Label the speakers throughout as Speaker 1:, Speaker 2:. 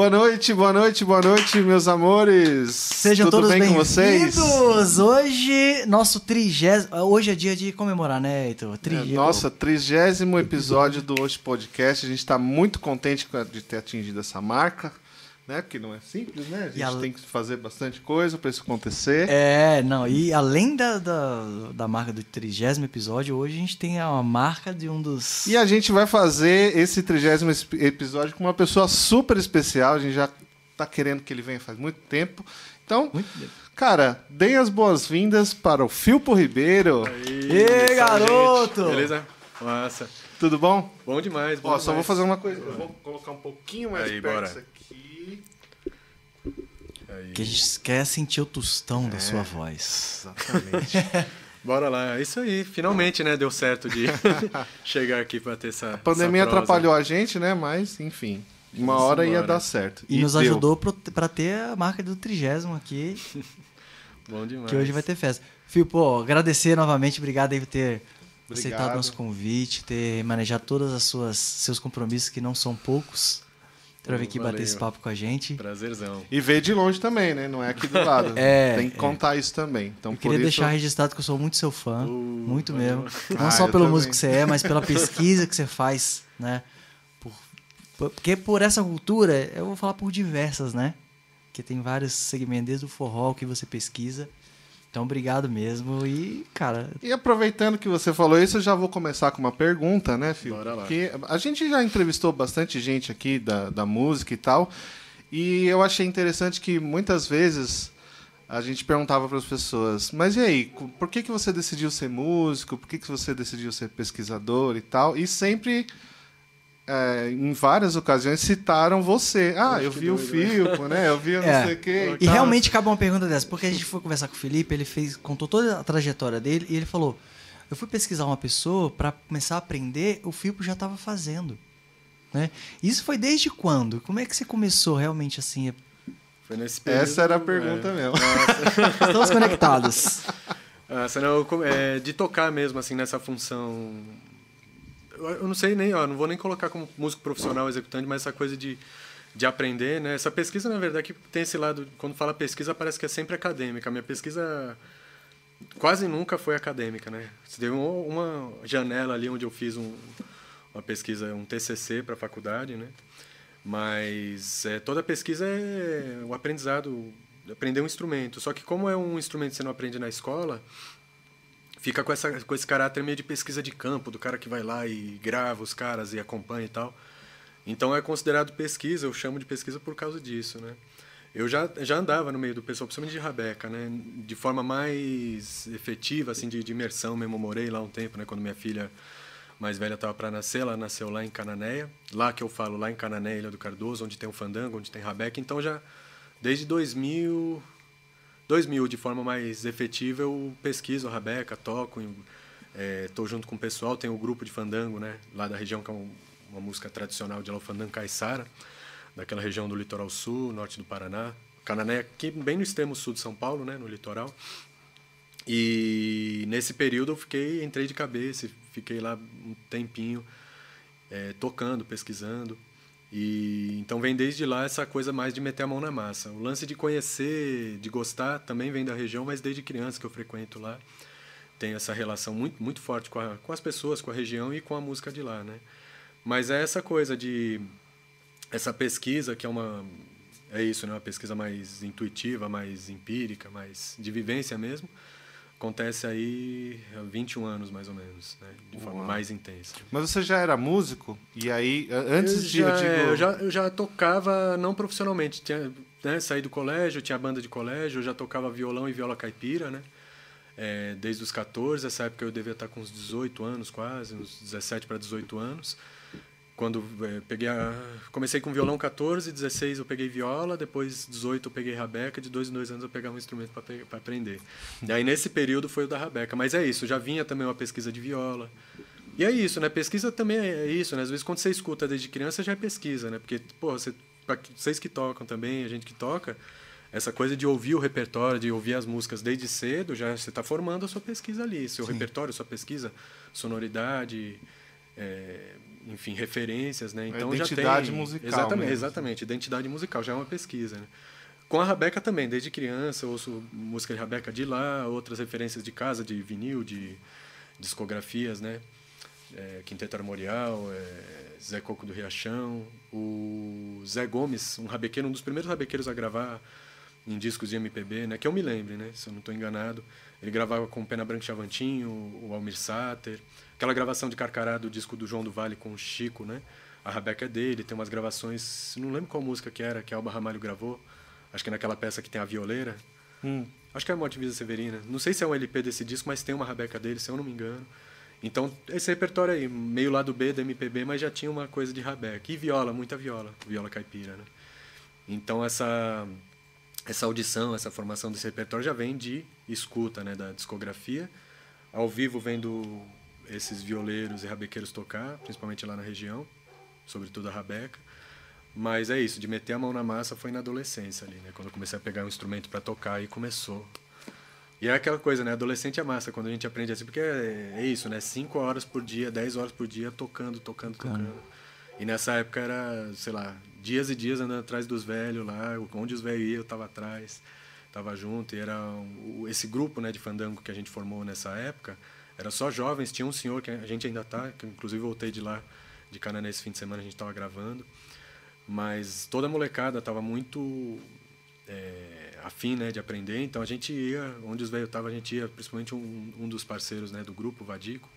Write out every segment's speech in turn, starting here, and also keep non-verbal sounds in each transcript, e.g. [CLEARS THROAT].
Speaker 1: Boa noite, boa noite, boa noite, meus amores.
Speaker 2: Sejam
Speaker 1: Tudo
Speaker 2: todos
Speaker 1: bem com vocês?
Speaker 2: bem-vindos! Hoje, nosso trigésimo... Hoje é dia de comemorar, né, Heitor?
Speaker 1: É,
Speaker 2: Trigésimo.
Speaker 1: Nossa, trigésimo episódio do Hoje Podcast. A gente está muito contente de ter atingido essa marca, né? Porque não é simples, né? A gente
Speaker 2: a-
Speaker 1: tem que fazer bastante coisa para isso acontecer.
Speaker 2: É, não, e além da, da, da marca do trigésimo episódio, hoje a gente tem a marca de um dos...
Speaker 1: E a gente vai fazer esse trigésimo episódio com uma pessoa super especial. A gente já tá querendo que ele venha faz muito tempo. Então,
Speaker 2: Muito bem.
Speaker 1: cara, deem as boas-vindas para o Filpo Ribeiro.
Speaker 2: Ê, garoto!
Speaker 3: gente. Beleza? Massa.
Speaker 1: Tudo bom?
Speaker 3: Bom demais, bom
Speaker 1: Ó, só vou
Speaker 3: demais.
Speaker 1: fazer uma coisa. Eu vou colocar um pouquinho mais
Speaker 3: Aí,
Speaker 1: perto
Speaker 3: bora.
Speaker 1: isso aqui.
Speaker 3: Aí.
Speaker 2: Que a gente quer sentir o tostão
Speaker 1: É.
Speaker 2: da sua voz.
Speaker 1: Exatamente. [LAUGHS]
Speaker 3: Bora lá. É Isso aí. Finalmente, né? Deu certo de [LAUGHS] chegar aqui pra ter essa.
Speaker 1: A pandemia
Speaker 3: essa
Speaker 1: atrapalhou a gente, né? Mas, enfim, uma
Speaker 3: Vamos
Speaker 1: hora ia
Speaker 3: embora.
Speaker 1: dar certo.
Speaker 2: E, nos
Speaker 1: deu.
Speaker 2: ajudou pra ter a marca do trigésimo aqui, [LAUGHS]
Speaker 3: Bom demais.
Speaker 2: que hoje vai ter festa. Fio, pô, agradecer novamente, obrigado aí por ter aceitado
Speaker 1: Obrigado.
Speaker 2: nosso convite, ter manejado todas as suas seus compromissos que não são poucos, pra vir aqui
Speaker 3: Valeu.
Speaker 2: bater esse papo com a gente.
Speaker 3: Prazerzão.
Speaker 1: E veio de longe também, né? Não é aqui do [LAUGHS] lado.
Speaker 2: É,
Speaker 1: Tem que
Speaker 2: é.
Speaker 1: contar isso também. Então,
Speaker 2: Eu queria
Speaker 1: isso...
Speaker 2: deixar registrado que eu sou muito seu fã,
Speaker 3: Uh,
Speaker 2: muito mesmo. Não
Speaker 1: Ah,
Speaker 2: só pelo
Speaker 1: também.
Speaker 2: músico que você é, mas pela [LAUGHS] pesquisa que você faz, né? Por- por- porque por essa cultura, eu vou falar por diversas, né? Que tem vários segmentos, desde o forró que você pesquisa. Então, obrigado mesmo. E, cara,
Speaker 1: E aproveitando que você falou isso, eu já vou começar com uma pergunta, né, Fio?
Speaker 3: Bora lá.
Speaker 1: Porque a gente já entrevistou bastante gente aqui da, da música e tal, e eu achei interessante que muitas vezes a gente perguntava para as pessoas, mas e aí, por que, que você decidiu ser músico? Por que, que você decidiu ser pesquisador e tal? E sempre, é, em várias ocasiões, citaram você. Ah, eu vi o
Speaker 3: doido, né?
Speaker 1: Filpo, né? Eu vi não
Speaker 2: É.
Speaker 1: sei o quê.
Speaker 2: E realmente acaba uma pergunta dessa, porque a gente foi conversar com o Felipe, ele fez, contou toda a trajetória dele e ele falou: Eu fui pesquisar uma pessoa para começar a aprender, o Filpo já estava fazendo. Né? Isso foi desde quando? Como é que você começou realmente assim?
Speaker 3: Foi nesse período.
Speaker 1: Essa era a pergunta
Speaker 3: é.
Speaker 1: mesmo. [LAUGHS]
Speaker 2: Estamos conectados.
Speaker 3: Ah, senão é, de tocar mesmo, assim, nessa função. Eu, não sei nem, ó, não vou nem colocar como músico profissional executante, mas essa coisa de, de aprender, né? Essa pesquisa, na verdade, que tem esse lado, quando fala pesquisa, parece que é sempre acadêmica. A minha pesquisa quase nunca foi acadêmica, né? Teve uma janela ali onde eu fiz um, uma pesquisa, um TCC para a faculdade, né? Mas é, toda pesquisa é o aprendizado, aprender um instrumento. Só que como é um instrumento que você não aprende na escola, fica com, essa, com esse caráter meio de pesquisa de campo, do cara que vai lá e grava os caras e acompanha e tal. Então é considerado pesquisa, eu chamo de pesquisa por causa disso, né? Eu já, já andava no meio do pessoal, principalmente de Rabeca, né? De forma mais efetiva, assim, de, de imersão mesmo. Morei lá um tempo, né? Quando minha filha mais velha estava para nascer, ela nasceu lá em Cananéia. Lá que eu falo, lá em Cananéia, Ilha do Cardoso, onde tem o Fandango, onde tem Rabeca. Então já, desde 2000, 2000 de forma mais efetiva, eu pesquiso a Rabeca, toco, estou junto com o pessoal, tem o grupo de Fandango, né? Lá da região, que é um- uma música tradicional de Fandango Caiçara daquela região do litoral sul, norte do Paraná. Canané, aqui bem no extremo sul de São Paulo, né, no litoral. E nesse período eu fiquei, entrei de cabeça, fiquei lá um tempinho eh, tocando, pesquisando. E então vem desde lá essa coisa mais de meter a mão na massa. O lance de conhecer, de gostar, também vem da região, mas desde criança que eu frequento lá, tenho essa relação muito muito forte com, a, com as pessoas, com a região e com a música de lá, né? Mas é essa coisa de essa pesquisa que é uma é isso, né? Uma pesquisa mais intuitiva, mais empírica, mais de vivência mesmo. Acontece aí há 21 anos mais ou menos, né? De forma
Speaker 1: Uau.
Speaker 3: mais intensa.
Speaker 1: Mas você já era músico? E aí, antes
Speaker 3: eu
Speaker 1: de.
Speaker 3: já,
Speaker 1: eu digo...
Speaker 3: é, eu, já, eu já tocava não profissionalmente. Tinha, né, saí do colégio, tinha banda de colégio, eu já tocava violão e viola caipira, né? É, desde os 14, essa época eu devia estar com uns 18 anos quase, uns 17 para 18 anos. Quando é, peguei a, comecei com violão 14, 16 eu peguei viola, depois 18 eu peguei rabeca, de dois em dois anos eu pegava um instrumento para aprender. E aí nesse período foi o da rabeca. Mas é isso, já vinha também uma pesquisa de viola. E é isso, né? Pesquisa também é isso, né? Às vezes quando você escuta desde criança já é pesquisa, né? Porque, pô, você, pra vocês que tocam também, a gente que toca, essa coisa de ouvir o repertório, de ouvir as músicas desde cedo, já você está formando a sua pesquisa ali, seu repertório, sua pesquisa, sonoridade, é, enfim, referências, né?
Speaker 1: Então identidade
Speaker 3: já tem
Speaker 1: musical.
Speaker 3: Exatamente,
Speaker 1: mesmo.
Speaker 3: exatamente, identidade musical, já é uma pesquisa, né? Com a Rabeca também, desde criança, eu ouço música de Rabeca de lá, outras referências de casa, de vinil, de discografias, né? É, Quinteto Armorial, é, Zé Coco do Riachão, o Zé Gomes, um rabequeiro, um dos primeiros rabequeiros a gravar em discos de MPB, né? Que eu me lembre, né? Se eu não estou enganado. Ele gravava com o Pena Branca Chavantinho, o Almir Sater. Aquela gravação de Carcará do disco do João do Vale com o Chico, né? A Rabeca é dele, tem umas gravações... Não lembro qual música que era, que a Alba Ramalho gravou. Acho que é naquela peça que tem a violeira.
Speaker 1: Hum.
Speaker 3: Acho que é a Morte Visa Severina. Não sei se é um LP desse disco, mas tem uma Rabeca dele, se eu não me engano. Então, esse repertório aí, meio lado B do MPB, mas já tinha uma coisa de Rabeca. E viola, muita viola, viola caipira, né? Então, essa essa audição, essa formação desse repertório já vem de escuta, né, da discografia. Ao vivo vendo esses violeiros e rabequeiros tocar, principalmente lá na região, sobretudo a rabeca. Mas é isso, de meter a mão na massa foi na adolescência ali, né? Quando eu comecei a pegar um instrumento para tocar e começou. E é aquela coisa, né? Adolescente é massa quando a gente aprende assim, porque é, é isso, né? Cinco horas por dia, dez horas por dia tocando, tocando, tocando. E nessa época era, sei lá, dias e dias andando atrás dos velhos lá, onde os velhos iam, eu estava atrás, estava junto. E era um, esse grupo né, de fandango que a gente formou nessa época, era só jovens. Tinha um senhor que a gente ainda está, que inclusive voltei de lá, de Cana nesse fim de semana, a gente estava gravando. Mas toda a molecada estava muito é, afim né, de aprender, então a gente ia, onde os velhos estavam, a gente ia, principalmente um, um dos parceiros né, do grupo, o Vadico,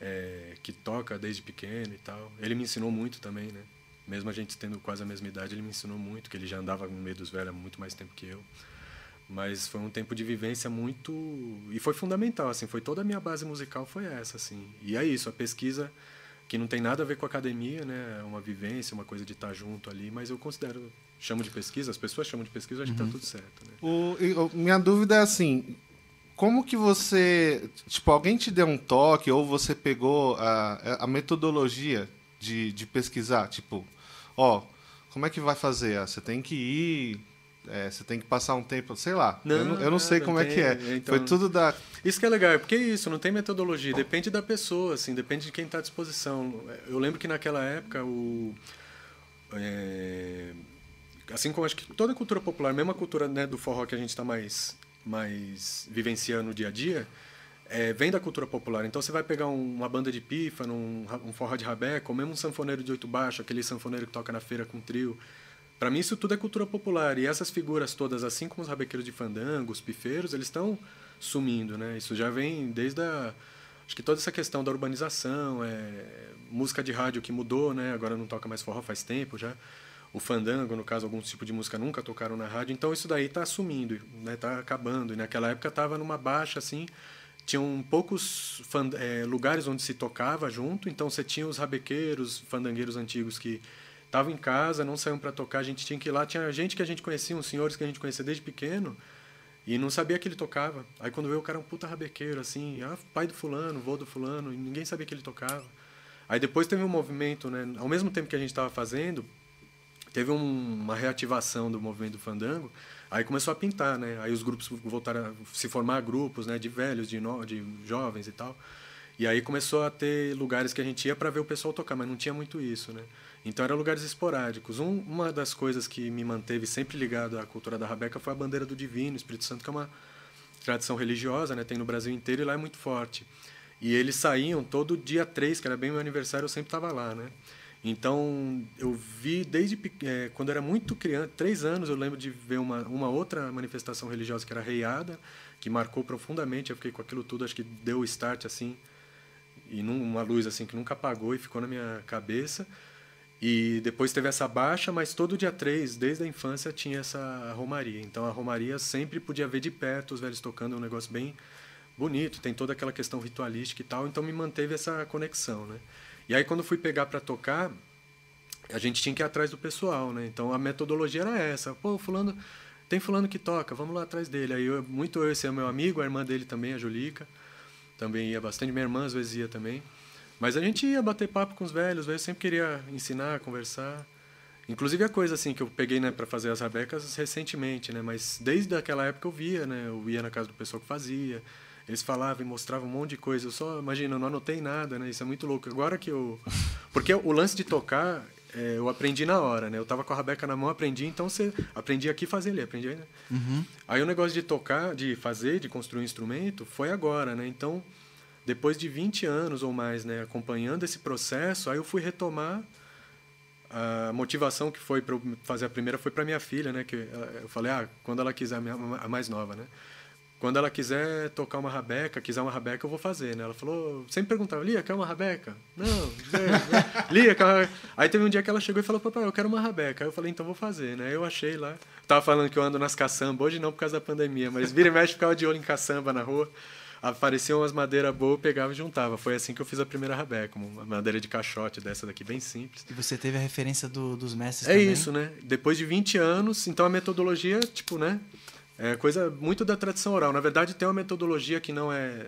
Speaker 3: é, que toca desde pequeno e tal. Ele me ensinou muito também, né? Mesmo a gente tendo quase a mesma idade, ele me ensinou muito, que ele já andava no meio dos velhos há muito mais tempo que eu. Mas foi um tempo de vivência muito e foi fundamental, assim, foi toda a minha base musical foi essa, assim. E é isso, a pesquisa que não tem nada a ver com a academia, né? É uma vivência, uma coisa de estar junto ali, mas eu considero chamo de pesquisa, as pessoas chamam de pesquisa, acho tá uhum. que está tudo certo, né?
Speaker 1: O, minha dúvida é assim, como que você, tipo, alguém te deu um toque ou você pegou a, a metodologia de, de pesquisar, tipo, ó, como é que vai fazer? Ah, você tem que ir, é, você tem que passar um tempo, sei lá. Não, eu não, eu não sei não como tem, é que é. Então, Foi tudo da.
Speaker 3: Isso que é legal, porque é isso, não tem metodologia, depende da pessoa, assim, depende de quem está à disposição. Eu lembro que naquela época o. É, assim como acho que toda a cultura popular, mesmo a cultura né, do forró que a gente está mais mais vivenciando no dia a dia, é, vem da cultura popular. Então você vai pegar um, uma banda de pifa, um, um forró de rabeca, ou mesmo um sanfoneiro de oito baixo, aquele sanfoneiro que toca na feira com trio. Para mim isso tudo é cultura popular. E essas figuras todas, assim como os rabequeiros de fandango, os pifeiros, eles estão sumindo, né? Isso já vem desde a acho que toda essa questão da urbanização, é, música de rádio que mudou, né? Agora não toca mais forró faz tempo já o fandango, no caso, algum tipo de música nunca tocaram na rádio. Então isso daí está sumindo, né? Tá acabando. E naquela época estava numa baixa assim, tinham poucos é, lugares onde se tocava junto. Então você tinha os rabequeiros, fandangueiros antigos que estavam em casa, não saíam para tocar. A gente tinha que ir lá. Tinha gente que a gente conhecia, uns senhores que a gente conhecia desde pequeno. E não sabia que ele tocava. Aí quando veio o cara, um puta rabequeiro, assim, ah, pai do fulano, vô do fulano, e ninguém sabia que ele tocava. Aí depois teve um movimento, né? Ao mesmo tempo que a gente estava fazendo, teve um, uma reativação do movimento do fandango, aí começou a pintar, né? Aí os grupos voltaram a se formar grupos, né? De velhos, de, no, de jovens e tal. E aí começou a ter lugares que a gente ia para ver o pessoal tocar, mas não tinha muito isso, né? Então eram lugares esporádicos. Um, uma das coisas que me manteve sempre ligado à cultura da Rabeca foi a bandeira do Divino, Espírito Santo, que é uma tradição religiosa, né? Tem no Brasil inteiro e lá é muito forte. E eles saíam todo dia 3, que era bem meu aniversário, eu sempre estava lá, né? Então, eu vi desde é, quando era muito criança, três anos, eu lembro de ver uma, uma outra manifestação religiosa que era Reiada, que marcou profundamente. Eu fiquei com aquilo tudo, acho que deu o start assim, e num, uma luz assim que nunca apagou e ficou na minha cabeça. E depois teve essa baixa, mas todo dia 3, desde a infância, tinha essa romaria. Então a romaria sempre podia ver de perto os velhos tocando, é um negócio bem bonito, tem toda aquela questão ritualística e tal, então me manteve essa conexão, né? E aí quando fui pegar para tocar, a gente tinha que ir atrás do pessoal, né? Então a metodologia era essa. Pô, fulano tem fulano que toca, vamos lá atrás dele. Aí eu, muito eu, esse é meu amigo, a irmã dele também, a Julica, também ia bastante, minha irmã às vezes ia também. Mas a gente ia bater papo com os velhos, eu sempre queria ensinar, conversar. Inclusive a coisa assim que eu peguei, né, para fazer as rabecas recentemente, né, mas desde aquela época eu via, né, eu ia na casa do pessoal que fazia, Eles falavam e mostravam um monte de coisa. Eu só, imagina, eu não anotei nada, né? Isso é muito louco. Agora que eu. Porque o lance de tocar, é, eu aprendi na hora, né? Eu tava com a Rabeca na mão, aprendi, então você aprendi aqui fazer ali, aprendi aí, né?
Speaker 2: Uhum.
Speaker 3: Aí o negócio de tocar, de fazer, de construir um instrumento, foi agora, né? Então, depois de 20 anos ou mais, né, acompanhando esse processo, aí eu fui retomar a motivação que foi para fazer a primeira foi para minha filha, né, que eu falei, ah, quando ela quiser, a mais nova, né? Quando ela quiser tocar uma rabeca, quiser uma rabeca, eu vou fazer, né? Ela falou, sempre perguntava, Lia, quer uma rabeca? Não, Lia, quer uma... Aí teve um dia que ela chegou e falou, papai, eu quero uma rabeca. Aí eu falei, então vou fazer, né? Eu achei lá. Tava falando que eu ando nas caçambas, hoje não por causa da pandemia, mas vira e mexe ficava de olho em caçamba na rua. Apareciam umas madeiras boas, pegava e juntava. Foi assim que eu fiz a primeira rabeca, uma madeira de caixote dessa daqui, bem simples.
Speaker 2: E você teve a referência do, dos mestres
Speaker 3: é
Speaker 2: também?
Speaker 3: É isso, né? Depois de 20 anos, então a metodologia, tipo, né? É coisa muito da tradição oral. Na verdade, tem uma metodologia que não é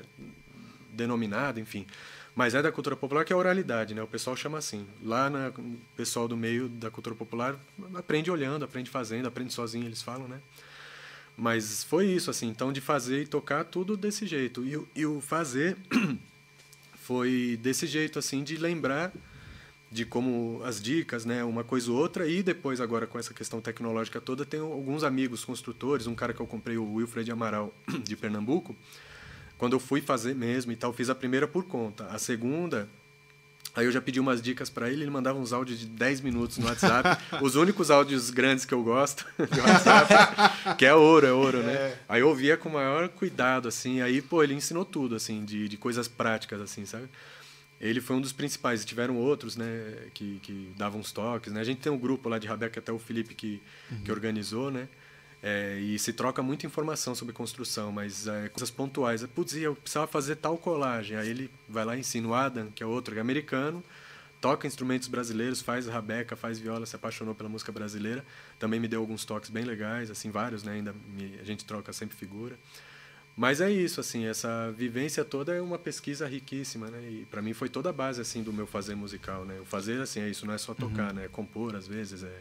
Speaker 3: denominada, enfim, mas é da cultura popular que é a oralidade, né? O pessoal chama assim. Lá na o pessoal do meio da cultura popular aprende olhando, aprende fazendo, aprende sozinho, eles falam, né? Mas foi isso assim, então de fazer e tocar tudo desse jeito. E, e o fazer [CLEARS THROAT] foi desse jeito assim de lembrar de como as dicas, né, uma coisa ou outra, e depois agora com essa questão tecnológica toda, tenho alguns amigos construtores, um cara que eu comprei, o Wilfred Amaral, [CLEARS THROAT] de Pernambuco, quando eu fui fazer mesmo e tal, fiz a primeira por conta. A segunda, aí eu já pedi umas dicas para ele, ele mandava uns áudios de 10 minutos no WhatsApp, [LAUGHS] os únicos áudios grandes que eu gosto [LAUGHS] de WhatsApp, que é ouro, é ouro, né? É. Aí eu ouvia com o maior cuidado, assim, aí, pô, ele ensinou tudo, assim, de, de coisas práticas, assim, sabe? ele foi um dos principais. Tiveram outros, né, que, que davam os toques, né? A gente tem um grupo lá de Rabeca, até o Felipe que, uhum. que organizou, né? É, e se troca muita informação sobre construção, mas é, coisas pontuais. Putz, eu precisava fazer tal colagem. Aí ele vai lá e ensina o Adam, que é outro, que é americano, toca instrumentos brasileiros, faz rabeca, faz viola, se apaixonou pela música brasileira. Também me deu alguns toques bem legais, assim, vários, né? Ainda me, a gente troca sempre figura. Mas é isso, assim, essa vivência toda é uma pesquisa riquíssima, né? E para mim foi toda a base assim do meu fazer musical, né? O fazer assim é isso, não é só tocar, uhum. né? É compor às vezes, é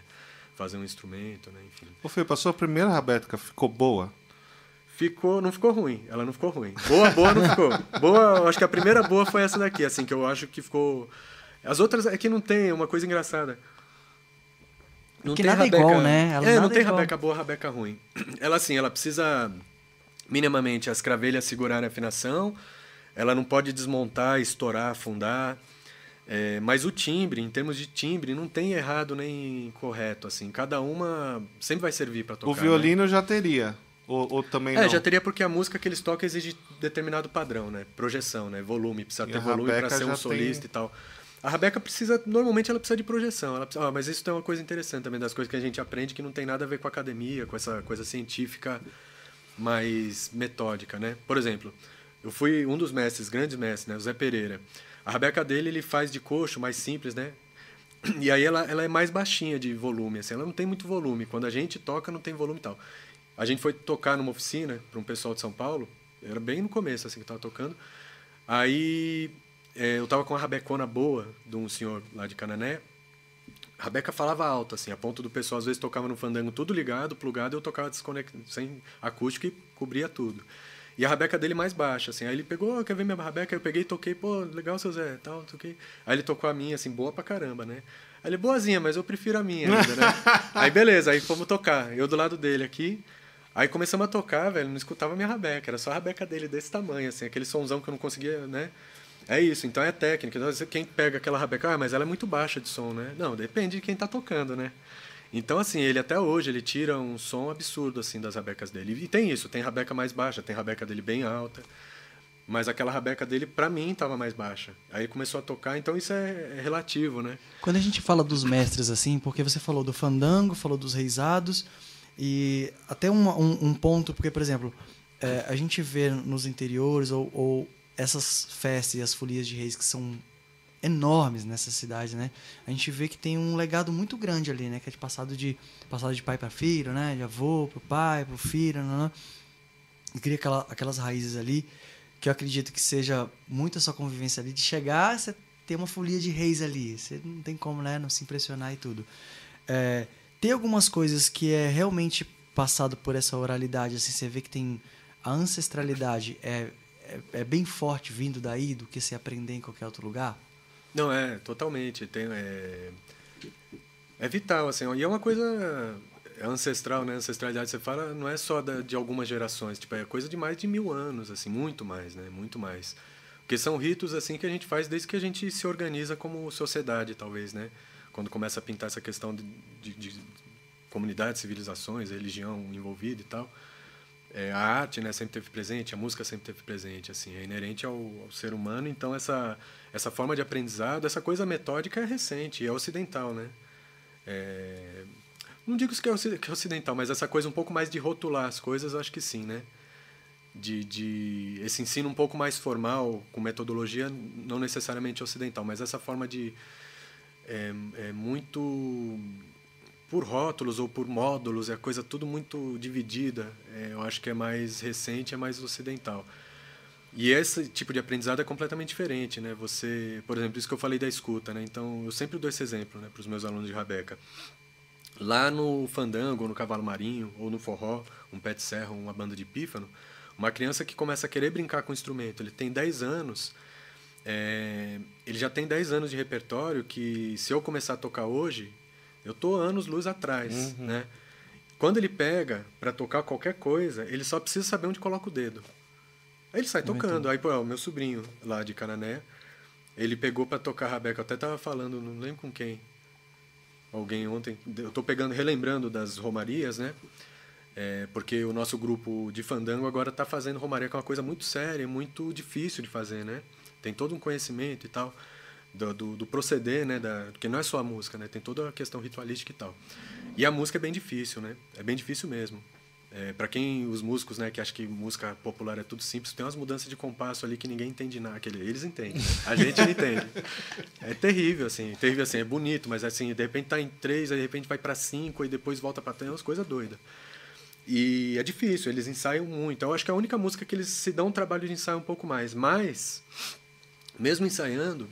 Speaker 3: fazer um instrumento, né? Enfim.
Speaker 1: Ô, Felipe, a sua primeira rabeca ficou boa?
Speaker 3: Ficou, não ficou ruim. Ela não ficou ruim. Boa, boa não ficou. Boa, acho que a primeira boa foi essa daqui, assim, que eu acho que ficou As outras é que não tem, é uma coisa engraçada.
Speaker 2: Não que tem nada rabeca, igual, né?
Speaker 3: Ela é, não tem igual. rabeca boa, rabeca ruim. Ela assim, ela precisa minimamente as cravelhas segurarem a afinação, ela não pode desmontar, estourar, afundar. É, mas o timbre, em termos de timbre, não tem errado nem correto. assim. Cada uma sempre vai servir para tocar.
Speaker 1: O violino né? já teria. Ou, ou também é, não?
Speaker 3: já teria porque a música que eles tocam exige determinado padrão, né? Projeção, né? Volume, precisa ter volume para ser um solista tem... e tal. A Rabeca precisa, normalmente ela precisa de projeção. Ela precisa, ah, mas isso tem uma coisa interessante também das coisas que a gente aprende que não tem nada a ver com a academia, com essa coisa científica mais metódica, né? Por exemplo, eu fui um dos mestres, grandes mestres, né? O Zé Pereira. A rabeca dele ele faz de coxo, mais simples, né? E aí ela, ela é mais baixinha de volume, assim, ela não tem muito volume. Quando a gente toca, não tem volume e tal. A gente foi tocar numa oficina para um pessoal de São Paulo, era bem no começo, assim, que estava tocando. Aí é, eu estava com uma rabecona boa de um senhor lá de Canané, a Rebeca falava alto, assim, a ponto do pessoal às vezes tocava no fandango tudo ligado, plugado, eu tocava desconectado, sem acústico e cobria tudo. E a rabeca dele mais baixa, assim. Aí ele pegou, quer ver minha rabeca? Eu peguei e toquei, pô, legal, seu Zé, tal, toquei. Aí ele tocou a minha, assim, boa pra caramba, né? Aí ele, boazinha, mas eu prefiro a minha ainda, né? [LAUGHS] aí beleza, aí fomos tocar. Eu do lado dele aqui. Aí começamos a tocar, velho, não escutava minha rabeca, era só a rabeca dele desse tamanho, assim, aquele sonzão que eu não conseguia, né? É isso, então é técnica. Então, quem pega aquela rabeca, ah, mas ela é muito baixa de som, né? Não, depende de quem está tocando, né? Então, assim, ele até hoje, ele tira um som absurdo, assim, das rabecas dele. E tem isso, tem rabeca mais baixa, tem rabeca dele bem alta. Mas aquela rabeca dele, para mim, estava mais baixa. Aí começou a tocar, então isso é, é, relativo, né?
Speaker 2: Quando a gente fala dos mestres, assim, porque você falou do fandango, falou dos reisados, e até um, um, um ponto, porque, por exemplo, é, a gente vê nos interiores ou, ou essas festas e as folias de reis que são enormes nessa cidade, né? A gente vê que tem um legado muito grande ali, né? Que é de passado de passado de pai para filho, né? De avô para pai, para o filho, né? E cria aquela, aquelas raízes ali que eu acredito que seja muito a sua convivência ali de chegar, você ter uma folia de reis ali, você não tem como, né? Não se impressionar e tudo. É, tem algumas coisas que é realmente passado por essa oralidade, assim, você vê que tem a ancestralidade é é, é bem forte vindo daí do que se aprender em qualquer outro lugar?
Speaker 3: Não, é, totalmente. Tem, é, é vital, assim. E é uma coisa ancestral, né? Ancestralidade, você fala, não é só da, de algumas gerações. Tipo, é coisa de mais de mil anos, assim. Muito mais, né? Muito mais. Porque são ritos, assim, que a gente faz desde que a gente se organiza como sociedade, talvez, né? Quando começa a pintar essa questão de, de, de comunidades, civilizações, religião envolvida e tal é, a arte né, sempre teve presente, a música sempre teve presente, assim, é inerente ao, ao, ser humano. Então essa essa forma de aprendizado, essa coisa metódica é recente, é ocidental, né? É, não digo que é, que é ocidental, mas essa coisa um pouco mais de rotular as coisas, acho que sim, né? De, de esse ensino um pouco mais formal, com metodologia não necessariamente ocidental, mas essa forma de é, é muito por rótulos ou por módulos, é coisa tudo muito dividida. É, eu acho que é mais recente, é mais ocidental. E esse tipo de aprendizado é completamente diferente, né? Você, por exemplo, isso que eu falei da escuta, né? Então, eu sempre dou esse exemplo, né, para os meus alunos de Rabeca. Lá no fandango, no cavalo marinho, ou no forró, um pé de serra, uma banda de pífano, uma criança que começa a querer brincar com o instrumento, ele tem 10 anos, é, ele já tem 10 anos de repertório que se eu começar a tocar hoje, eu tô anos luz atrás, uhum. né? Quando ele pega para tocar qualquer coisa, ele só precisa saber onde coloca o dedo. Aí ele sai tocando. Aí, pô, o meu sobrinho lá de Canané, ele pegou para tocar rabeca. Eu até tava falando, não lembro com quem. Alguém ontem. Eu tô pegando, relembrando das romarias, né? É, porque o nosso grupo de fandango agora está fazendo romaria, que é uma coisa muito séria, muito difícil de fazer, né? Tem todo um conhecimento e tal do, do, do, proceder, né? Da, porque não é só a música, né? Tem toda a questão ritualística e tal. E a música é bem difícil, né? É bem difícil mesmo. É, para quem os músicos, né, que acham que música popular é tudo simples, tem umas mudanças de compasso ali que ninguém entende nada. Aquele, eles entendem, né? a gente não entende. É terrível, assim, terrível assim, é bonito, mas assim, de repente tá em três, aí de repente vai para cinco e depois volta para três, é umas coisas doidas. E é difícil, eles ensaiam muito. Eu acho que é a única música que eles se dão um trabalho de ensaio um pouco mais. Mas, mesmo ensaiando,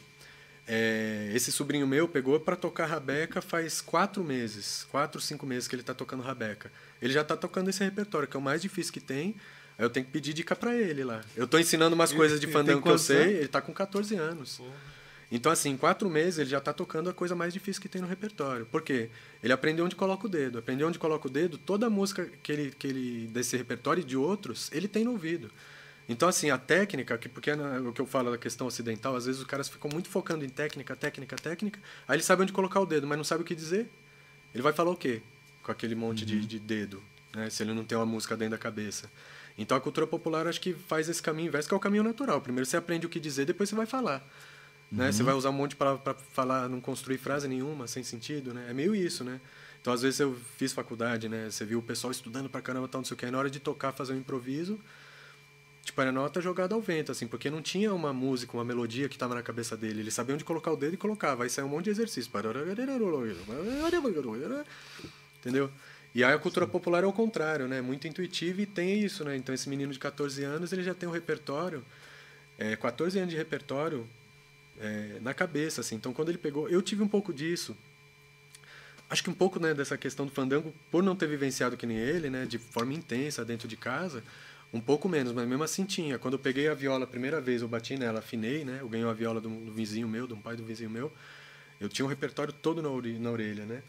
Speaker 3: é, esse sobrinho meu pegou para tocar rabeca faz quatro meses, quatro, cinco meses que ele está tocando rabeca. Ele já está tocando esse repertório, que é o mais difícil que tem. Eu tenho que pedir dica para ele lá. Eu estou ensinando umas ele, coisas de fandango que eu sei. Anos? Ele está com 14 anos. Porra. Então, assim, em quatro meses ele já está tocando a coisa mais difícil que tem no repertório. Por quê? Ele aprendeu onde coloca o dedo. Aprendeu onde coloca o dedo, toda a música que ele, que ele desse repertório e de outros, ele tem no ouvido. Então, assim, a técnica, que porque é o que eu falo da questão ocidental, às vezes os caras ficam muito focando em técnica, técnica, técnica, aí ele sabe onde colocar o dedo, mas não sabe o que dizer. Ele vai falar o quê? Com aquele monte uhum. de, de dedo, né? se ele não tem uma música dentro da cabeça. Então a cultura popular acho que faz esse caminho inverso, que é o caminho natural. Primeiro você aprende o que dizer, depois você vai falar. Uhum. Né? Você uhum. vai usar um monte para falar, não construir frase nenhuma, sem sentido. Né? É meio isso, né? Então, às vezes, eu fiz faculdade, né? Você viu o pessoal estudando para caramba, tal, não sei o que. Aí, na hora de tocar, fazer um improviso, Tipo, era nota jogada ao vento, assim, porque não tinha uma música, uma melodia que estava na cabeça dele. Ele sabia onde colocar o dedo e colocava. Aí saiu um monte de exercício. Entendeu? E aí a cultura popular é o contrário, né? Muito intuitiva e tem isso, né? Então esse menino de 14 anos, ele já tem um repertório, é, 14 anos de repertório é, na cabeça, assim. Então quando ele pegou... Eu tive um pouco disso. Acho que um pouco né, dessa questão do fandango, por não ter vivenciado que nem ele, né? De forma intensa dentro de casa um pouco menos, mas mesmo assim tinha. Quando eu peguei a viola a primeira vez, eu bati nela, afinei, né? Eu ganhei uma viola do, do vizinho meu, do pai do vizinho meu. Eu tinha um repertório todo na, orelha, na orelha, né?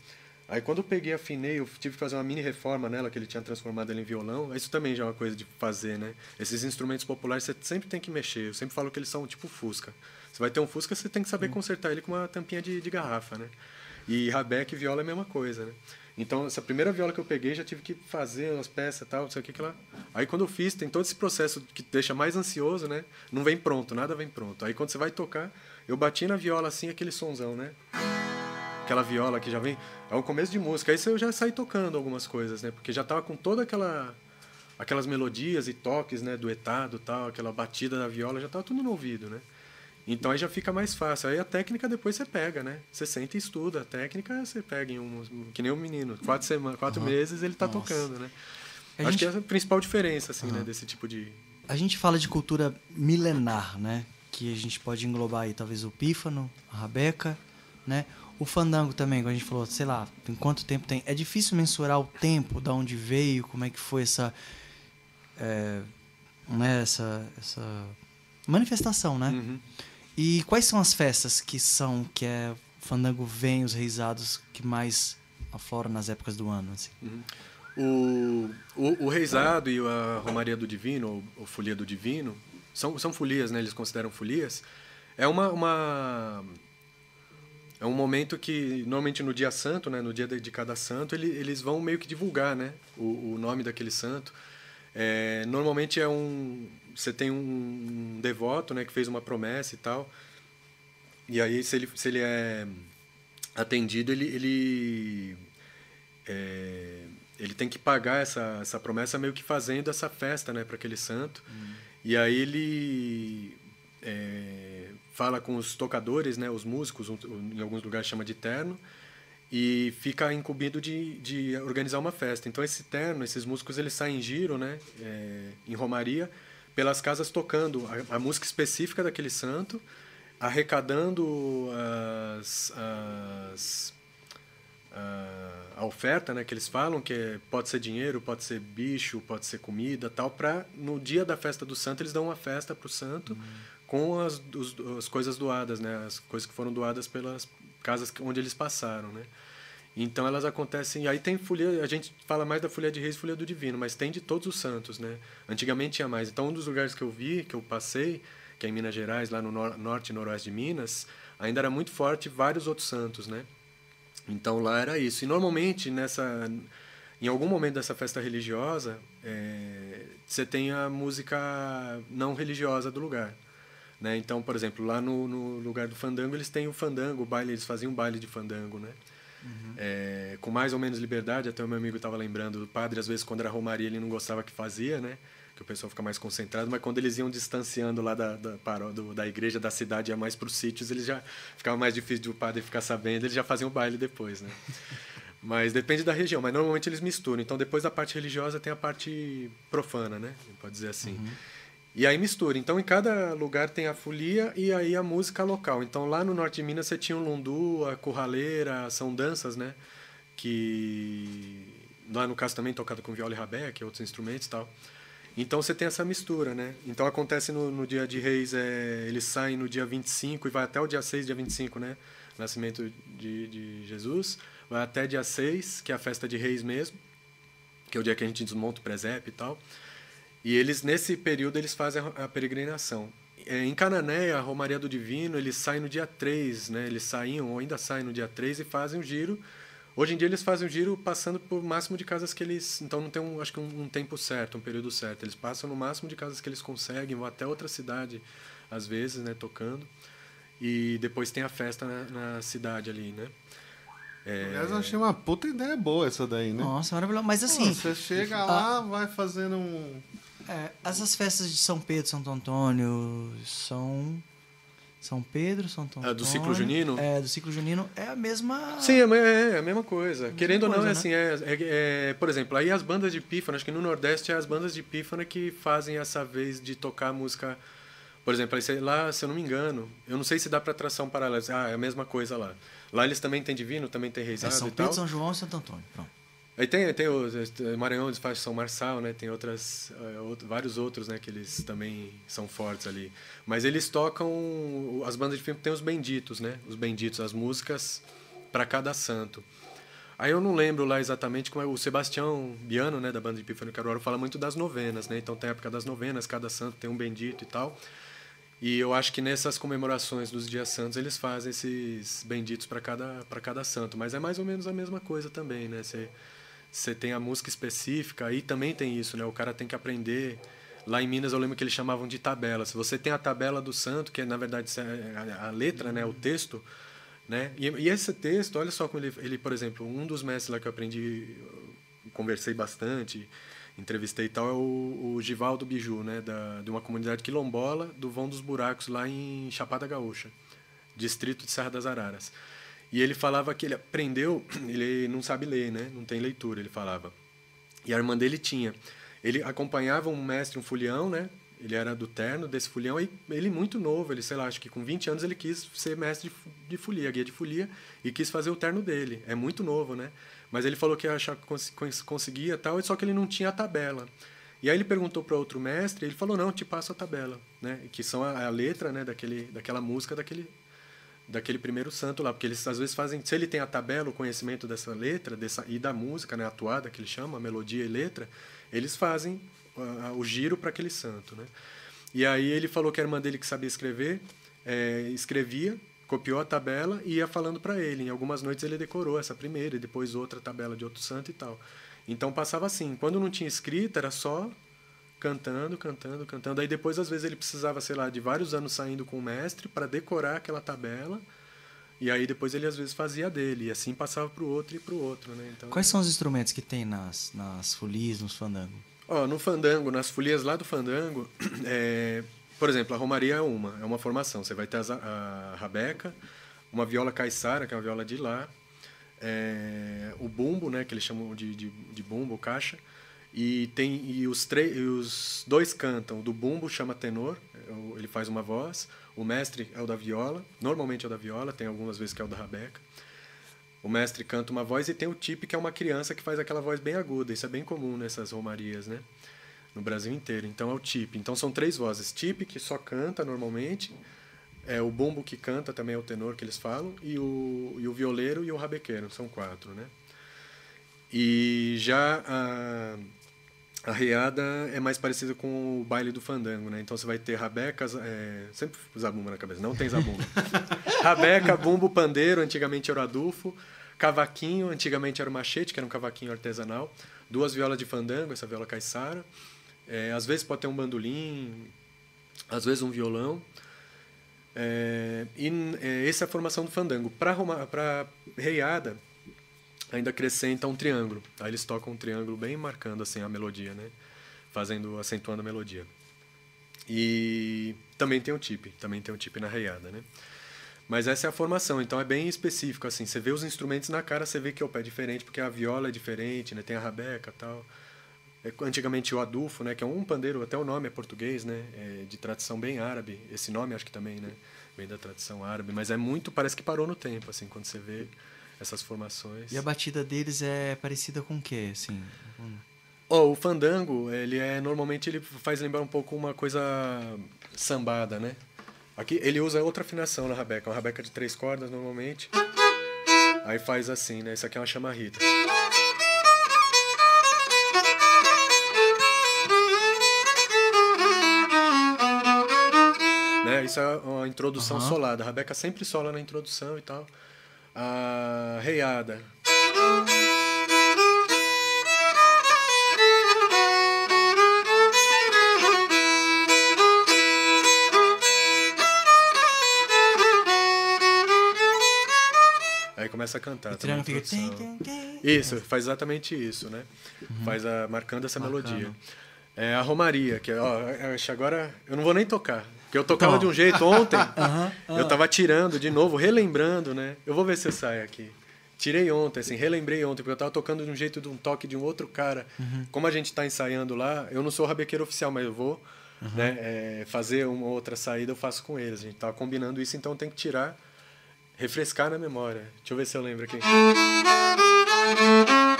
Speaker 3: Aí quando eu peguei, afinei, eu tive que fazer uma mini reforma nela, que ele tinha transformado ela em violão. Isso também já é uma coisa de fazer, né? Esses instrumentos populares você sempre tem que mexer. Eu sempre falo que eles são tipo Fusca. Você vai ter um Fusca, você tem que saber hum. consertar ele com uma tampinha de, de garrafa, né? E rabeca e viola é a mesma coisa, né? Então, essa primeira viola que eu peguei, já tive que fazer umas peças tal, não sei o que, que lá. Aí, quando eu fiz, tem todo esse processo que deixa mais ansioso, né? Não vem pronto, nada vem pronto. Aí, quando você vai tocar, eu bati na viola assim, aquele sonzão, né? Aquela viola que já vem. É o começo de música. Aí eu já saí tocando algumas coisas, né? Porque já tava com toda aquela. Aquelas melodias e toques, né? Duetado tal, aquela batida da viola, já tava tudo no ouvido, né? Então aí já fica mais fácil. Aí a técnica depois você pega, né? Você senta e estuda. A técnica você pega em um. Que nem um menino. Quatro, semanas, quatro uhum. meses ele está tocando, né? A Acho gente... que é a principal diferença, assim, uhum. né? Desse tipo de.
Speaker 2: A gente fala de cultura milenar, né? Que a gente pode englobar aí talvez o pífano, a rabeca, né? O fandango também, como a gente falou, sei lá, tem quanto tempo tem. É difícil mensurar o tempo, da onde veio, como é que foi essa. É, né, essa, essa manifestação, né?
Speaker 3: Uhum.
Speaker 2: E quais são as festas que são que é fandango vem os reisados que mais afloram nas épocas do ano? Assim?
Speaker 3: O, o, o reizado e a Romaria do Divino, ou, ou Folia do Divino, são, são folias, né? Eles consideram folias. É uma, uma é um momento que normalmente no dia santo, né, no dia de cada santo, ele, eles vão meio que divulgar, né, o, o nome daquele santo. É, normalmente é um você tem um, um devoto, né, que fez uma promessa e tal. E aí se ele se ele é atendido, ele ele é, ele tem que pagar essa essa promessa meio que fazendo essa festa, né, para aquele santo. E aí ele é, fala com os tocadores, né, os músicos, em alguns lugares chama de terno, e fica incumbido de, de organizar uma festa. Então esse terno, esses músicos, eles saem em giro, né, é, em romaria, pelas casas tocando a, a música específica daquele santo, arrecadando as, as a, a oferta, né, que eles falam, que pode ser dinheiro, pode ser bicho, pode ser comida, tal, para no dia da festa do santo eles dão uma festa para o santo com as, os- as coisas doadas, né, as coisas que foram doadas pelas casas onde eles passaram, né. Então elas acontecem. Aí tem folia, a gente fala mais da folia de reis e folia do divino, mas tem de todos os santos, né? Antigamente tinha mais. Então um dos lugares que eu vi, que eu passei, que é em Minas Gerais, lá no nor norte e noroeste de Minas, ainda era muito forte vários outros santos, né? Então lá era isso. E normalmente nessa, em algum momento dessa festa religiosa, é, você tem a música não religiosa do lugar. Né? Então, por exemplo, lá no, no lugar do fandango eles têm o fandango, o baile, eles faziam um baile de fandango, né? É, com mais ou menos liberdade, até o meu amigo estava lembrando, o padre às vezes quando era romaria ele não gostava que fazia, né? Que o pessoal fica mais concentrado, mas quando eles iam distanciando lá da, da, do- da igreja, da cidade, ia mais para os sítios, eles já ficava mais difícil de o padre ficar sabendo, eles já faziam o baile depois, né? [LAUGHS] Mas depende da região, mas normalmente eles misturam. Então depois da parte religiosa tem a parte profana, né? Pode dizer assim. E aí mistura. Então em cada lugar tem a folia e aí a música local. Então lá no norte de Minas você tinha o lundu, a curraleira, são danças, né? Que lá no caso também tocado com viola e rabé, que é outros instrumentos e tal. Então você tem essa mistura, né? Então acontece no, no dia de Reis, é, eles saem no dia 25 e vai até o dia 6, dia 25, né? Nascimento de, de Jesus. Vai até dia 6, que é a festa de Reis mesmo, que é o dia que a gente desmonta o presépio e tal. E eles, nesse período, eles fazem a a peregrinação. É, Em Cananéia, a Romaria do Divino, eles saem no dia 3, né? Eles saíam, ou ainda saem no dia 3 e fazem o giro. Hoje em dia eles fazem o giro passando por máximo de casas que eles... Então não tem, um, acho que um, um tempo certo, um período certo. Eles passam no máximo de casas que eles conseguem, vão até outra cidade, às vezes, né? Tocando. E depois tem a festa na, na cidade ali, né? É,
Speaker 1: Aliás, eu achei uma puta ideia boa essa daí, né?
Speaker 2: Nossa, maravilhoso. Mas
Speaker 1: Pô,
Speaker 2: assim,
Speaker 1: você chega lá, vai fazendo um.
Speaker 2: É, essas festas de São Pedro, Santo Antônio, são. São Pedro, Santo Antônio.
Speaker 3: Ah, do ciclo junino?
Speaker 2: É, do ciclo junino é a mesma.
Speaker 3: Sim, é, é, é a mesma coisa. Querendo ou não,
Speaker 2: coisa,
Speaker 3: é
Speaker 2: né?
Speaker 3: assim, é, é- é- por exemplo, aí as bandas de pífano, acho que no Nordeste é as bandas de pífano que fazem essa vez de tocar música. Por exemplo, lá, se eu não me engano, eu não sei se dá para tração paralela. Ah, é a mesma coisa lá. Lá eles também têm divino, também tem
Speaker 2: É
Speaker 3: reisado
Speaker 2: São
Speaker 3: e
Speaker 2: Pedro. São João e Santo Antônio. Pronto.
Speaker 3: Aí tem, tem eh, Maranhão, eles São Marçal, né? Tem outras, eh, vários outros, né? Que eles também são fortes ali. Mas eles tocam, as bandas de filme tem os benditos, né? Os benditos, as músicas para cada santo. Aí eu não lembro lá exatamente como é o Sebastião Biano, né? Da banda de Pífano Caruaru, fala muito das novenas, né? Então tem a época das novenas, cada santo tem um bendito e tal. E eu acho que nessas comemorações dos dias santos eles fazem esses benditos para cada para cada santo, mas é mais ou menos a mesma coisa também, né? Você você tem a música específica, aí também tem isso, né? O cara tem que aprender. Lá em Minas eu lembro que eles chamavam de tabela. Se você tem a tabela do santo, que é, na verdade é a- letra, né, o texto, né? E, e esse texto, olha só como ele, ele, por exemplo, um dos mestres lá que eu aprendi, conversei bastante, entrevistei e tal, é o, o Givaldo Biju, né, da, de uma comunidade quilombola do Vão dos Buracos lá em Chapada Gaúcha, distrito de Serra das Araras. E ele falava que ele aprendeu, [CLEARS THROAT] ele não sabe ler, né? Não tem leitura, ele falava. E a irmã dele tinha. Ele acompanhava um mestre, um fulião, né? Ele era do terno desse fulião e ele muito novo, ele sei lá, acho que com 20 anos ele quis ser mestre de folia, guia de folia e quis fazer o terno dele. É muito novo, né? Mas ele falou que achava que cons- cons- conseguia tal, só que ele não tinha a tabela. E aí ele perguntou para outro mestre, ele falou: "Não, te passo a tabela", né? Que são a, a letra, né, daquele daquela música daquele daquele primeiro santo lá, porque eles às vezes fazem, se ele tem a tabela, o conhecimento dessa letra, dessa e da música, né, atuada que ele chama, melodia e letra, eles fazem uh, o giro para aquele santo, né? E aí ele falou que a irmã dele que sabia escrever, é, escrevia, copiou a tabela e ia falando para ele. Em algumas noites ele decorou essa primeira e depois outra tabela de outro santo e tal. Então passava assim. Quando não tinha escrita, era só cantando, cantando, cantando. Aí depois, às vezes, ele precisava, sei lá, de vários anos saindo com o mestre para decorar aquela tabela. E aí depois ele às vezes fazia dele. E assim passava para o outro e para o outro, né? Então,
Speaker 2: Quais são os instrumentos que tem nas, nas folias, nos fandangos?
Speaker 3: Ó, no fandango, nas folias lá do fandango, [CLEARS THROAT] é, por exemplo, a romaria é uma, é uma formação. Você vai ter a, a rabeca, uma viola caiçara, que é uma viola de lá, é, o bumbo, né, que eles chamam de, de, de bumbo, caixa, e tem e os, três, os dois cantam. Do bumbo chama tenor, é ele faz uma voz. O mestre é o da viola, normalmente é o da viola, tem algumas vezes que é o da rabeca. O mestre canta uma voz e tem o tipe, que é uma criança que faz aquela voz bem aguda. Isso é bem comum nessas romarias, né? No Brasil inteiro. Então é o tipe. Então são três vozes. Tipe, que só canta normalmente. É o bumbo que canta, também é o tenor que eles falam. E o, e o violeiro e o rabequeiro. São quatro, né? E já a reada é mais parecida com o baile do fandango, né? Então você vai ter rabecas, é, sempre zabumba na cabeça, não tem zabumba. [LAUGHS] Rabeca, bumbo, pandeiro, antigamente era o adufo, cavaquinho, antigamente era o machete, que era um cavaquinho artesanal, duas violas de fandango, essa viola caiçara, é, às vezes pode ter um bandolim, às vezes um violão. É, e é, essa é a formação do fandango. Para reiada, ainda acrescenta um triângulo. Aí eles tocam um triângulo bem marcando assim a melodia, né? Fazendo, acentuando a melodia. E também tem o tip, também tem o tip na reiada, né? Mas essa é a formação, então é bem específico assim. Você vê os instrumentos na cara, você vê que o pé é diferente, porque a viola é diferente, né? Tem a rabeca, tal. É, antigamente o adufo, né? Que é um pandeiro, até o nome é português, né? É de tradição bem árabe. Esse nome acho que também, né? Vem da tradição árabe, mas é muito, parece que parou no tempo, assim, quando você vê essas formações.
Speaker 2: E a batida deles é parecida com o quê, assim?
Speaker 3: Oh, o fandango, ele é normalmente ele faz lembrar um pouco uma coisa sambada, né? Aqui ele usa outra afinação na rabeca, uma rabeca de três cordas normalmente. Aí faz assim, né? Isso aqui é uma chamarrita. Né? Isso é uma introdução
Speaker 2: Aham.
Speaker 3: solada. A rabeca sempre sola na introdução e tal. A reiada. Aí começa a cantar.
Speaker 2: Tem.
Speaker 3: Isso, faz exatamente isso, né? Faz a, marcando essa
Speaker 2: Marcando.
Speaker 3: melodia. É a Romaria, que ó, eu acho que agora eu não vou nem tocar. Porque eu tocava
Speaker 2: Tá.
Speaker 3: de um jeito ontem, [LAUGHS]
Speaker 2: Aham,
Speaker 3: eu tava tirando de novo, relembrando, né? Eu vou ver se sai aqui. Tirei ontem, assim, relembrei ontem, porque eu tava tocando de um jeito de um toque de um outro cara. Como a gente tá ensaiando lá, eu não sou rabequeiro oficial, mas eu vou né, é, fazer uma outra saída, eu faço com eles. A gente tava combinando isso, então tem que tirar, refrescar na memória. Deixa eu ver se eu lembro aqui. [LAUGHS]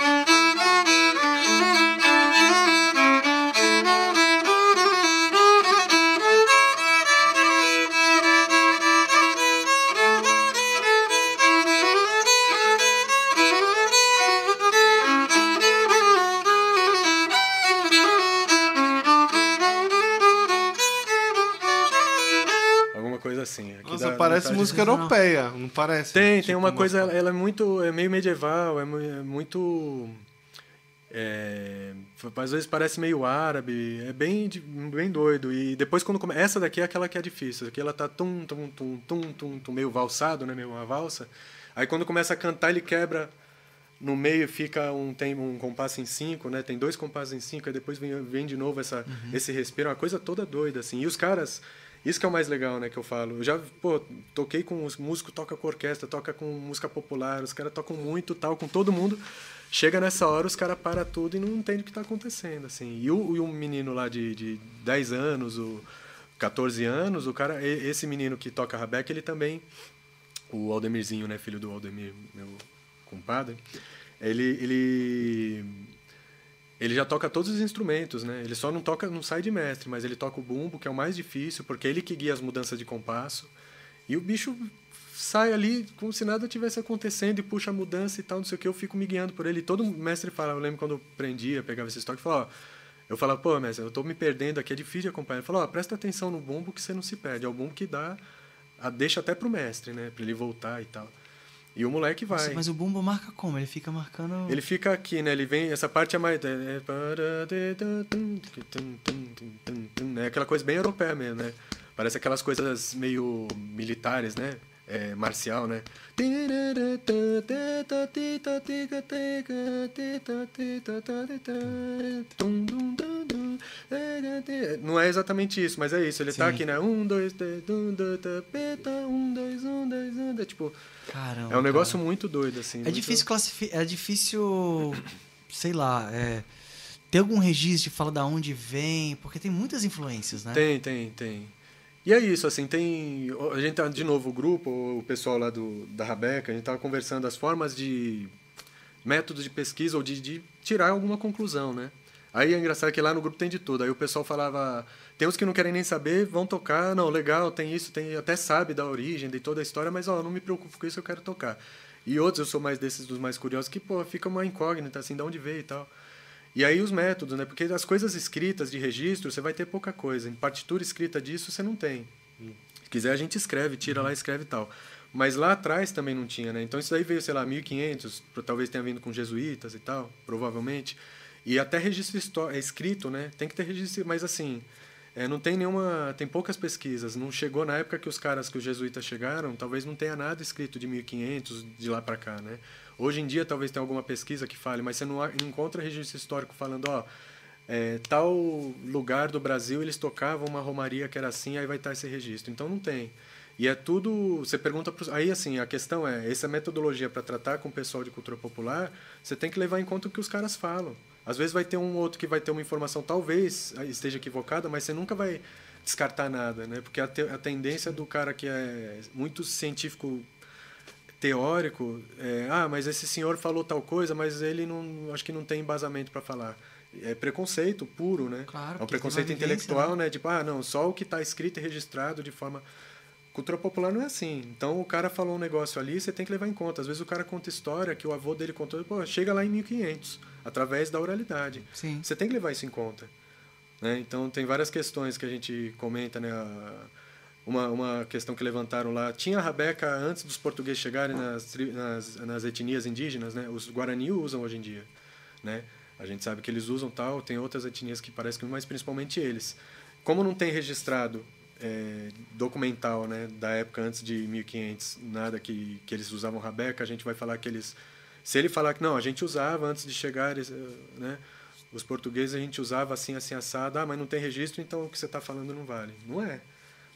Speaker 1: parece música europeia, não parece?
Speaker 3: Tem, tem
Speaker 1: Tipo
Speaker 3: uma coisa, ela é muito, é meio medieval, é é muito, é, às vezes parece meio árabe, é bem, bem doido. E depois quando come, essa daqui é aquela que é difícil, aqui ela tá tum tum tum tum tum, tum meio valsado, né, meio uma valsa. Aí quando começa a cantar ele quebra no meio fica um tem um compasso em cinco, né? Tem dois compassos em cinco, aí depois vem, vem de novo essa esse respiro, uma coisa toda doida assim. E os caras isso que é o mais legal, né, que eu falo. Eu já, pô, toquei com os músicos, toca com orquestra, toca com música popular, os caras tocam muito, tal, com todo mundo. Chega nessa hora, os caras param tudo e não entendem o que está acontecendo, assim. E o, e um menino lá de, de 10 anos, o 14 anos, o cara, esse menino que toca rabeca, ele também, o Aldemirzinho, né, filho do Aldemir, meu compadre, ele, ele ele já toca todos os instrumentos, né? Ele só não toca, não sai de mestre, mas ele toca o bumbo, que é o mais difícil, porque é ele que guia as mudanças de compasso. E o bicho sai ali como se nada tivesse acontecendo e puxa a mudança e tal, não sei o que, eu fico me guiando por ele. E todo mestre fala, eu lembro quando eu prendia, pegava esse estoque, falava, ó, eu falava, pô, mestre, eu tô me perdendo aqui, é difícil de acompanhar. Ele falou, ó, presta atenção no bumbo que você não se perde, é o bumbo que dá, a, deixa até pro mestre, né, para ele voltar e tal. E o moleque vai. Nossa,
Speaker 2: mas o bumbo marca como? Ele fica marcando.
Speaker 3: Ele fica aqui, né? Ele vem. Essa parte é mais. É, aquela coisa bem europeia mesmo, né? Parece aquelas coisas meio militares, né? É, marcial, né? Não é exatamente isso, mas é isso. Ele Sim. tá aqui, né? Um, dois, três, um, dois, três, um, dois, um, dois, um. É tipo.
Speaker 2: Caramba.
Speaker 3: É um negócio cara. muito doido, assim. É
Speaker 2: muito... difícil classificar. É difícil. Sei lá. É... Tem algum registro de fala da onde vem? Porque tem muitas influências, né?
Speaker 3: Tem, tem, tem. E é isso, assim, tem. A gente tá, de novo, o grupo, o pessoal lá do, da Rabeca, a gente tava conversando as formas de. métodos de pesquisa ou de, de tirar alguma conclusão, né? Aí é engraçado que lá no grupo tem de tudo. Aí o pessoal falava. Tem uns que não querem nem saber, vão tocar. Não, legal, tem isso, tem até sabe da origem, de toda a história, mas ó, não me preocupo com isso, eu quero tocar. E outros, eu sou mais desses dos mais curiosos, que, pô, fica uma incógnita, assim, de onde veio e tal. E aí os métodos, né? Porque as coisas escritas de registro, você vai ter pouca coisa. Em partitura escrita disso, você não tem. Se quiser, a gente escreve, tira lá, escreve e tal. Mas lá atrás também não tinha, né? Então isso daí veio, sei lá, 1500, talvez tenha vindo com jesuítas e tal, provavelmente. E até registro é escrito, né? Tem que ter registro, mas assim, é, não tem nenhuma. Tem poucas pesquisas. Não chegou na época que os caras, que os jesuítas chegaram, talvez não tenha nada escrito de 1500 de lá para cá, né? Hoje em dia talvez tenha alguma pesquisa que fale, mas você não, encontra registro histórico falando, ó. É, tal lugar do Brasil eles tocavam uma romaria que era assim, aí vai estar esse registro. Então não tem. E é tudo. Você pergunta. Pros, aí, assim, a questão é: essa metodologia para tratar com o pessoal de cultura popular, você tem que levar em conta o que os caras falam. Às vezes vai ter um outro que vai ter uma informação, talvez esteja equivocada, mas você nunca vai descartar nada, né? Porque a, te, a tendência do cara que é muito científico teórico é, ah, mas esse senhor falou tal coisa, mas ele não, acho que não tem embasamento para falar. É preconceito puro, né?
Speaker 2: Claro,
Speaker 3: é um preconceito intelectual, né? né? Tipo, ah, não, só o que está escrito e registrado de forma cultura popular não é assim. Então o cara falou um negócio ali, você tem que levar em conta. Às vezes o cara conta história que o avô dele contou, pô, chega lá em 1500 através da oralidade.
Speaker 2: Sim.
Speaker 3: Você tem que levar isso em conta. Né? Então, tem várias questões que a gente comenta. Né? Uma, uma questão que levantaram lá. Tinha a rabeca antes dos portugueses chegarem nas, nas, nas etnias indígenas. Né? Os Guarani usam hoje em dia. Né? A gente sabe que eles usam tal. Tem outras etnias que parecem que mas principalmente eles. Como não tem registrado é, documental né, da época antes de 1500, nada que, que eles usavam rabeca, a gente vai falar que eles se ele falar que não, a gente usava antes de chegar, né? Os portugueses a gente usava assim, assim, assado. Ah, mas não tem registro, então o que você está falando não vale. Não é.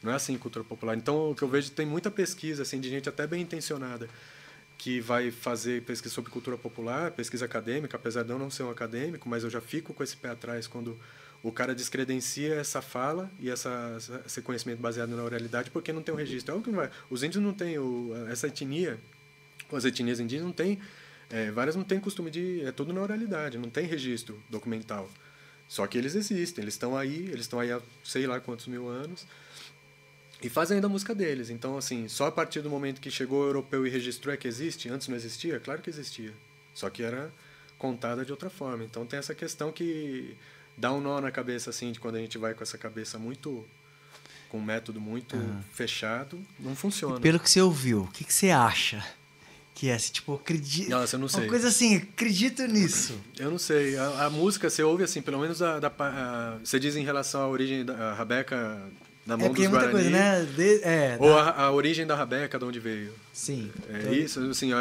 Speaker 3: Não é assim cultura popular. Então, o que eu vejo tem muita pesquisa, assim, de gente até bem intencionada, que vai fazer pesquisa sobre cultura popular, pesquisa acadêmica, apesar de eu não ser um acadêmico, mas eu já fico com esse pé atrás quando o cara descredencia essa fala e essa, esse conhecimento baseado na oralidade porque não tem um registro. É o que vai. Os índios não têm o, essa etnia, as etnias indígenas não têm é, várias não têm costume de. É tudo na oralidade, não tem registro documental. Só que eles existem, eles estão aí, eles estão aí há sei lá quantos mil anos e fazem ainda a música deles. Então, assim, só a partir do momento que chegou o europeu e registrou é que existe. Antes não existia? Claro que existia. Só que era contada de outra forma. Então tem essa questão que dá um nó na cabeça, assim, de quando a gente vai com essa cabeça muito. com um método muito uhum. fechado, não funciona.
Speaker 2: E pelo que você ouviu, o que, que você acha? que é, assim, tipo, acredito.
Speaker 3: Nossa, eu não sei.
Speaker 2: Uma coisa assim, acredito nisso.
Speaker 3: Eu não sei. A, a música, você ouve assim, pelo menos a, da, a, você diz em relação à origem da Rabeca na mão é dos Guarani. Muita coisa, né? De, é, ou da... a, a, origem da Rabeca, de onde veio.
Speaker 2: Sim.
Speaker 3: É então... isso, assim,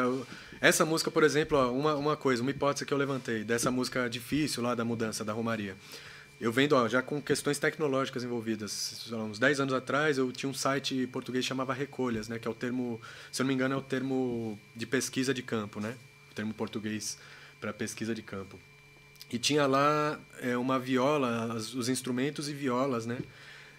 Speaker 3: essa música, por exemplo, ó, uma, uma coisa, uma hipótese que eu levantei, dessa música difícil lá da mudança, da Romaria eu vendo ó, já com questões tecnológicas envolvidas. Uns 10 anos atrás eu tinha um site português que chamava Recolhas, né, que é o termo, se eu não me engano, é o termo de pesquisa de campo, né? O termo português para pesquisa de campo. E tinha lá é, uma viola, os instrumentos e violas, né?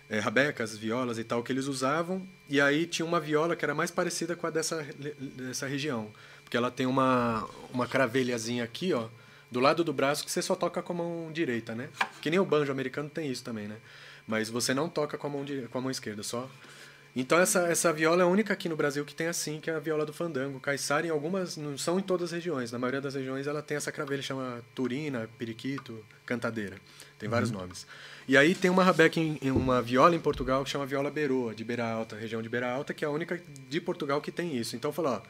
Speaker 3: É, rabecas, violas e tal que eles usavam. E aí tinha uma viola que era mais parecida com a dessa, dessa região, porque ela tem uma uma cravelhazinha aqui, ó, do lado do braço que você só toca com a mão direita, né? Que nem o banjo americano tem isso também, né? Mas você não toca com a mão, com a mão esquerda, só. Então essa, essa viola é a única aqui no Brasil que tem assim, que é a viola do fandango. Caiçara em algumas, não são em todas as regiões. Na maioria das regiões ela tem essa cravelha, chama turina, periquito, cantadeira. Tem vários uhum. nomes. E aí tem uma rabeca em, uma viola em Portugal que chama viola beroa, de Beira Alta, região de Beira Alta, que é a única de Portugal que tem isso. Então falou, ó,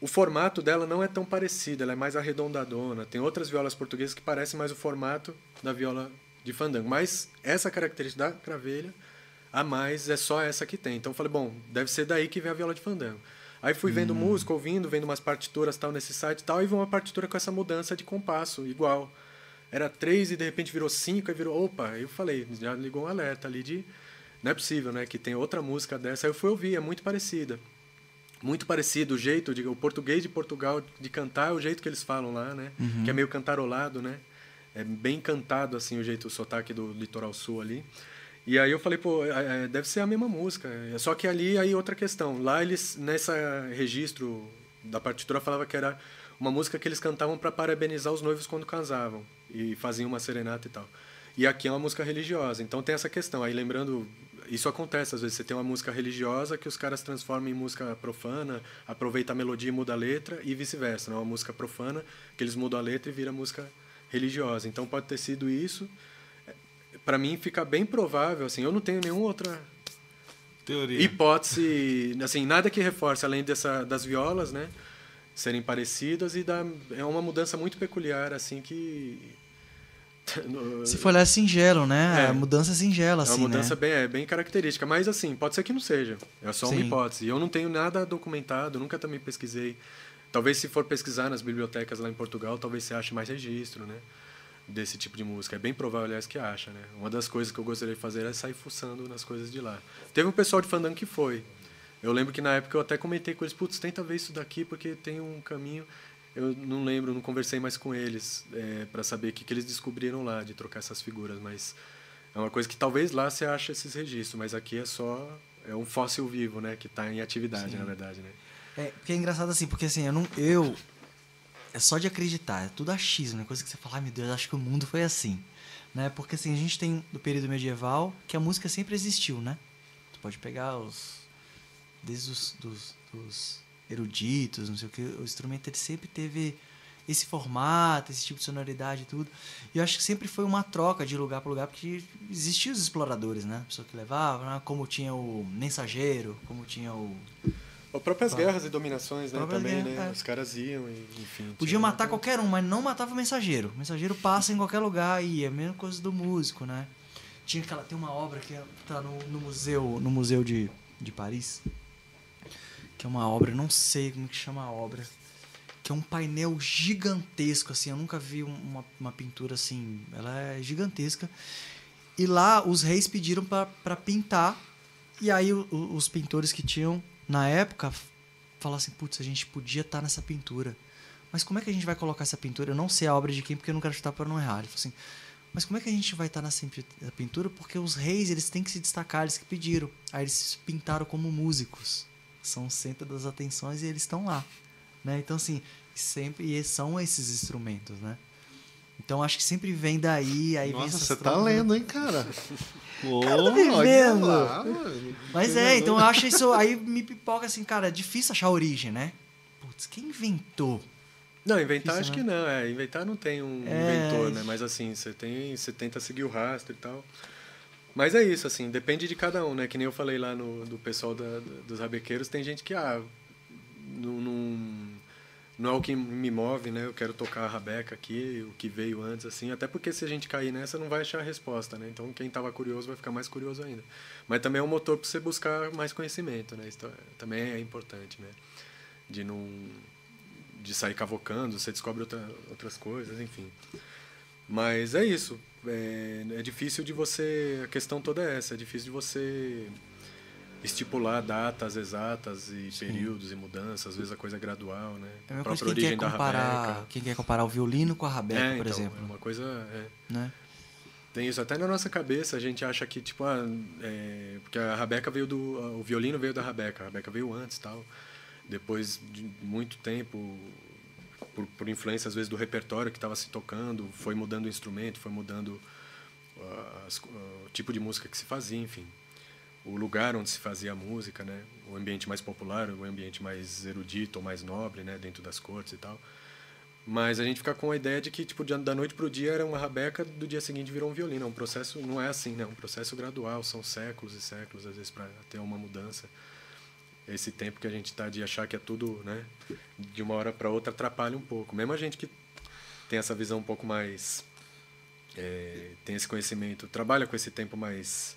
Speaker 3: o formato dela não é tão parecido, ela é mais arredondadona. Tem outras violas portuguesas que parecem mais o formato da viola de fandango. Mas essa característica da cravelha, a mais, é só essa que tem. Então eu falei, bom, deve ser daí que vem a viola de fandango. Aí fui vendo hum. música, ouvindo, vendo umas partituras tal nesse site e tal, e vi uma partitura com essa mudança de compasso, igual. Era três e de repente virou cinco, aí virou. Opa, aí eu falei, já ligou um alerta ali de. Não é possível, né? Que tem outra música dessa. Aí eu fui ouvir, é muito parecida muito parecido o jeito de o português de Portugal de cantar é o jeito que eles falam lá né? Uhum. que é meio cantarolado né? É bem cantado assim o jeito o sotaque do litoral sul ali. E aí eu falei pô é, é deve ser a mesma música. Só que ali aí outra questão. Lá eles nessa registro da partitura falava que era uma música que eles cantavam para parabenizar os noivos quando casavam e faziam uma serenata e tal. E aqui é uma música religiosa então tem essa questão. Aí lembrando isso acontece, às vezes você tem uma música religiosa que os caras transformam em música profana, aproveita a melodia e muda a letra, e vice-versa. Né? Uma música profana, que eles mudam a letra e vira música religiosa. Então pode ter sido isso. Para mim fica bem provável, assim, eu não tenho nenhuma outra
Speaker 1: Teoria.
Speaker 3: hipótese, assim, nada que reforce além dessa das violas, né? Serem parecidas e da, é uma mudança muito peculiar, assim, que
Speaker 2: se for olhar é singelo, né? É, a mudança é singela, assim,
Speaker 3: É uma
Speaker 2: né?
Speaker 3: mudança né? bem, é, bem característica. Mas, assim, pode ser que não seja. É só Sim. uma hipótese. Eu não tenho nada documentado, nunca também pesquisei. Talvez se for pesquisar nas bibliotecas lá em Portugal, talvez você ache mais registro, né? Desse tipo de música. É bem provável, aliás, que acha, né? Uma das coisas que eu gostaria de fazer é sair fuçando nas coisas de lá. Teve um pessoal de fandango que foi. Eu lembro que na época eu até comentei com eles, putz, tenta ver isso daqui porque tem um caminho eu não lembro, não conversei mais com eles é, para saber o que, que eles descobriram lá de trocar essas figuras, mas é uma coisa que talvez lá você ache esses registros, mas aqui é só é um fóssil vivo, né, que está em atividade, Sim. na verdade, né?
Speaker 2: É, porque é engraçado assim, porque assim, eu não eu é só de acreditar, é tudo achismo, né? Coisa que você fala, ai meu Deus, acho que o mundo foi assim, né? Porque assim, a gente tem do período medieval que a música sempre existiu, né? Tu pode pegar os desde os dos, dos eruditos, não sei o que, o instrumento ele sempre teve esse formato, esse tipo de sonoridade e tudo. E eu acho que sempre foi uma troca de lugar para lugar, porque existiam os exploradores, né? A pessoa que levava, né? como tinha o mensageiro, como tinha o
Speaker 3: ou próprias guerras e dominações, né? Também, guerra, né? É. Os caras iam e, enfim.
Speaker 2: Podiam matar qualquer um, mas não matava o mensageiro. O mensageiro passa em qualquer lugar e é a mesma coisa do músico, né? Tinha aquela, tem uma obra que tá no, no museu, no museu de, de Paris, que é uma obra, não sei como que chama a obra, que é um painel gigantesco, assim, eu nunca vi uma, uma pintura assim, ela é gigantesca. E lá os reis pediram para pintar, e aí o, os pintores que tinham na época falaram assim, putz, a gente podia estar tá nessa pintura. Mas como é que a gente vai colocar essa pintura? Eu não sei a obra de quem, porque eu não quero chutar para não errar. Ele falou assim, mas como é que a gente vai estar tá nessa pintura? Porque os reis, eles têm que se destacar, eles que pediram. Aí eles pintaram como músicos são o centro das atenções e eles estão lá, né? Então assim, sempre e são esses instrumentos, né? Então acho que sempre vem daí, aí
Speaker 1: Nossa, você tá lendo, hein, cara? [LAUGHS]
Speaker 2: Pô, cara, vivendo. Lá, Mas é, então eu acho isso aí me pipoca assim, cara, é difícil achar a origem, né? Putz, quem inventou?
Speaker 3: Não, inventar difícil, acho né? que não, é, inventar não tem um é... inventor, né? Mas assim, você tem, você tenta seguir o rastro e tal. Mas é isso, assim, depende de cada um, né? Que nem eu falei lá no, do pessoal da, dos rabequeiros, tem gente que, ah, não, não, não é o que me move, né? Eu quero tocar a rabeca aqui, o que veio antes, assim. Até porque se a gente cair nessa, não vai achar a resposta, né? Então, quem estava curioso vai ficar mais curioso ainda. Mas também é um motor para você buscar mais conhecimento, né? Isso também é importante, né? De não... De sair cavocando, você descobre outra, outras coisas, enfim. Mas é isso é, é difícil de você. A questão toda é essa, é difícil de você estipular datas exatas e Sim. períodos e mudanças, às vezes a coisa é gradual, né?
Speaker 2: É a própria origem quer comparar, da rabeca. Quem quer comparar o violino com a rabeca,
Speaker 3: é,
Speaker 2: por
Speaker 3: então,
Speaker 2: exemplo.
Speaker 3: É uma coisa. É. Né? Tem isso até na nossa cabeça, a gente acha que, tipo, ah, é, porque a rabeca veio do. O violino veio da rabeca, a rabeca veio antes tal. Depois de muito tempo por, por influência às vezes do repertório que estava se tocando, foi mudando o instrumento, foi mudando uh, as, uh, o tipo de música que se fazia, enfim, o lugar onde se fazia a música, né, o ambiente mais popular, o ambiente mais erudito ou mais nobre, né, dentro das cortes e tal. Mas a gente fica com a ideia de que tipo da noite para o dia era uma rabeca, do dia seguinte virou um violino. É um processo não é assim, né? É um processo gradual, são séculos e séculos às vezes para ter uma mudança esse tempo que a gente está de achar que é tudo, né, de uma hora para outra atrapalha um pouco. Mesmo a gente que tem essa visão um pouco mais é, tem esse conhecimento, trabalha com esse tempo mais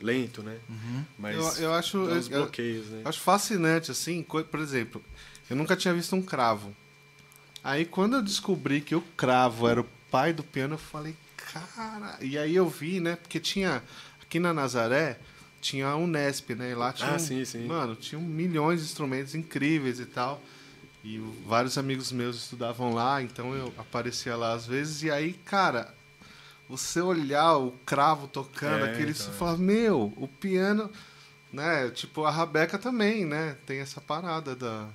Speaker 3: lento, né?
Speaker 1: Uhum. Mas eu, eu acho eu, bloqueios, né? acho fascinante assim, por exemplo, eu nunca tinha visto um cravo. Aí quando eu descobri que o cravo era o pai do piano, eu falei, cara, e aí eu vi, né, porque tinha aqui na Nazaré tinha a Unesp, né? E lá tinha.
Speaker 3: Ah, sim, sim.
Speaker 1: Mano, tinha milhões de instrumentos incríveis e tal. E vários amigos meus estudavam lá, então eu aparecia lá às vezes. E aí, cara, você olhar o cravo tocando, é, aquele. Então, você é. fala, meu, o piano. Né? Tipo, a Rabeca também, né? Tem essa parada da.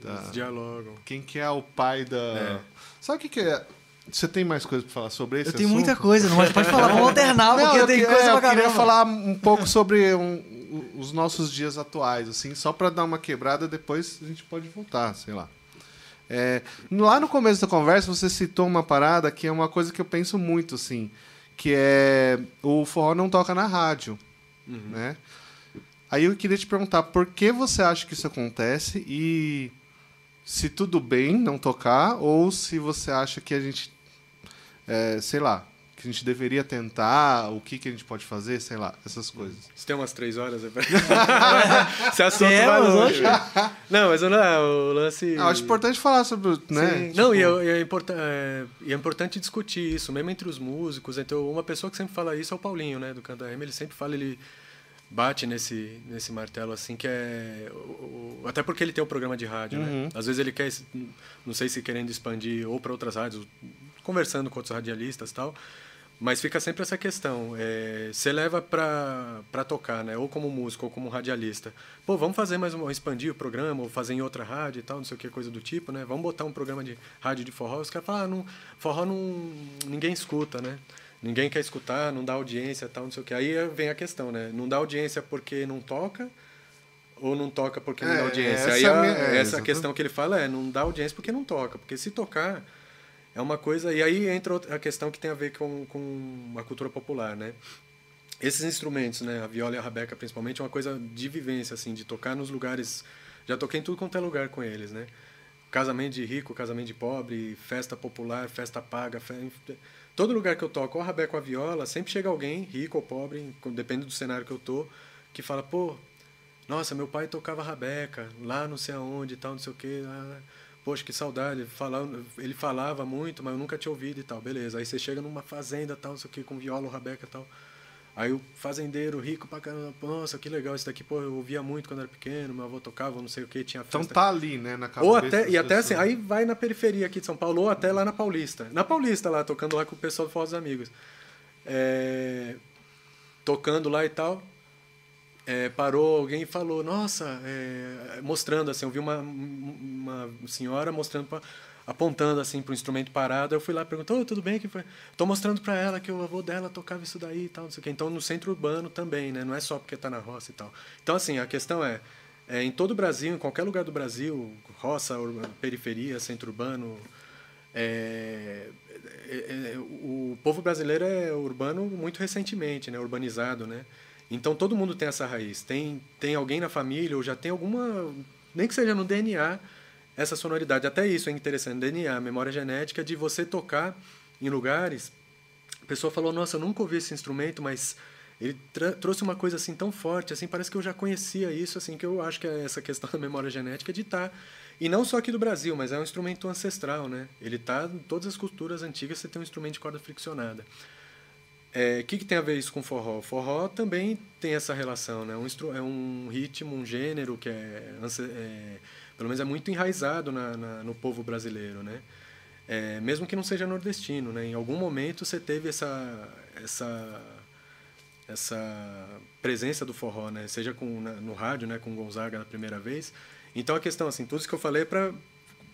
Speaker 3: da Eles dialogam.
Speaker 1: Quem que é o pai da. É. Sabe o que, que é? Você tem mais coisa para falar sobre isso?
Speaker 2: Eu tenho muita coisa, não, mas pode falar, vamos alternar, porque não, tem coisa é,
Speaker 1: pra Eu queria falar um pouco sobre um, os nossos dias atuais, assim, só para dar uma quebrada, depois a gente pode voltar, sei lá. É, lá no começo da conversa, você citou uma parada que é uma coisa que eu penso muito, assim, que é o forró não toca na rádio, uhum. né? Aí eu queria te perguntar, por que você acha que isso acontece e se tudo bem não tocar ou se você acha que a gente, é, sei lá, que a gente deveria tentar, o que, que a gente pode fazer, sei lá, essas coisas.
Speaker 3: Se tem umas três horas, [LAUGHS] se assunto é, vai longe. Não, mas não, é, o lance...
Speaker 1: Não, acho importante falar sobre, né?
Speaker 3: Tipo... Não, e é, e, é importa, é, e é importante discutir isso, mesmo entre os músicos. Então, uma pessoa que sempre fala isso é o Paulinho, né, do Canto M, ele sempre fala, ele bate nesse, nesse martelo assim que é o, o, até porque ele tem um programa de rádio né? uhum. né às vezes ele quer não sei se querendo expandir ou para outras rádios conversando com outros radialistas tal mas fica sempre essa questão é, você leva para para tocar né ou como músico ou como radialista pô vamos fazer mais um expandir o programa ou fazer em outra rádio e tal não sei o que coisa do tipo né vamos botar um programa de rádio de forró os caras falam ah, não forró não ninguém escuta né ninguém quer escutar, não dá audiência, tal, não sei o que. Aí vem a questão, né? Não dá audiência porque não toca ou não toca porque não dá é, audiência. Essa Aí a, é, essa questão que ele fala é não dá audiência porque não toca, porque se tocar é uma coisa e aí entra a questão que tem a ver com, com a cultura popular, né? Esses instrumentos, né, a viola e a rabeca principalmente, é uma coisa de vivência assim, de tocar nos lugares. Já toquei em tudo quanto é lugar com eles, né? Casamento de rico, casamento de pobre, festa popular, festa paga, festa Todo lugar que eu toco, ou rabeco a viola, sempre chega alguém, rico ou pobre, depende do cenário que eu tô, que fala, pô, nossa, meu pai tocava rabeca, lá não sei aonde e tal, não sei o quê. Ah, poxa, que saudade. Ele falava muito, mas eu nunca tinha ouvido e tal. Beleza. Aí você chega numa fazenda, tal, não sei o quê, com viola ou rabeca e tal. Aí o fazendeiro rico pra caramba, nossa, que legal isso daqui, pô, eu ouvia muito quando era pequeno, meu avô tocava, não sei o que, tinha
Speaker 1: festa. Então tá ali, né, na
Speaker 3: cabeça. Ou até, e até assim, aí vai na periferia aqui de São Paulo, ou até lá na Paulista. Na Paulista lá, tocando lá com o pessoal do dos Amigos. É, tocando lá e tal. É, parou alguém e falou, nossa, é, mostrando assim, eu vi uma, uma senhora mostrando para apontando assim para o instrumento parado. Eu fui lá perguntei, oh, tudo bem? que foi? Tô mostrando para ela que o avô dela tocava isso daí e tal, não sei o quê. Então, no centro urbano também, né? Não é só porque está na roça e tal. Então, assim, a questão é, é, em todo o Brasil, em qualquer lugar do Brasil, roça, periferia, centro urbano, é, é, é, o povo brasileiro é urbano muito recentemente, né? Urbanizado, né? Então, todo mundo tem essa raiz. Tem, tem alguém na família ou já tem alguma... Nem que seja no DNA essa sonoridade. Até isso é interessante, DNA, memória genética, de você tocar em lugares. A pessoa falou: Nossa, eu nunca ouvi esse instrumento, mas ele trouxe uma coisa assim tão forte, assim, parece que eu já conhecia isso, assim, que eu acho que é essa questão da memória genética de estar. Tá, e não só aqui do Brasil, mas é um instrumento ancestral, né? Ele está em todas as culturas antigas, você tem um instrumento de corda friccionada. O é, que, que tem a ver isso com forró? Forró também tem essa relação, né? Um, é um ritmo, um gênero que é, é pelo menos é muito enraizado na, na, no povo brasileiro, né? É, mesmo que não seja nordestino, né? Em algum momento você teve essa essa essa presença do forró, né? Seja com na, no rádio, né? Com Gonzaga na primeira vez. Então a questão assim, tudo isso que eu falei é para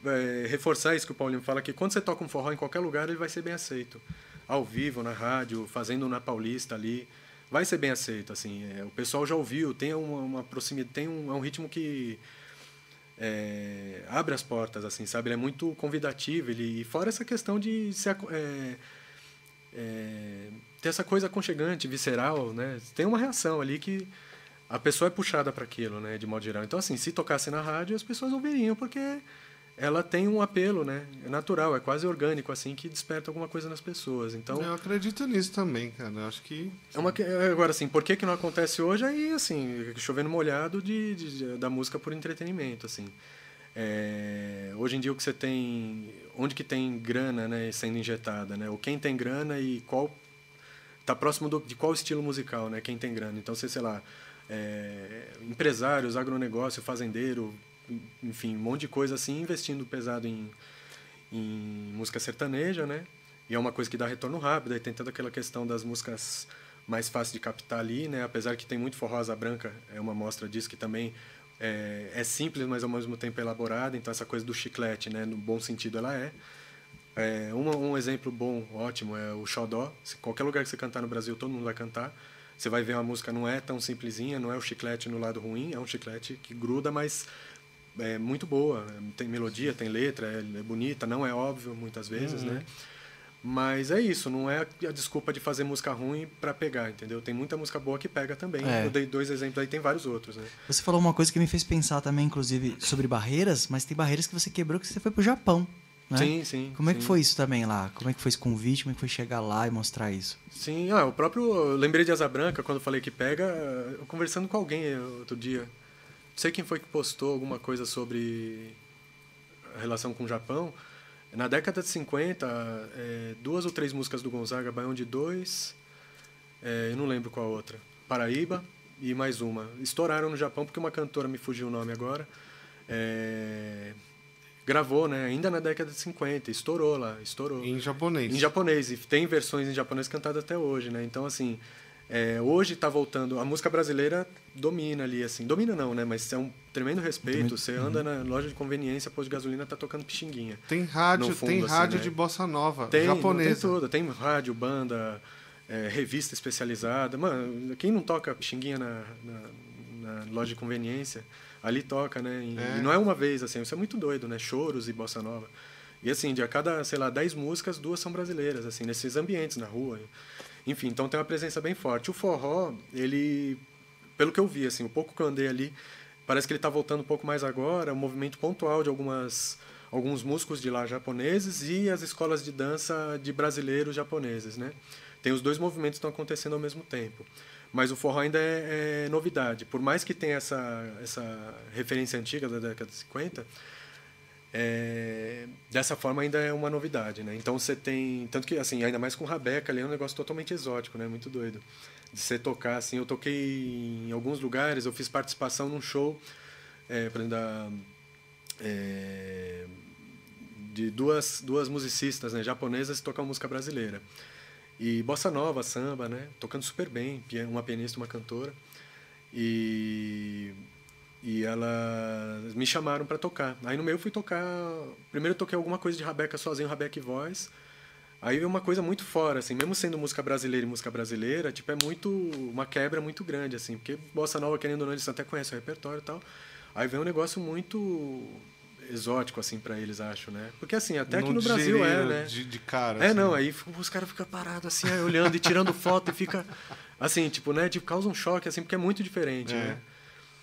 Speaker 3: é, reforçar isso que o Paulinho fala, que quando você toca um forró em qualquer lugar, ele vai ser bem aceito. Ao vivo, na rádio, fazendo na Paulista ali, vai ser bem aceito. assim é, O pessoal já ouviu, tem uma, uma proximidade, tem um, é um ritmo que é, abre as portas, assim, sabe? Ele é muito convidativo. Ele, e fora essa questão de ser, é, é, ter essa coisa aconchegante, visceral, né? Tem uma reação ali que a pessoa é puxada para aquilo, né? De modo geral. Então, assim, se tocasse na rádio, as pessoas ouviriam, porque ela tem um apelo, né? É natural, é quase orgânico, assim, que desperta alguma coisa nas pessoas. Então,
Speaker 1: eu acredito nisso também, cara. Eu acho que.
Speaker 3: É uma, agora, assim, por que, que não acontece hoje? Aí, assim, chovendo molhado de, de da música por entretenimento, assim. É, hoje em dia o que você tem, onde que tem grana, né, sendo injetada, né? Ou quem tem grana e qual tá próximo do, de qual estilo musical, né? Quem tem grana. Então, você, sei lá, é, empresários, agronegócio, fazendeiro, enfim, um monte de coisa assim, investindo pesado em, em música sertaneja, né? E é uma coisa que dá retorno rápido, aí tem toda aquela questão das músicas mais fáceis de captar ali, né? Apesar que tem muito forrosa branca, é uma mostra disso que também é, é, simples, mas ao mesmo tempo elaborada, então essa coisa do chiclete, né? No bom sentido ela é. é um, um exemplo bom, ótimo, é o xodó. Se qualquer lugar que você cantar no Brasil, todo mundo vai cantar. Você vai ver uma música não é tão simplesinha, não é o chiclete no lado ruim, é um chiclete que gruda, mas é muito boa. Tem melodia, tem letra, é, é bonita, não é óbvio muitas vezes, uhum. né? Mas é isso, não é a desculpa de fazer música ruim para pegar, entendeu? Tem muita música boa que pega também. É. Eu dei dois exemplos aí, tem vários outros, né?
Speaker 2: Você falou uma coisa que me fez pensar também, inclusive, sobre barreiras, mas tem barreiras que você quebrou que você foi pro Japão. Né?
Speaker 3: Sim, sim.
Speaker 2: Como
Speaker 3: é
Speaker 2: sim. que foi isso também lá? Como é que foi esse convite? Como é que foi chegar lá e mostrar isso?
Speaker 3: Sim, ah, o próprio. Eu lembrei de Asa Branca, quando falei que pega, conversando com alguém outro dia sei quem foi que postou alguma coisa sobre a relação com o Japão. Na década de 50, é, duas ou três músicas do Gonzaga, Baião de Dois, é, eu não lembro qual outra, Paraíba e mais uma. Estouraram no Japão porque uma cantora, me fugiu o nome agora, é, gravou, né, ainda na década de 50, estourou lá, estourou.
Speaker 1: Em japonês.
Speaker 3: Em japonês, e tem versões em japonês cantadas até hoje, né? Então, assim, é, hoje está voltando. A música brasileira domina ali, assim. Domina não, né? Mas é um tremendo respeito. Você anda uhum. na loja de conveniência, posto de gasolina, tá tocando pixinguinha.
Speaker 1: Tem rádio, fundo, tem assim, rádio né? de bossa nova, tem, japonesa.
Speaker 3: Tem tudo. Tem rádio, banda, é, revista especializada. Mano, quem não toca pixinguinha na, na, na loja de conveniência, ali toca, né? E, é. e, não é uma vez, assim. Isso é muito doido, né? Choros e bossa nova. E assim, de a cada, sei lá, 10 músicas, duas são brasileiras, assim, nesses ambientes, na rua. Enfim, então tem uma presença bem forte. O forró, ele, pelo que eu vi, assim, o pouco que eu andei ali, parece que ele está voltando um pouco mais agora, um movimento pontual de algumas alguns músicos de lá japoneses e as escolas de dança de brasileiros japoneses, né? Tem os dois movimentos que estão acontecendo ao mesmo tempo. Mas o forró ainda é, é, novidade. Por mais que tenha essa, essa referência antiga da década de 50, é, dessa forma ainda é uma novidade, né? Então você tem, tanto que assim, ainda mais com Rabeca, ali é um negócio totalmente exótico, né? Muito doido. De você tocar assim, eu toquei em alguns lugares, eu fiz participação num show, é, é, de duas duas musicistas, né, japonesas tocam música brasileira. E bossa nova, samba, né? Tocando super bem, uma pianista, uma cantora. E e elas me chamaram para tocar. Aí no meio eu fui tocar. Primeiro eu toquei alguma coisa de Rabeca sozinho, Rabeca e voz. Aí veio uma coisa muito fora, assim, mesmo sendo música brasileira e música brasileira, tipo, é muito. uma quebra muito grande, assim, porque Bossa Nova, querendo ou não, eles até conhecem o repertório e tal. Aí vem um negócio muito exótico, assim, para eles, acho, né? Porque, assim, até aqui no Brasil é, né?
Speaker 1: De, de cara.
Speaker 3: É, assim. não, aí os caras ficam parados, assim, aí, olhando e tirando foto e fica. Assim, tipo, né? Tipo, causa um choque, assim, porque é muito diferente, é. né?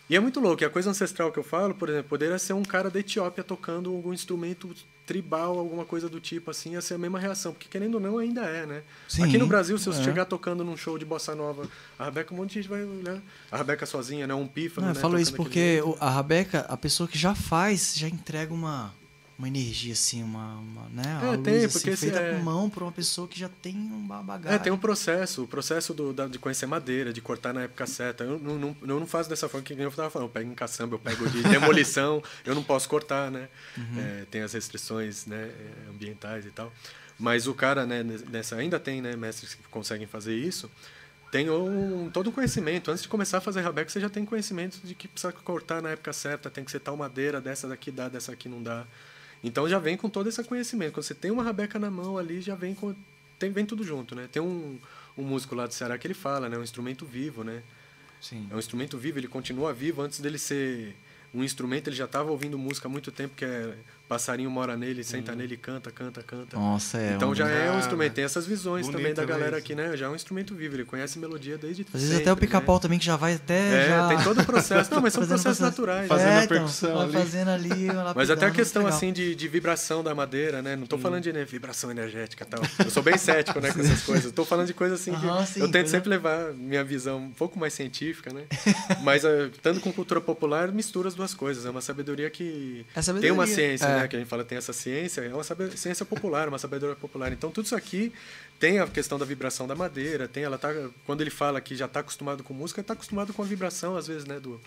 Speaker 3: E é muito louco. E a coisa ancestral que eu falo, por exemplo, poderia ser um cara da Etiópia tocando algum instrumento tribal, alguma coisa do tipo, assim, ia ser a mesma reação. Porque, querendo ou não, ainda é, né? Sim, Aqui no Brasil, se você é. chegar tocando num show de bossa nova, a Rebeca, um monte de gente vai olhar. A Rebeca sozinha, né? Um pífano,
Speaker 2: não,
Speaker 3: né?
Speaker 2: Eu falo isso porque a Rebeca, a pessoa que já faz, já entrega uma uma energia assim, uma, uma né,
Speaker 3: é, tem, luz, porque
Speaker 2: assim, feita
Speaker 3: é...
Speaker 2: com mão por uma pessoa que já tem um bagagem.
Speaker 3: É, tem um processo, o processo do, da, de conhecer madeira, de cortar na época certa. Eu não, não, eu não faço dessa forma que eu estava falando, eu pego em caçamba, eu pego de [LAUGHS] demolição, eu não posso cortar, né? Uhum. É, tem as restrições né, é, ambientais e tal. Mas o cara, né, nessa, ainda tem né, mestres que conseguem fazer isso, tem um, todo o conhecimento. Antes de começar a fazer rabeca, você já tem conhecimento de que precisa cortar na época certa, tem que ser tal madeira, dessa daqui dá, dessa aqui não dá. Então já vem com todo esse conhecimento. Quando você tem uma rabeca na mão ali, já vem com tem, vem tudo junto, né? Tem um, um músico lá do Ceará que ele fala, né? Um instrumento vivo, né?
Speaker 2: Sim.
Speaker 3: É um instrumento vivo, ele continua vivo antes dele ser um instrumento, ele já estava ouvindo música há muito tempo, que é passarinho mora nele, senta
Speaker 1: Uhum.
Speaker 3: nele, canta, canta, canta.
Speaker 2: Nossa, é.
Speaker 3: então
Speaker 2: um-
Speaker 3: já é um instrumento, tem essas visões
Speaker 1: bonito,
Speaker 3: também da
Speaker 1: né,
Speaker 3: galera aqui, né? Já é um instrumento vivo, ele conhece melodia desde
Speaker 2: Às vezes
Speaker 3: sempre,
Speaker 2: até o
Speaker 3: né?
Speaker 2: pica-pau também que já vai até.
Speaker 3: É,
Speaker 2: já...
Speaker 3: tem todo o [LAUGHS] processo. Não, mas são
Speaker 2: fazendo
Speaker 3: processos
Speaker 2: processo.
Speaker 3: naturais.
Speaker 1: Fazendo
Speaker 2: é,
Speaker 1: a
Speaker 2: então,
Speaker 1: percussão
Speaker 2: vai
Speaker 1: ali.
Speaker 2: fazendo ali. [LAUGHS]
Speaker 3: Mas até a questão assim de, de vibração da madeira, né? Não tô falando de né, vibração energética e tal. Eu sou bem cético, né, com essas [LAUGHS] coisas. Tô falando de coisas assim que
Speaker 2: sim,
Speaker 3: eu tento sempre levar minha visão um pouco mais científica, né? Mas eh, estando com cultura popular, mistura as duas coisas. É uma sabedoria que
Speaker 2: É sabedoria.
Speaker 3: tem uma ciência,
Speaker 2: É.
Speaker 3: né? Que a gente fala tem essa ciência, é uma ciência popular, uma sabedoria popular. Então tudo isso aqui tem a questão da vibração da madeira, tem ela tá quando ele fala que já está acostumado com música, está acostumado com a vibração às vezes, né, do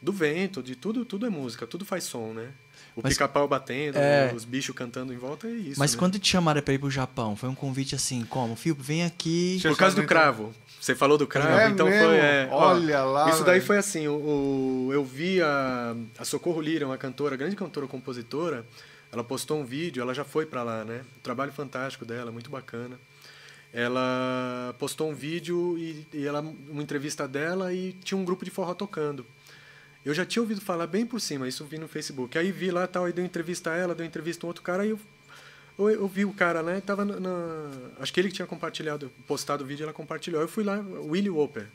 Speaker 3: do vento, de tudo, tudo é música, tudo faz som, né? O pica-pau batendo,
Speaker 2: É.
Speaker 3: os bichos cantando em volta, é isso.
Speaker 2: Mas
Speaker 3: né?
Speaker 2: quando te chamaram pra ir pro Japão, foi um convite assim, como? Fio, vem aqui.
Speaker 3: Por causa do cravo. Você falou do cravo,
Speaker 1: É
Speaker 3: então
Speaker 1: mesmo?
Speaker 3: foi. é, ó,
Speaker 1: Olha lá,
Speaker 3: Isso daí
Speaker 1: velho.
Speaker 3: foi assim: o, o- eu vi a, a Socorro Lira, uma cantora, grande cantora compositora. Ela postou um vídeo, ela já foi pra lá, né? O trabalho fantástico dela, muito bacana. Ela postou um vídeo e, e ela, uma entrevista dela e tinha um grupo de forró tocando. Eu já tinha ouvido falar bem por cima, isso vi no Facebook. Aí vi lá tal, aí deu entrevista a ela, deu entrevista a um outro cara, aí eu, eu, eu vi o cara, né? Tava na, na- acho que ele que tinha compartilhado, postado o vídeo, ela compartilhou. Eu fui lá, Willy Whopper,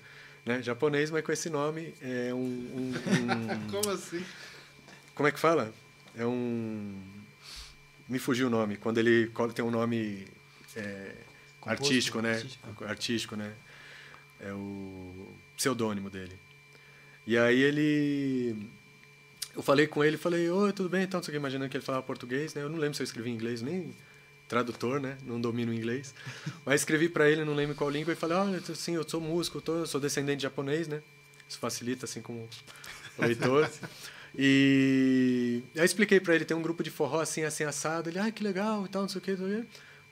Speaker 3: né? Japonês, mas com esse nome, é um, um- um- [LAUGHS]
Speaker 1: Como assim?
Speaker 3: como é que fala? É um me fugiu o nome quando ele tem um nome é,
Speaker 2: Composto,
Speaker 3: artístico, né?
Speaker 2: artístico.
Speaker 3: Artístico, né? É o pseudônimo dele. E aí ele eu falei com ele, falei, oi, tudo bem? Então, não sei o que, imaginando que ele falava português, né? Eu não lembro se eu escrevi em inglês, nem tradutor, né? Não domino inglês. [LAUGHS] Mas escrevi para ele, não lembro qual língua, e falei, olha, assim, eu sou músico, eu tô- eu sou descendente de japonês, né? Isso facilita, assim, como leitor. [LAUGHS] E aí expliquei para ele, tem um grupo de forró assim, assim, assado. Ele, ah, que legal e tal, não sei o que.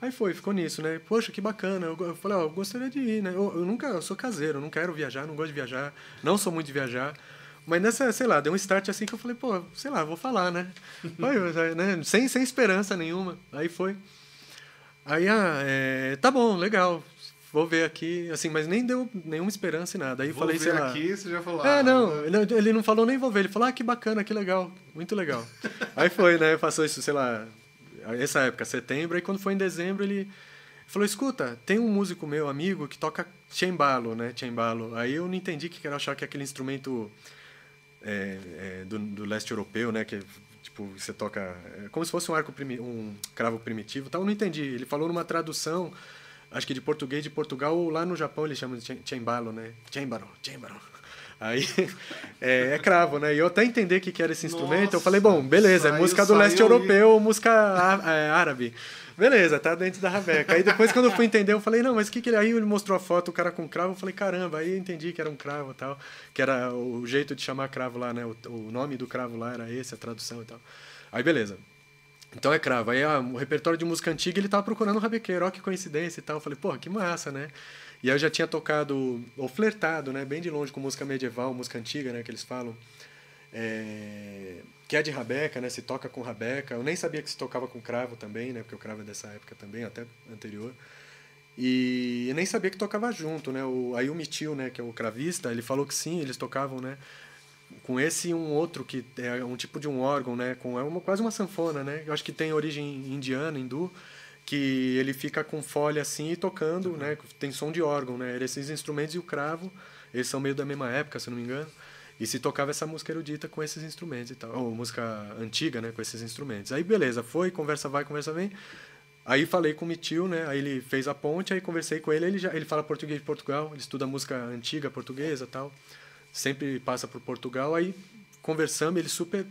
Speaker 3: Aí foi, ficou nisso, né? Poxa, que bacana. Eu, eu falei, ó, eu gostaria de ir, né? Eu, eu nunca, eu sou caseiro, eu não quero viajar, não gosto de viajar, não sou muito de viajar. Mas nessa, sei lá, deu um start assim que eu falei, pô, sei lá, vou falar, né? [LAUGHS] Foi, né? Sem, sem esperança nenhuma. Aí foi. Aí, ah, é, tá bom, legal. Vou ver aqui, assim, mas nem deu nenhuma esperança e nada. Aí
Speaker 1: Vou
Speaker 3: falei,
Speaker 1: ver
Speaker 3: sei lá.
Speaker 1: aqui, você já falou.
Speaker 3: É,
Speaker 1: ah,
Speaker 3: não, ele- ele não falou nem vou ver, ele falou, ah, que bacana, que legal, muito legal. [LAUGHS] aí foi, né, passou isso, sei lá, essa época, setembro, aí quando foi em dezembro ele falou, escuta, tem um músico meu, amigo, que toca chembalo, né, chembalo. Aí eu não entendi que era achar que é aquele instrumento é, é, do, do leste europeu, né, que tipo, você toca, é como se fosse um arco, primi, um cravo primitivo, tal, eu não entendi. Ele falou numa tradução, acho que de português de Portugal, ou lá no Japão eles chamam de chembalo, né, chembalo, chembalo. Aí [LAUGHS] é, é cravo, né? E eu até entender o que, que era esse instrumento, eu
Speaker 1: Nossa,
Speaker 3: falei, bom, beleza, é música do leste europeu ou música é, árabe. Beleza, tá dentro da rabeca. Aí depois, quando eu fui entender, eu falei, não, mas o que que ele... Aí ele mostrou a foto, o cara com cravo, eu falei, caramba, aí eu entendi que era um cravo e tal, que era o jeito de chamar cravo lá, né? O, o nome do cravo lá era esse, a tradução e tal. Aí beleza. Então é cravo. Aí ah, o repertório de música antiga, ele tava procurando um rabequeiro, ó, que coincidência e tal. Eu falei, pô, que massa, né? E aí eu já tinha tocado, ou flertado, né? Bem de longe com música medieval, música antiga, né? Que eles falam. É, que é de rabeca, né? Se toca com rabeca. Eu nem sabia que se tocava com cravo também, né? Porque o cravo é dessa época também, até anterior. E eu nem sabia que tocava junto, né? O Ayumi Tio, né? Que é o cravista, ele falou que sim, eles tocavam, né? Com esse e um outro que é um tipo de um órgão, né? Com é uma, quase uma sanfona, né? Eu acho que tem origem indiana, hindu, que ele fica com folha assim e tocando, né? Tem som de órgão, né? Esses instrumentos e o cravo, eles são meio da mesma época, se não me engano. E se tocava essa música erudita com esses instrumentos e tal. Ou música antiga, né? Com esses instrumentos. Aí beleza, foi, conversa vai, conversa vem. Aí falei com o Mitil, né? Aí ele fez a ponte, aí conversei com ele. Ele, já, ele fala português de Portugal, ele estuda música antiga portuguesa tal. Sempre passa por Portugal. Aí conversamos, ele super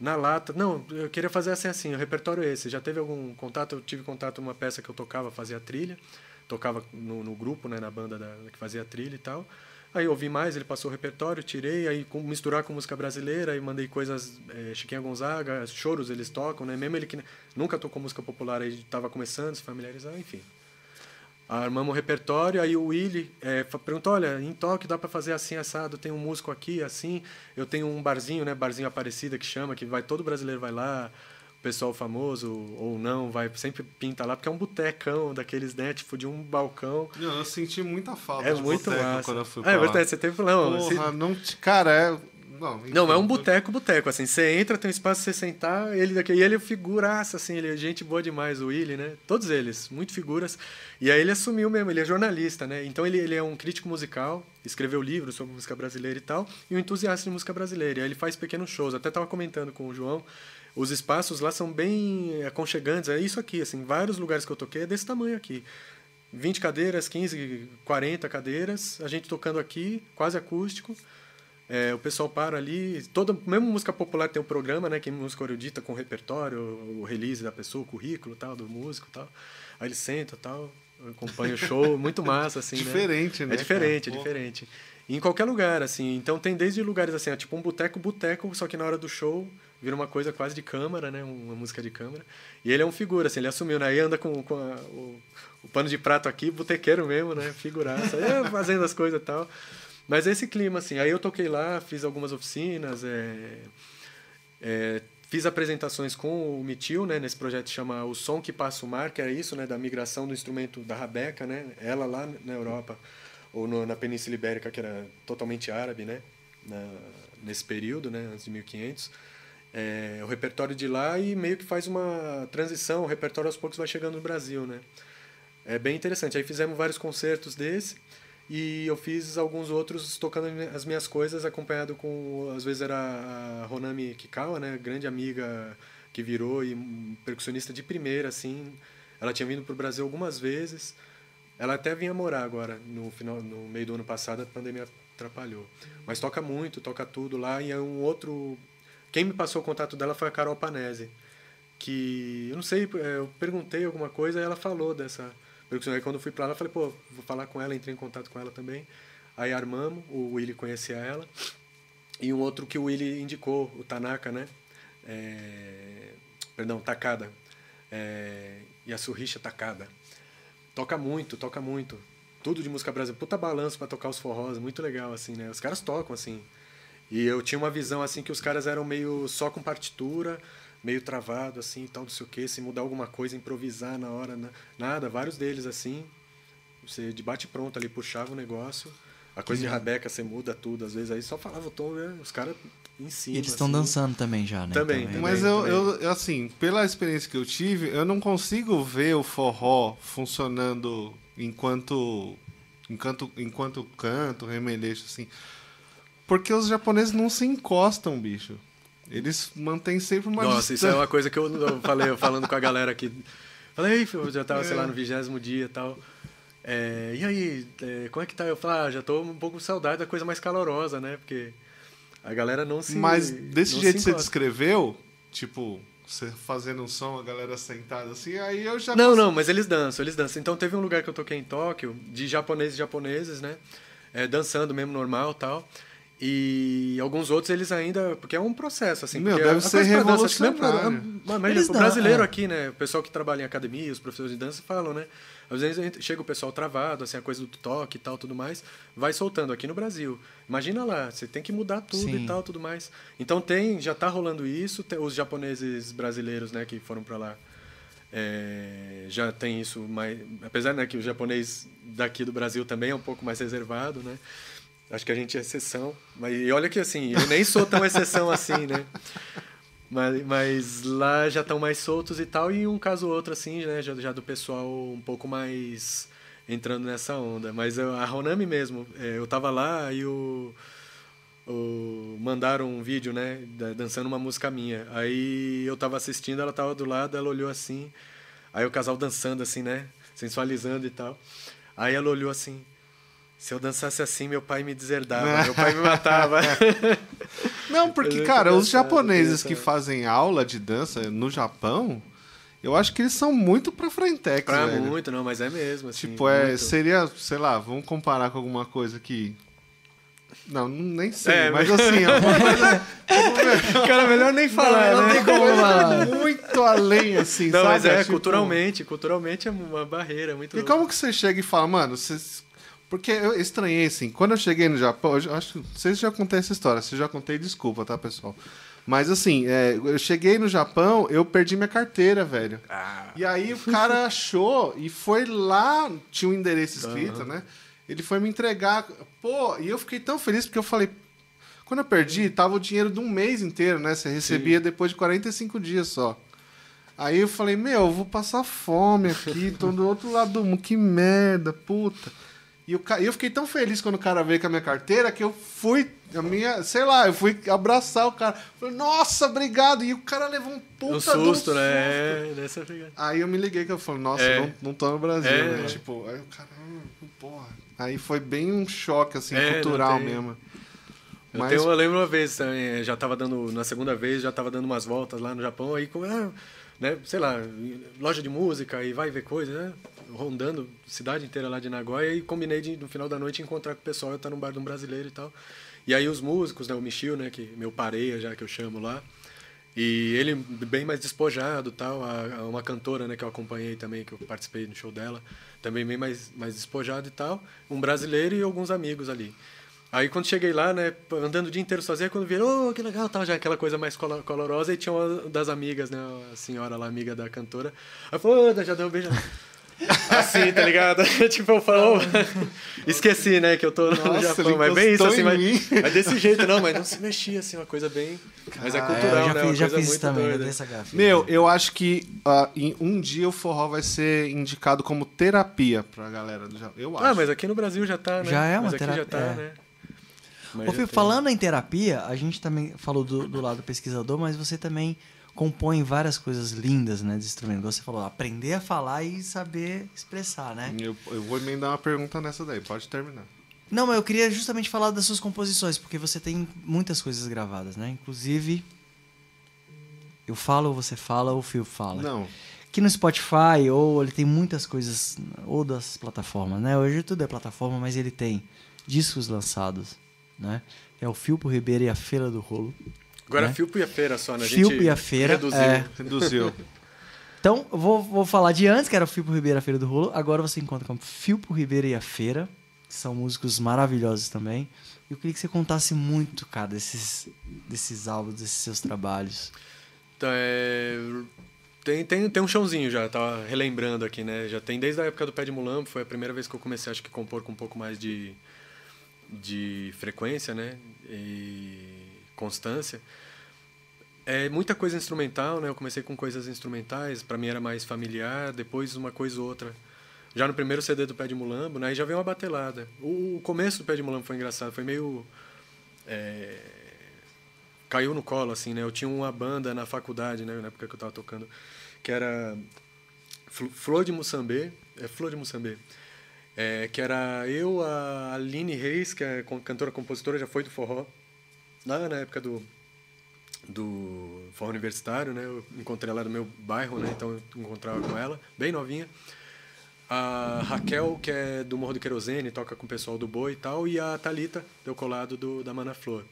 Speaker 3: na lata. Não, eu queria fazer assim, assim, o repertório é esse. Já teve algum contato? Eu tive contato uma peça que eu tocava, fazia trilha. Tocava no, no grupo, né? Na banda da, que fazia trilha e tal. Aí ouvi mais, ele passou o repertório, tirei, aí com, misturar com música brasileira, aí mandei coisas, é, Chiquinha Gonzaga, choros eles tocam, né? Mesmo ele que nunca tocou música popular, aí estava começando se familiarizar, enfim. Armamos o repertório, aí o Willy é, fa- perguntou, olha, em toque dá para fazer assim, assado, tem um músico aqui, assim, eu tenho um barzinho, né, barzinho Aparecida que chama, que vai todo brasileiro vai lá, pessoal famoso ou não vai sempre pinta lá, porque é um botecão daqueles, né? Tipo, de um balcão.
Speaker 1: Eu, eu senti muita falta
Speaker 3: É
Speaker 1: de
Speaker 3: muito massa.
Speaker 1: quando eu fui
Speaker 3: Ah,
Speaker 1: pra
Speaker 3: é verdade, você teve não,
Speaker 1: Porra, não... Cara, é... Não, enfim,
Speaker 3: Não, é um boteco, boteco, assim. Você entra, tem um espaço pra você sentar, ele daqui. E ele é figuraça, assim, ele é gente boa demais, o Willy, né? Todos eles, muito figuras. E aí ele assumiu mesmo, ele é jornalista, né? Então ele, ele é um crítico musical, escreveu livros sobre música brasileira e tal, e um entusiasta de música brasileira. E aí ele faz pequenos shows. Até tava comentando com o João. Os espaços lá são bem aconchegantes. É isso aqui, assim, vários lugares que eu toquei é desse tamanho aqui. 20 cadeiras, 15, 40 cadeiras, a gente tocando aqui, quase acústico. É, o pessoal para ali, toda, mesmo música popular tem um programa, né, que é música erudita com repertório, o release da pessoa, o currículo, tal, do músico, tal. Aí ele senta, tal, acompanha o show, [LAUGHS] muito massa assim, né?
Speaker 1: Diferente, né,
Speaker 3: É diferente,
Speaker 1: cara?
Speaker 3: é diferente. E em qualquer lugar, assim. Então tem desde lugares assim, ó, tipo um boteco, boteco, só que na hora do show vira uma coisa quase de câmara, né? Uma música de câmara. E ele é um figura, assim, ele assumiu, né? Anda com, com a- o, o pano de prato aqui, botequeiro mesmo, né? Figuraça, é, fazendo as coisas e tal. Mas esse clima, assim. Aí eu toquei lá, fiz algumas oficinas, é, é, fiz apresentações com o Mitil, né, nesse projeto que chama O Som que Passa o Mar, que era isso, né, da migração do instrumento da Rabeca, né, ela lá na Europa, ou no- na Península Ibérica, que era totalmente árabe, né, na- nesse período, né, antes de 1500. É, o repertório de lá e meio que faz uma transição, o repertório aos poucos vai chegando no Brasil, né. É bem interessante. Aí fizemos vários concertos desse e eu fiz alguns outros tocando as minhas coisas, acompanhado com, às vezes era a Ronami Kikawa, né, grande amiga que virou e percussionista de primeira, assim. Ela tinha vindo para o Brasil algumas vezes. Ela até vinha morar agora no final, no meio do ano passado, a pandemia atrapalhou. Mas toca muito, toca tudo lá e é um outro. Quem me passou o contato dela foi a Carol Panese, que eu não sei, é, eu perguntei alguma coisa e ela falou dessa percussão. Aí quando eu fui para lá, eu falei, pô, vou falar com ela, entrei em contato com ela também. Aí armamos, o Willy conhecia ela. E um outro que o Willy indicou, o Tanaka, né? É, Perdão, Takada. É, Yasuhisa Takada. Toca muito, toca muito. Tudo de música brasileira. Puta balanço para tocar os forrós, muito legal, assim, né? Os caras tocam, assim. E eu tinha uma visão, assim, que os caras eram meio só com partitura, meio travado, assim, e tal, não sei o quê. Se mudar alguma coisa, improvisar na hora, na- nada. Vários deles, assim. Você de bate pronto ali, puxava o negócio. A coisa de rabeca, você muda tudo. Às vezes aí só falava o tom, né? Os caras em cima.
Speaker 2: E eles estão
Speaker 3: assim.
Speaker 2: dançando também já, né?
Speaker 3: Também,
Speaker 2: Então, é-
Speaker 1: Mas
Speaker 3: também,
Speaker 1: eu,
Speaker 3: também.
Speaker 1: eu, eu, assim, pela experiência que eu tive, eu não consigo ver o forró funcionando enquanto enquanto, enquanto canto, remeleixo, assim. Porque os japoneses não se encostam, bicho. Eles mantêm sempre uma
Speaker 3: Nossa, isso é
Speaker 1: distância.
Speaker 3: uma coisa que eu, eu falei, eu falando com a galera aqui. Falei, "Ei, eu já tava, sei lá,
Speaker 1: É.
Speaker 3: no vigésimo dia e tal. É, e aí, é, como é que tá? Eu falei, ah, já tô um pouco com saudade da coisa mais calorosa, né? Porque a galera não se.
Speaker 1: Mas desse jeito que você descreveu, tipo, você fazendo um som, a galera sentada assim, aí eu já
Speaker 3: Não, não, mas eles dançam, eles dançam. Então teve um lugar que eu toquei em Tóquio, de japoneses e japoneses, né? É, dançando mesmo normal tal. E alguns outros eles ainda. Porque é um processo, assim.
Speaker 1: Meu, deve ser
Speaker 3: pra-
Speaker 1: revolucionário.
Speaker 3: Mas, o
Speaker 2: dão,
Speaker 3: brasileiro
Speaker 2: é.
Speaker 3: aqui, né? O pessoal que trabalha em academia, os professores de dança falam, né? Às vezes a gente- chega o pessoal travado, assim, a coisa do toque e tal, tudo mais, vai soltando aqui no Brasil. Imagina lá, você tem que mudar tudo
Speaker 2: Sim.
Speaker 3: e tal, tudo mais. Então tem, já tá rolando isso, tem os japoneses brasileiros, né, que foram para lá. é, já tem isso mais, apesar né, que o japonês daqui do Brasil também é um pouco mais reservado, né? Acho que a gente é exceção, mas e olha que assim, eu nem sou tão exceção [LAUGHS] assim, né? Mas, mas lá já estão mais soltos e tal, e um caso ou outro, assim, né? Já, já do pessoal um pouco mais entrando nessa onda. Mas a Ronami mesmo, é, eu tava lá e o, o- mandaram um vídeo, né? da- Dançando uma música minha. Aí eu tava assistindo, ela tava do lado, ela olhou assim. Aí o casal dançando, assim, né? Sensualizando e tal. Aí ela olhou assim. Se eu dançasse assim, meu pai me deserdava, [LAUGHS] meu pai me matava. [LAUGHS]
Speaker 1: Não, porque,
Speaker 3: é
Speaker 1: cara, os japoneses que fazem aula de dança no Japão, eu acho que eles são muito pra frentex,
Speaker 3: pra
Speaker 1: velho.
Speaker 3: muito, não, mas é mesmo. Assim,
Speaker 1: Tipo, é,
Speaker 3: muito.
Speaker 1: seria, sei lá, vamos comparar com alguma coisa que. Não, não- nem sei,
Speaker 3: É,
Speaker 1: mas
Speaker 3: mas- [LAUGHS]
Speaker 1: assim, é uma coisa,
Speaker 3: Cara, melhor nem falar,
Speaker 2: não
Speaker 3: né?
Speaker 2: tem como falar.
Speaker 1: muito além, assim,
Speaker 3: Não,
Speaker 1: sabe?
Speaker 3: mas é,
Speaker 1: Tipo,
Speaker 3: culturalmente, culturalmente é uma barreira muito
Speaker 1: E como que você chega e fala, mano, vocês. Porque eu estranhei, assim, quando eu cheguei no Japão, acho que. Não sei se já contei essa história, se já contei, desculpa, tá, pessoal? Mas assim, é, eu cheguei no Japão, eu perdi minha carteira, velho.
Speaker 3: Ah.
Speaker 1: E aí o cara [LAUGHS] achou e foi lá, tinha um endereço escrito, né? Ele foi me entregar. Pô, e eu fiquei tão feliz porque eu falei. Quando eu perdi, tava o dinheiro de um mês inteiro, né? Você recebia depois de 45 dias só. Aí eu falei, meu, eu vou passar fome aqui, tô do outro lado do mundo, que merda, puta. E o ca- e eu fiquei tão feliz quando o cara veio com a minha carteira que eu fui, a minha, sei lá, eu fui abraçar o cara. Falei, nossa, obrigado. E o cara levou um puta
Speaker 3: Um
Speaker 1: de um
Speaker 3: susto, né? É, pegada.
Speaker 1: Aí eu me liguei que eu falei, nossa,
Speaker 3: É.
Speaker 1: não, não tô no Brasil,
Speaker 3: É.
Speaker 1: né? Tipo, aí o cara, "Ah, porra. Aí foi bem um choque, assim,
Speaker 3: É, não
Speaker 1: cultural mesmo.
Speaker 3: Eu,
Speaker 1: Mas-
Speaker 3: tenho- eu lembro uma vez também, já tava dando, na segunda vez, já tava dando umas voltas lá no Japão, aí, com- ah, né, sei lá, loja de música, e vai ver coisa, né? Rondando cidade inteira lá de Nagoya, e combinei de, no final da noite, encontrar com o pessoal, eu estar num bar de um brasileiro e tal. E aí os músicos, né, o Michio, né, que meu pareia já, que eu chamo lá, e ele bem mais despojado tal, a, a uma cantora, né, que eu acompanhei também, que eu participei no show dela, também bem mais, mais despojado e tal, um brasileiro e alguns amigos ali. Aí quando cheguei lá, né, andando o dia inteiro sozinho, quando vi, oh, que legal, tal, já aquela coisa mais colo- colorosa, e tinha uma das amigas, né, a senhora lá, amiga da cantora, aí falou, oh, já deu um beijo. [LAUGHS] Assim, tá ligado? [LAUGHS] tipo, eu falo, oh, esqueci, né, que eu tô no
Speaker 1: Nossa,
Speaker 3: Japão,
Speaker 1: ele
Speaker 3: mas bem isso, assim, mas, mas desse jeito, não, mas não [LAUGHS] se mexia, assim, uma coisa bem, mas é
Speaker 1: Ah,
Speaker 3: cultural,
Speaker 2: já
Speaker 3: né,
Speaker 2: fiz,
Speaker 3: uma
Speaker 2: já
Speaker 3: coisa
Speaker 2: fiz também,
Speaker 3: doida.
Speaker 2: dessa gafe.
Speaker 1: Meu, eu acho que ah, em um dia o forró vai ser indicado como terapia pra galera do Japão. Eu acho.
Speaker 3: Ah, mas aqui no Brasil já tá, né?
Speaker 2: Já é uma
Speaker 3: mas aqui
Speaker 2: terapia,
Speaker 3: já tá,
Speaker 2: é.
Speaker 3: né? Mas
Speaker 2: Ô, Fio, falando em terapia, a gente também falou do, do lado pesquisador, mas você também compõe várias coisas lindas, né, de instrumento. Você falou, aprender a falar e saber expressar, né?
Speaker 1: Eu, eu vou emendar uma pergunta nessa daí, pode terminar.
Speaker 2: Não, mas eu queria justamente falar das suas composições, porque você tem muitas coisas gravadas, né? Inclusive, eu falo, você fala, ou o Fio fala.
Speaker 1: Não,
Speaker 2: Que no Spotify, ou ele tem muitas coisas, ou das plataformas, né? Hoje tudo é plataforma, mas ele tem discos lançados, né? É o Filpo Ribeiro e a Feira do Rolo.
Speaker 3: Agora
Speaker 2: né?
Speaker 3: Filpo e a Feira só, né? A
Speaker 2: Filpo
Speaker 3: gente
Speaker 2: e a Feira,
Speaker 3: Reduziu.
Speaker 2: é.
Speaker 1: reduziu.
Speaker 2: Então, eu vou, vou falar de antes, que era o Filpo Ribeiro e a Feira do Rolo. Agora você encontra com Filpo Ribeiro e a Feira, que são músicos maravilhosos também. E eu queria que você contasse muito, cara, desses, desses álbuns, desses seus trabalhos.
Speaker 3: Então, é... Tem, tem, tem um chãozinho já, tava relembrando aqui, né? Já tem desde a época do Pé de Mulambo, foi a primeira vez que eu comecei, acho que, compor com um pouco mais de, de frequência, né? E constância. É muita coisa instrumental, né? Eu comecei com coisas instrumentais, para mim era mais familiar, depois uma coisa ou outra. Já no primeiro CD do Pé de Mulambo, né? Aí já veio uma batelada. O, começo do Pé de Mulambo foi engraçado, foi meio... é, caiu no colo, assim, né? Eu tinha uma banda na faculdade, né? Na época que eu tava tocando, que era Fl- Flor de Moçambê, é Flor de Moçambê, é, que era eu, a Aline Reis, que é cantora compositora, já foi do forró, lá na época do do forró universitário, né? Eu encontrei ela no meu bairro, né? Então eu encontrava com ela, bem novinha. A Raquel, que é do Morro do Querosene, toca com o pessoal do Boi e tal, e a Talita, deu colado do, da Mana Flor.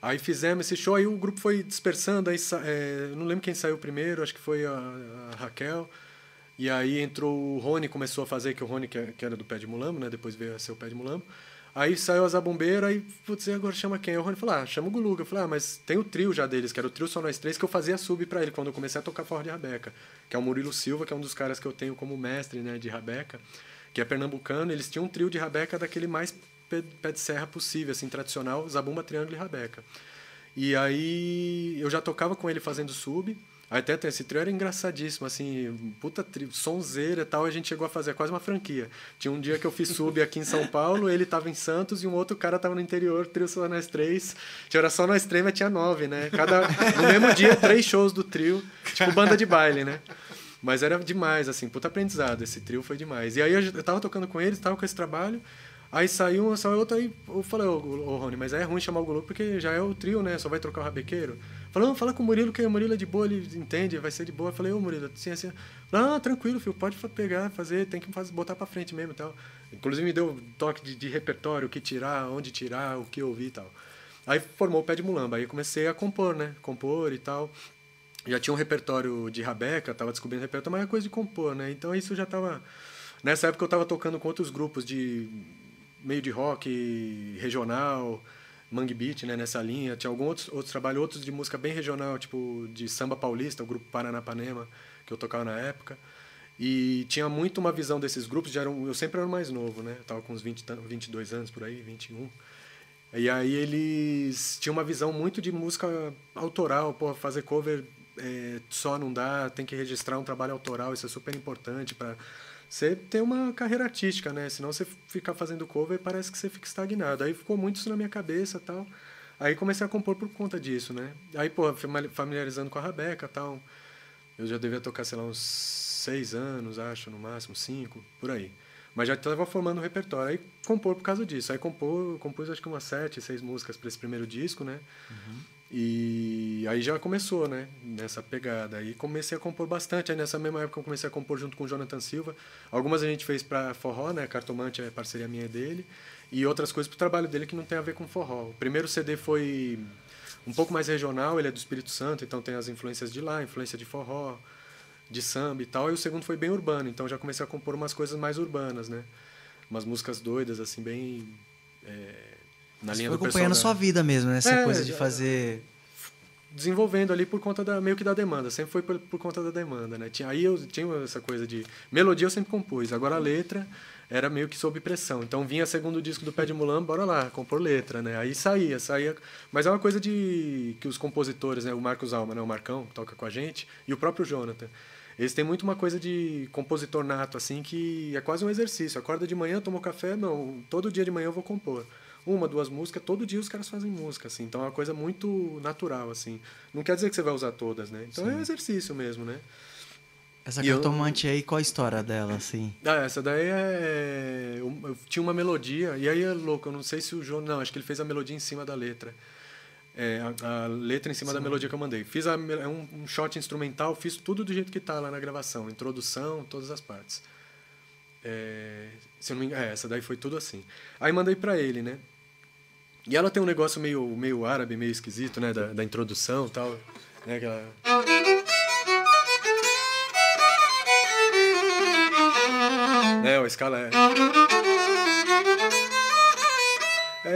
Speaker 3: Aí fizemos esse show, aí o grupo foi dispersando, aí é, não lembro quem saiu primeiro, acho que foi a, a Raquel. E aí entrou o Rony, começou a fazer, que o Rony que, é- que era do Pé de Mulambo, né? Depois veio a ser o Pé de Mulambo. Aí saiu a Zabumbeira, aí, putz, e agora chama quem? Aí o Rony falou, ah, chama o Guluga. Eu falei, ah, mas tem o trio já deles, que era o trio Só Nós Três, que eu fazia sub pra ele, quando eu comecei a tocar forró de rabeca. Que é o Murilo Silva, que é um dos caras que eu tenho como mestre, né, de rabeca. Que é pernambucano, eles tinham um trio de rabeca daquele mais pé de serra possível, assim, tradicional, zabumba, triângulo e rabeca. E aí eu já tocava com ele fazendo sub. Até esse trio era engraçadíssimo, assim, puta trio, sonzeira e tal, a gente chegou a fazer quase uma franquia. Tinha um dia que eu fiz sub aqui em São Paulo, ele tava em Santos e um outro cara tava no interior, trio só nós três. Tinha era só nós três, mas tinha nove, né? Cada, no mesmo dia, três shows do trio, tipo banda de baile, né? Mas era demais, assim, puta aprendizado, esse trio foi demais. E aí eu, tava tocando com eles, tava com esse trabalho, Aí saiu uma, saiu outra, aí eu falei, ô, ô Rony, mas aí é ruim chamar o Gulu porque já é o trio, né? Só vai trocar o rabequeiro. Falou, fala com o Murilo, que o Murilo é de boa, ele entende, vai ser de boa. Eu falei, ô Murilo, assim, assim. Não, tranquilo, filho, pode pegar, fazer, tem que fazer, botar pra frente mesmo e tal. Inclusive me deu toque de, de repertório, o que tirar, onde tirar, o que ouvir e tal. Aí formou o pé de mulamba, aí comecei a compor, né? Compor e tal. Já tinha um repertório de rabeca, tava descobrindo repertório, mas é coisa de compor, né? Então isso já tava. Nessa época eu tava tocando com outros grupos de meio de rock regional, Mangue Beat, né, nessa linha. Tinha alguns outros, outros trabalhos, outros de música bem regional, tipo de samba paulista, o grupo Paranapanema, que eu tocava na época. E tinha muito uma visão desses grupos, já eu sempre era mais novo, né? Eu tava com uns 20, 22 anos por aí, 21. E aí eles tinham uma visão muito de música autoral, pô, fazer cover é, só não dá, tem que registrar um trabalho autoral, isso é super importante para você ter uma carreira artística, né? Senão você ficar fazendo cover parece que você fica estagnado. Aí ficou muito isso na minha cabeça, tal. Aí comecei a compor por conta disso, né? Aí, pô, familiarizando com a Rabeca, tal. Eu já devia tocar, sei lá, uns seis anos, acho, no máximo, cinco, por aí. Mas já estava formando o repertório. Aí compor por causa disso. Aí compor, compus acho que umas sete, seis músicas para esse primeiro disco, né? Uhum. E aí já começou, né? Nessa pegada. Aí comecei a compor bastante. Aí nessa mesma época eu comecei a compor junto com o Jonathan Silva. Algumas a gente fez para forró, né? Cartomante é parceria minha dele. E outras coisas para o trabalho dele que não tem a ver com forró. O primeiro CD foi um pouco mais regional, ele é do Espírito Santo, então tem as influências de lá, influência de forró, de samba e tal. E o segundo foi bem urbano, então já comecei a compor umas coisas mais urbanas, né? Umas músicas doidas, assim, bem. É, na Você linha foi
Speaker 2: do acompanhando a sua vida mesmo, né? Essa é, coisa de fazer.
Speaker 3: Desenvolvendo ali por conta da meio que da demanda, sempre foi por, por conta da demanda, né? Tinha, aí eu tinha essa coisa de melodia eu sempre compus, agora a letra era meio que sob pressão. Então vinha segundo disco do Pé de Mulan, bora lá, compor letra, né? Aí saía, saía. Mas é uma coisa de que os compositores, né? O Marcos Alma, né? O Marcão, que toca com a gente, e o próprio Jonathan. Eles têm muito uma coisa de compositor nato, assim, que é quase um exercício. Acorda de manhã, tomou café, não, todo dia de manhã eu vou compor. Uma, duas músicas, todo dia os caras fazem música, assim. Então é uma coisa muito natural, assim. Não quer dizer que você vai usar todas, né? Então Sim. é um exercício mesmo, né?
Speaker 2: Essa cartomante eu... aí, qual a história dela, assim?
Speaker 3: Ah, essa daí é... Eu, eu, tinha uma melodia, e aí é louco, eu não sei se o João... Não, acho que ele fez a melodia em cima da letra é, a, a, letra em cima Sim. da melodia que eu mandei. Fiz a, é um, um shot instrumental, fiz tudo do jeito que está lá na gravação, introdução, todas as partes. É, se eu não me engano, é, essa daí foi tudo assim. Aí mandei para ele, né? E ela tem um negócio meio, meio árabe, meio esquisito, né? Da, da introdução e tal. Né? Aquela... É, a escala é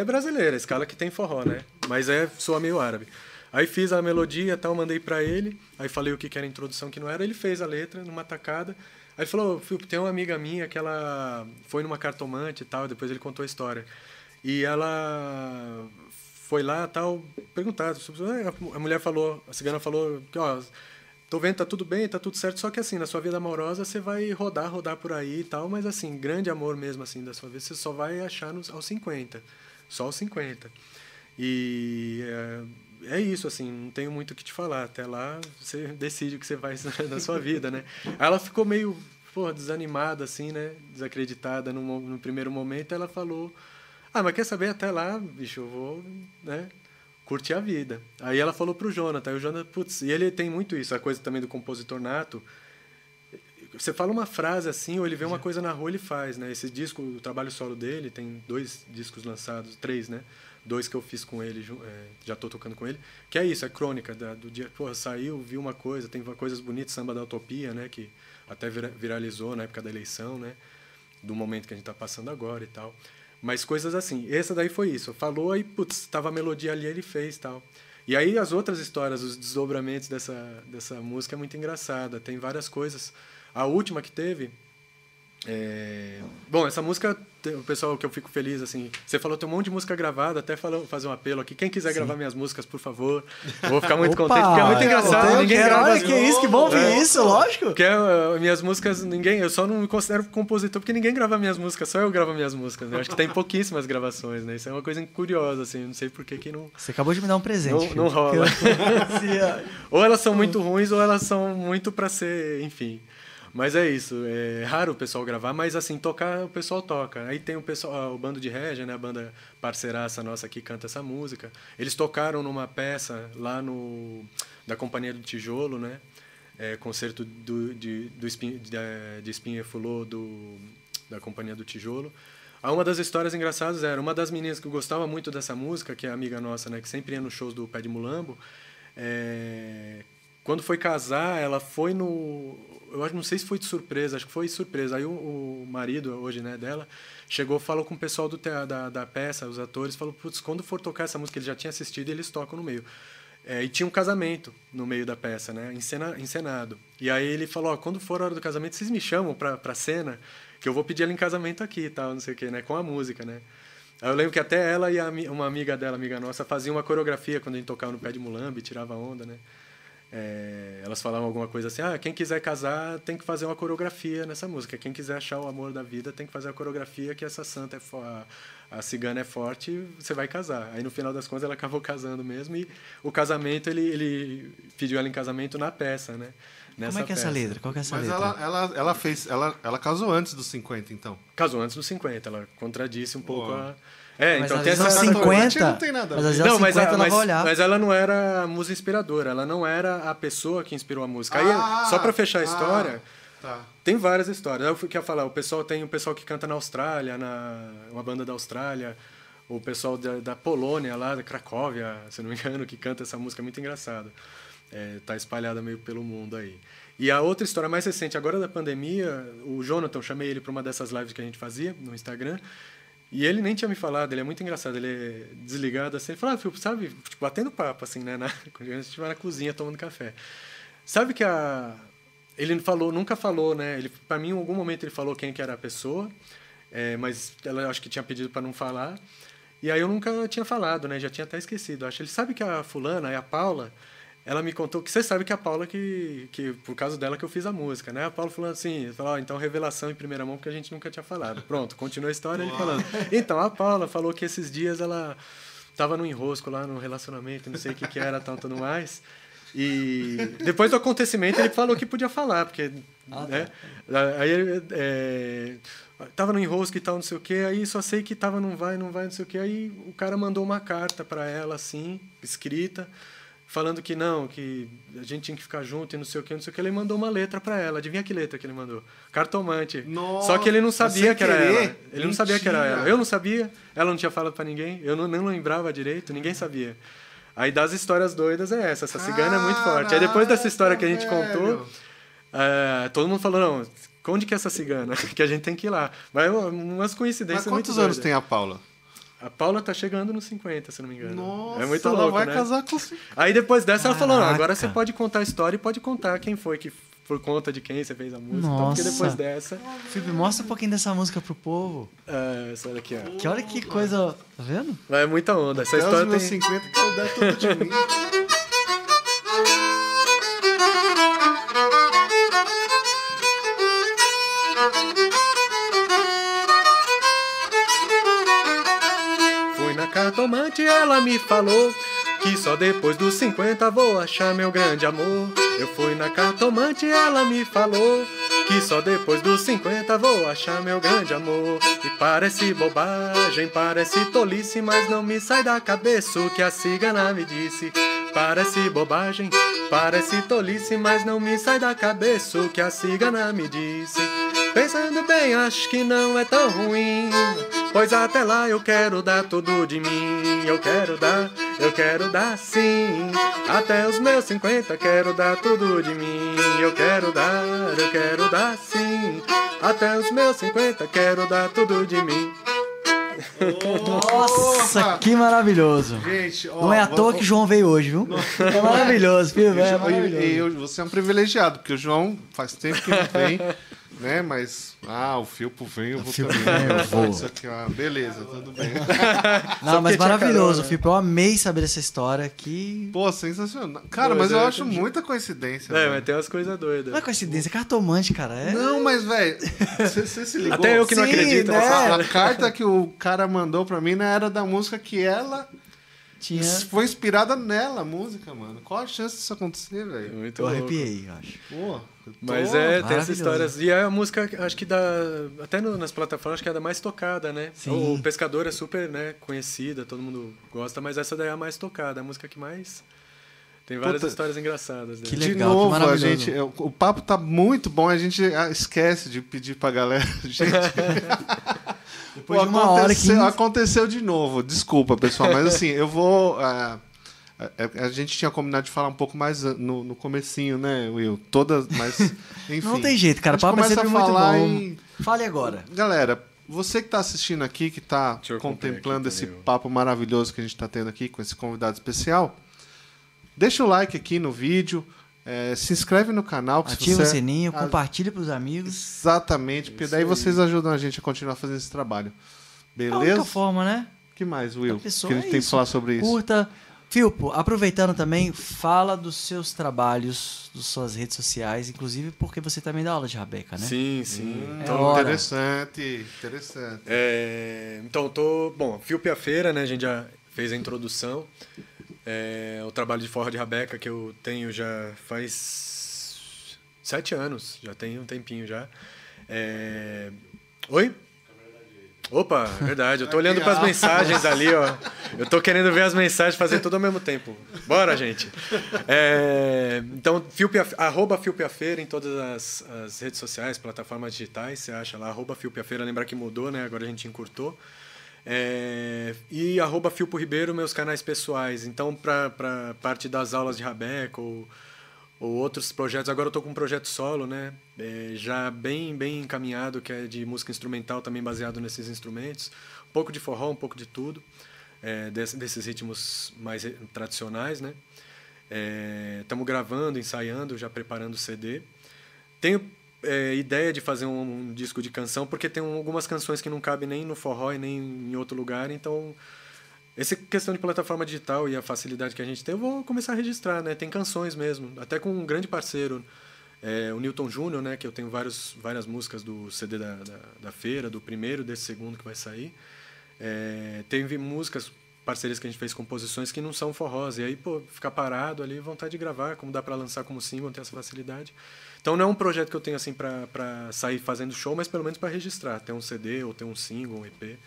Speaker 3: é brasileira, a escala que tem forró, né? Mas é soa meio árabe. Aí fiz a melodia tal, mandei para ele, aí falei o que, que era a introdução que não era, ele fez a letra numa tacada. Aí ele falou, Filipe, tem uma amiga minha que ela foi numa cartomante e tal, depois ele contou a história. E ela foi lá tal, perguntar, a mulher falou, a cigana falou que, ó, tô vendo, tá tudo bem, tá tudo certo, só que assim, na sua vida amorosa você vai rodar, rodar por aí e tal, mas assim, grande amor mesmo assim da sua vida, você só vai achar nos, aos 50 só os 50. E é, é, isso, assim, não tenho muito o que te falar. Até lá você decide o que você faz [LAUGHS] na sua vida, né? Ela ficou meio pô, desanimada, assim, né? Desacreditada no, no primeiro momento. Ela falou: Ah, mas quer saber? Até lá, bicho, eu vou, né? Curtir a vida. Aí ela falou pro Jonathan. Aí o Jonathan, putz, e ele tem muito isso, a coisa também do compositor nato você fala uma frase assim, ou ele vê uma coisa na rua, ele faz, né? Esse disco, o trabalho solo dele, tem dois discos lançados, três, né? Dois que eu fiz com ele, é, já estou tocando com ele, que é isso, é crônica da, do dia, pô, saiu, viu uma coisa, tem coisas bonitas, samba da utopia, né? Que até viralizou na época da eleição, né? Do momento que a gente está passando agora e tal. Mas coisas assim. Essa daí foi isso. Falou aí, putz, tava a melodia ali, ele fez tal. E aí as outras histórias, os desdobramentos dessa, dessa música é muito engraçada. Tem várias coisas a última que teve. É... Bom, essa música o pessoal que eu fico feliz, assim. Você falou, tem um monte de música gravada, até falou, fazer um apelo aqui. Quem quiser Sim. gravar minhas músicas, por favor. Vou ficar muito
Speaker 2: Opa,
Speaker 3: contente, porque é muito engraçado.
Speaker 2: ninguém quero, grava. Olha, que isso, que bom ouvir é. isso, lógico.
Speaker 3: Porque uh, minhas músicas, ninguém. Eu só não me considero compositor, porque ninguém grava minhas músicas, só eu gravo minhas músicas. Né? Eu acho que tem pouquíssimas gravações, né? Isso é uma coisa curiosa, assim. Não sei por que, que não.
Speaker 2: Você acabou de me dar um presente.
Speaker 3: Não, não rola. [LAUGHS] ou elas são muito ruins, ou elas são muito para ser, enfim. Mas é isso, é raro o pessoal gravar, mas assim, tocar o pessoal toca. Aí tem o pessoal, o bando de Regia, né, a banda parceiraça nossa que canta essa música. Eles tocaram numa peça lá no da Companhia do Tijolo, né? É, concerto do, de, do Espinho, de, de Espinha Fulô do, da Companhia do Tijolo. Uma das histórias engraçadas era uma das meninas que gostava muito dessa música, que é amiga nossa, né, que sempre ia nos shows do Pé de Mulambo, é, quando foi casar, ela foi no. Eu não sei se foi de surpresa, acho que foi de surpresa. Aí o, o marido, hoje, né, dela, chegou falou com o pessoal do da, da peça, os atores, falou: putz, quando for tocar essa música, ele já tinha assistido e eles tocam no meio. É, e tinha um casamento no meio da peça, né? Encena, encenado. E aí ele falou: quando for a hora do casamento, vocês me chamam pra, pra cena, que eu vou pedir ela em casamento aqui e tal, não sei o quê, né? Com a música, né? Aí eu lembro que até ela e a uma amiga dela, amiga nossa, faziam uma coreografia quando a gente tocava no pé de mulambe, tirava onda, né? É, elas falavam alguma coisa assim: ah, quem quiser casar tem que fazer uma coreografia nessa música. Quem quiser achar o amor da vida tem que fazer a coreografia que essa santa é a, a cigana é forte você vai casar. Aí no final das contas ela acabou [LAUGHS] casando mesmo e o casamento ele, ele pediu ela em casamento na peça, né?
Speaker 2: Como
Speaker 3: Nessa
Speaker 2: é que é essa letra? Qual que é essa
Speaker 1: Mas
Speaker 2: letra?
Speaker 1: ela, ela, ela fez. Ela, ela casou antes dos 50, então.
Speaker 3: Casou antes dos 50, ela contradisse um pouco a. É,
Speaker 2: Mas
Speaker 3: então tem essa
Speaker 2: aos
Speaker 1: essa
Speaker 2: 50,
Speaker 1: não tem nada a
Speaker 2: mas às vezes aos
Speaker 3: Não, mas,
Speaker 2: 50
Speaker 3: a-
Speaker 2: ela
Speaker 3: mas,
Speaker 2: vai olhar.
Speaker 3: mas ela não era a musa inspiradora, ela não era a pessoa que inspirou a música. Aí,
Speaker 1: Ah,
Speaker 3: só para fechar a
Speaker 1: ah,
Speaker 3: história,
Speaker 1: Tá.
Speaker 3: tem várias histórias. Eu queria falar, o pessoal tem o pessoal que canta na Austrália, na uma banda da Austrália, o pessoal da, da Polônia lá, da Cracóvia, se não me engano, que canta essa música muito engraçada. É, tá espalhada meio pelo mundo aí. E a outra história mais recente, agora da pandemia, o Jonathan, chamei ele para uma dessas lives que a gente fazia no Instagram, e ele nem tinha me falado, ele é muito engraçado, ele é desligado assim, ele falou, ah, Filipe, sabe, tipo, batendo papo assim, né, na, [LAUGHS] quando a gente estiver na cozinha tomando café. Sabe que a ele falou, nunca falou, né? Ele para mim em algum momento ele falou quem que era a pessoa, é, mas ela acho que tinha pedido para não falar. E aí eu nunca tinha falado, né? Já tinha até esquecido. Acho ele sabe que a fulana, a Paula, ela me contou que você sabe que a Paula que que por causa dela que eu fiz a música, né? A Paula falando assim, falou, ó, então revelação em primeira mão porque a gente nunca tinha falado. Pronto, continua a história ele falando. Então a Paula falou que esses dias ela tava no enrosco lá no relacionamento, não sei o que que era, tal, tudo mais. E depois do acontecimento ele falou que podia falar, porque
Speaker 2: Ah, tá.
Speaker 3: né? Aí ele é, tava no enrosco e tal, não sei o que, aí só sei que tava não vai, não vai, não sei o que, aí o cara mandou uma carta para ela assim, escrita, falando que não, que a gente tinha que ficar junto e não sei o que, não sei o que, ele mandou uma letra para ela. Adivinha que letra que ele mandou? Cartomante.
Speaker 1: Nossa,
Speaker 3: só que ele não sabia que era
Speaker 1: querer?
Speaker 3: ela. Ele não sabia que era
Speaker 1: Mentira.
Speaker 3: ela. Eu não sabia, ela não tinha falado para ninguém, eu não, não lembrava direito, ninguém sabia. Aí das histórias doidas é essa, essa cigana é muito forte. Aí depois dessa história que a gente
Speaker 1: Caraca,
Speaker 3: contou,
Speaker 1: velho.
Speaker 3: é, todo mundo falou, não, onde que é essa cigana? [LAUGHS] que a gente tem que ir lá. Vai umas coincidências
Speaker 1: Mas quantos anos
Speaker 3: doidas.
Speaker 1: tem a Paula?
Speaker 3: A Paula tá chegando nos 50, se não me engano.
Speaker 1: Nossa,
Speaker 3: é muito
Speaker 1: ela
Speaker 3: louco,
Speaker 1: vai
Speaker 3: né?
Speaker 1: casar com...
Speaker 3: Aí depois dessa ela falou, não, agora
Speaker 2: Caraca.
Speaker 3: você pode contar a história e pode contar quem foi que por conta de quem você fez a música. Então, porque
Speaker 2: Nossa.
Speaker 3: depois dessa,
Speaker 2: Felipe, mostra um pouquinho dessa música pro povo.
Speaker 3: é, essa daqui, ó.
Speaker 2: Que olha que coisa. Tá vendo?
Speaker 3: Vai muita onda. Essa
Speaker 1: Até os
Speaker 3: história
Speaker 1: meus
Speaker 3: tem...
Speaker 1: 50 quero dar tudo de mim. [LAUGHS]
Speaker 3: cartomante, ela me falou que só depois dos 50 vou achar meu grande amor. Eu fui na cartomante, ela me falou que só depois dos 50 vou achar meu grande amor. E parece bobagem, parece tolice, mas não me sai da cabeça o que a cigana me disse. Parece bobagem, parece tolice, mas não me sai da cabeça o que a cigana me disse. Pensando bem, acho que não é tão ruim. Pois até lá eu quero dar tudo de mim. Eu quero dar, eu quero dar sim. Até os meus 50 quero dar tudo de mim. Eu quero dar, eu quero dar sim. Até os meus 50 quero dar tudo de mim.
Speaker 2: Nossa, que maravilhoso.
Speaker 1: Gente, ó,
Speaker 2: Não é à
Speaker 1: vou-
Speaker 2: toa que o João veio hoje, viu? É maravilhoso, filho. É maravilhoso.
Speaker 1: e eu- você é um privilegiado, porque o João faz tempo que não vem, né? Mas, ah, o Filpo vem, eu vou
Speaker 2: Filpo
Speaker 1: também.
Speaker 2: vem, eu vou.
Speaker 1: Isso aqui, ah, beleza, tudo bem. [LAUGHS]
Speaker 2: Não, mas maravilhoso,
Speaker 3: carona.
Speaker 2: Felipe. Eu amei saber dessa história que.
Speaker 1: Pô, sensacional. Cara,
Speaker 3: Pô,
Speaker 1: mas eu
Speaker 3: é,
Speaker 1: acho
Speaker 3: entendi.
Speaker 1: muita coincidência.
Speaker 3: É,
Speaker 1: velho.
Speaker 3: mas tem umas coisas doidas.
Speaker 2: Não é coincidência, é cartomante, cara. É...
Speaker 1: Não, mas, velho, você se ligou?
Speaker 3: Até eu que não
Speaker 2: Sim,
Speaker 3: acredito
Speaker 2: né?
Speaker 3: nessa
Speaker 1: A, a carta que o cara mandou pra mim não era da música que ela
Speaker 2: Tinha.
Speaker 1: foi inspirada nela, a música, mano. Qual a chance disso acontecer, velho?
Speaker 3: Muito
Speaker 2: Eu
Speaker 3: louco.
Speaker 2: arrepiei, eu acho.
Speaker 1: Pô, tô-
Speaker 3: Mas é, tem essas histórias. E é a música, acho que da. Até no- nas plataformas, acho que é a da mais tocada, né?
Speaker 2: Sim.
Speaker 3: O Pescador é super né, conhecida, todo mundo gosta, mas essa daí é a mais tocada, a música que mais. Tem várias
Speaker 1: Puta,
Speaker 3: histórias engraçadas.
Speaker 2: que
Speaker 3: dela.
Speaker 1: De
Speaker 2: legal, que
Speaker 1: novo, a gente, é, o o papo tá muito bom, a gente ah, esquece de pedir pra galera. [LAUGHS] Gente, [LAUGHS]
Speaker 2: Depois
Speaker 1: Pô,
Speaker 2: de uma hora que.
Speaker 1: aconteceu, aconteceu de novo. Desculpa, pessoal, mas [LAUGHS] assim, eu vou. ah, A, a, gente tinha combinado de falar um pouco mais no, no comecinho, né, Will? Todas, mas [LAUGHS] enfim.
Speaker 2: Não tem jeito, cara. O papo é sempre muito bom. E... Fale agora.
Speaker 1: Galera, você que está assistindo aqui, que está contemplando esse papo maravilhoso que a gente está tendo aqui com esse convidado especial, deixa o like aqui no vídeo. É, se inscreve no canal.
Speaker 2: Ativa você... o sininho, compartilha para os amigos.
Speaker 1: Exatamente, porque daí vocês ajudam a gente a continuar fazendo esse trabalho. Beleza? É a única
Speaker 2: forma, né?
Speaker 1: que mais, Will? Que a gente é tem que falar sobre isso.
Speaker 2: Curta. Filpo, aproveitando também, fala dos seus trabalhos, das suas redes sociais, inclusive porque você também dá aula de rabeca, né?
Speaker 3: Sim, sim.
Speaker 1: Hum, então, interessante, interessante.
Speaker 3: É, então, tô, bom, Filpo e a Feira, né? A gente já fez a introdução. É, o trabalho de forra de rabeca que eu tenho já faz sete anos, já tem um tempinho já. É... Oi? Opa, verdade. Eu tô olhando para as mensagens ali, ó. Eu tô querendo ver as mensagens fazer tudo ao mesmo tempo. Bora, gente. É, então, Filpia, arroba Filpiafeira em todas as, as, redes sociais, plataformas digitais, você acha lá, arroba Filpiafeira, lembrar que mudou, né? Agora a gente encurtou. É, e arroba Filpo Ribeiro, meus canais pessoais. Então, para parte das aulas de Rabeco ou ou outros projetos. Agora eu estou com um projeto solo, né? É, já bem bem encaminhado, que é de música instrumental, também baseado nesses instrumentos. Um pouco de forró, um pouco de tudo, é, desse, desses ritmos mais tradicionais, né? Estamos é, gravando, ensaiando, já preparando o CD. Tenho é, ideia de fazer um, um, disco de canção, porque tem algumas canções que não cabem nem no forró e nem em outro lugar, então essa questão de plataforma digital e a facilidade que a gente tem, eu vou começar a registrar, né? Tem canções mesmo, até com um grande parceiro, é, o Newton Júnior, né? Que eu tenho vários, várias músicas do CD da, da, da, feira, do primeiro, desse segundo que vai sair. É, teve músicas, parcerias que a gente fez, composições que não são forrós. E aí, pô, ficar parado ali, vontade de gravar, como dá para lançar como single, tem essa facilidade. Então não é um projeto que eu tenho assim para sair fazendo show, mas pelo menos para registrar, ter um CD ou ter um single, um EP.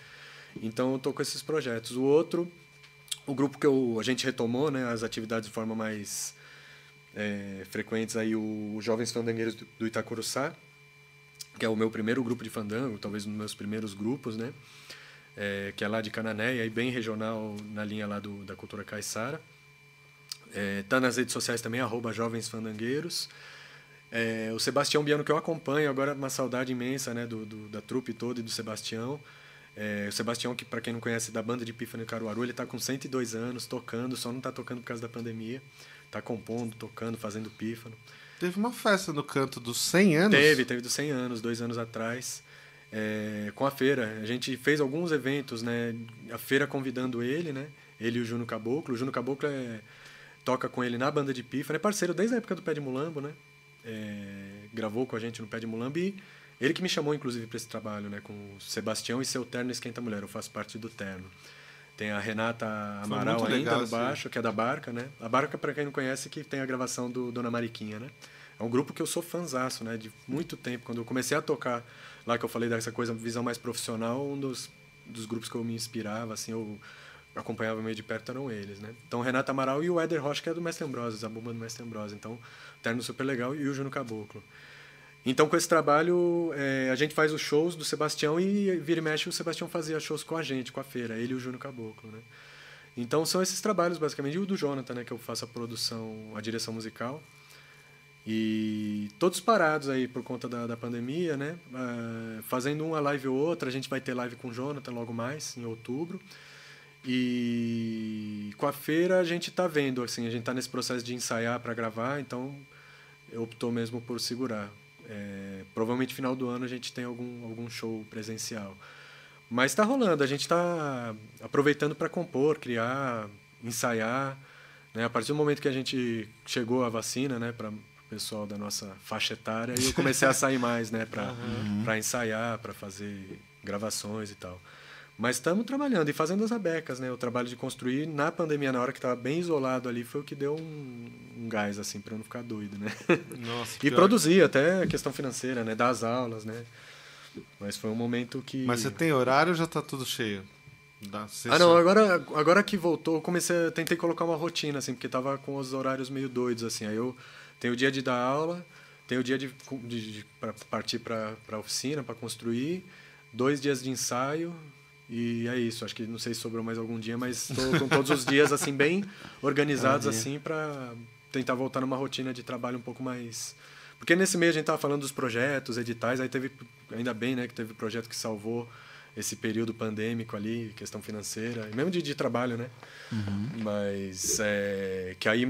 Speaker 3: Então eu estou com esses projetos. O outro, o grupo que eu, a gente retomou, né, as atividades de forma mais é, frequentes aí o Jovens Fandangueiros do Itacuruçá, que é o meu primeiro grupo de fandango, talvez um dos meus primeiros grupos, né? É, que é lá de Canané, e aí bem regional na linha lá do, da cultura caiçara. É, tá nas redes sociais também, arroba Jovens Fandangueiros. É, o Sebastião Biano, que eu acompanho, agora uma saudade imensa né, do, do da trupe toda e do Sebastião. É, o Sebastião, que para quem não conhece, da banda de Pífano Caruaru, ele está com 102 anos, tocando, só não está tocando por causa da pandemia. Está compondo, tocando, fazendo pífano.
Speaker 1: Teve uma festa no canto dos 100 anos?
Speaker 3: Teve, teve dos 100 anos, dois anos atrás, é, com a feira. A gente fez alguns eventos, né? A feira convidando ele, né? Ele e o Juno Caboclo. O Juno Caboclo é, toca com ele na banda de pífano, é parceiro desde a época do Pé de Mulambo, né? É, gravou com a gente no Pé de Mulambo e ele que me chamou, inclusive, para esse trabalho, né? Com o Sebastião e seu Terno Esquenta Mulher. Eu faço parte do Terno. Tem a Renata Amaral ainda legal, no baixo, que é da Barca, né? A Barca, para quem não conhece, que tem a gravação do Dona Mariquinha, né? É um grupo que eu sou fanzaço, né? De muito tempo. Quando eu comecei a tocar, lá que eu falei dessa coisa, visão mais profissional, um dos, dos grupos que eu me inspirava, assim, eu acompanhava meio de perto eram eles, né? Então, Renata Amaral e o Éder Rocha, que é do Mestre Ambrose, a bomba do Mestre Ambrose. Então, Terno super legal e o Juno Caboclo. Então, com esse trabalho, é, a gente faz os shows do Sebastião e vira e mexe, o Sebastião fazia shows com a gente, com a feira, ele e o Júnior Caboclo, né? Então, são esses trabalhos, basicamente, e o do Jonathan, né, que eu faço a produção, a direção musical. E todos parados aí por conta da, da pandemia, né? Uh, fazendo uma live ou outra, a gente vai ter live com o Jonathan logo mais, em outubro. E com a feira a gente está vendo, assim, a gente está nesse processo de ensaiar para gravar, então optou mesmo por segurar. É, provavelmente final do ano a gente tem algum, algum show presencial. Mas está rolando, a gente está aproveitando para compor, criar, ensaiar. Né? A partir do momento que a gente chegou à vacina, né, para o pessoal da nossa faixa etária, eu comecei a sair mais né, para uhum. [LAUGHS] ensaiar, para fazer gravações e tal. Mas estamos trabalhando e fazendo as abecas, né? O trabalho de construir na pandemia, na hora que estava bem isolado ali, foi o que deu um, um gás, assim, para eu não ficar doido, né? [LAUGHS] Nossa, e produzir até a questão financeira, né? Das aulas, né? Mas foi um momento que...
Speaker 1: Mas você tem horário ou já está tudo cheio?
Speaker 3: ah, não, agora, agora que voltou, eu comecei, tentei colocar uma rotina, assim, porque tava com os horários meio doidos, assim. Aí eu tenho o dia de dar aula, tenho o dia de, de, de partir para a oficina, para construir, dois dias de ensaio, E é isso. Acho que não sei se sobrou mais algum dia, mas estou com todos os dias assim bem organizados assim para tentar voltar numa rotina de trabalho um pouco mais porque nesse mês a gente estava falando dos projetos, editais, aí teve ainda bem, né, que teve projeto que salvou esse período pandêmico ali, questão financeira, e mesmo de, de trabalho, né? Uhum. Mas é, que aí,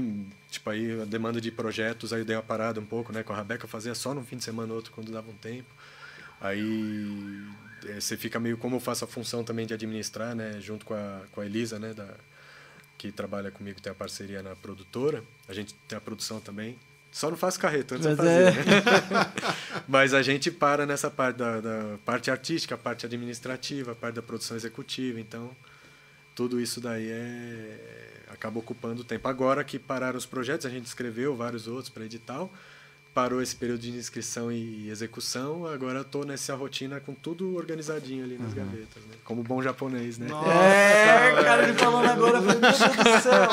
Speaker 3: tipo, aí a demanda de projetos aí deu uma parada um pouco, né? Com a Rebeca fazia só num fim de semana outro quando dava um tempo. Aí é, você fica meio como eu faço a função também de administrar, né? Junto com a, com a Elisa, né? Da, que trabalha comigo, tem a parceria na produtora. A gente tem a produção também. Só não faço carreto, antes Mas fazia, é. né? [LAUGHS] Mas a gente para nessa parte da, da, parte artística, a parte administrativa, a parte da produção executiva. Então, tudo isso daí é acaba ocupando tempo. Agora que pararam os projetos, a gente escreveu vários outros para edital parou esse período de inscrição e execução, agora estou nessa rotina com tudo organizadinho ali nas uhum. gavetas, né? Como bom japonês, né?
Speaker 2: Nossa, é, cara, ele falando [LAUGHS] agora, meu Deus do céu.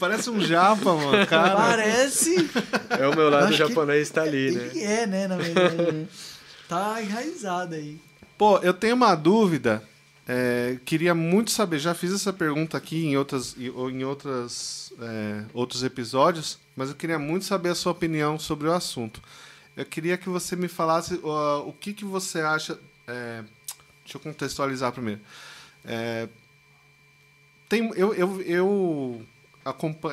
Speaker 1: Parece um japa, mano, cara.
Speaker 2: Parece.
Speaker 3: É o meu lado japonês está ali, né?
Speaker 2: Ele é, né, na verdade. tá enraizado aí.
Speaker 1: Pô, eu tenho uma dúvida. É, queria muito saber, já fiz essa pergunta aqui em, outras, em outras, é, outros episódios, mas eu queria muito saber a sua opinião sobre o assunto. Eu queria que você me falasse uh, o que, que você acha. É, deixa eu contextualizar primeiro. É, tem, eu, eu, eu,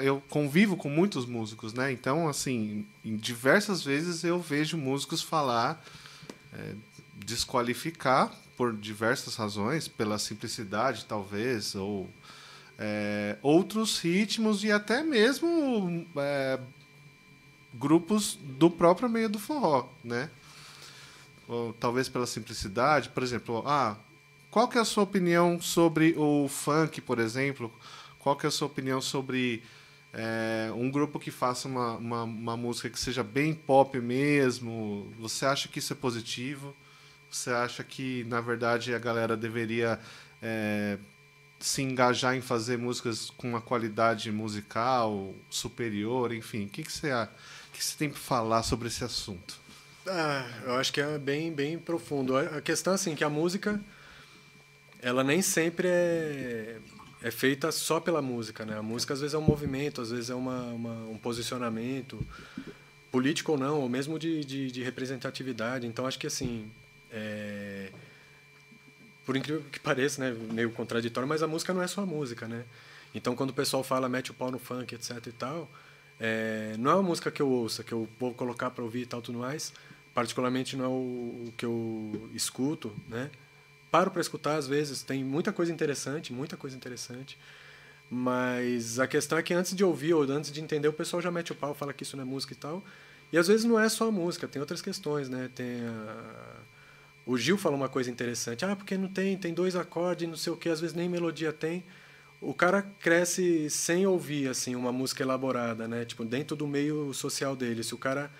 Speaker 1: eu convivo com muitos músicos, né? Então, assim, em diversas vezes eu vejo músicos falar, é, desqualificar por diversas razões, pela simplicidade, talvez, ou é, outros ritmos e até mesmo é, grupos do próprio meio do forró, né? Ou, talvez pela simplicidade, por exemplo, ah, qual que é a sua opinião sobre o funk, por exemplo? Qual que é a sua opinião sobre é, um grupo que faça uma, uma, uma música que seja bem pop mesmo? Você acha que isso é positivo? Você acha que, na verdade, a galera deveria é, se engajar em fazer músicas com uma qualidade musical superior? Enfim, o que, que, você, que você tem para falar sobre esse assunto?
Speaker 3: Ah, eu acho que é bem, bem profundo. A questão é assim, que a música, ela nem sempre é, é feita só pela música, né? A música às vezes é um movimento, às vezes é uma, uma um posicionamento, político ou não, ou mesmo de, de, de representatividade. Então, acho que assim, é, por incrível que pareça, né, meio contraditório, mas a música não é só a música, né? Então, quando o pessoal fala mete o pau no funk, etc e tal, é, não é uma música que eu ouça, que eu vou colocar para ouvir e tal, tudo mais. Particularmente não é o, o que eu escuto, né? Paro para escutar às vezes, tem muita coisa interessante, muita coisa interessante. Mas a questão é que antes de ouvir ou antes de entender, o pessoal já mete o pau, fala que isso não é música e tal. E às vezes não é só a música, tem outras questões, né? Tem a o Gil falou uma coisa interessante. Ah, porque não tem, tem dois acordes, não sei o que, às vezes nem melodia tem. O cara cresce sem ouvir assim uma música elaborada, né? Tipo dentro do meio social dele. Se o cara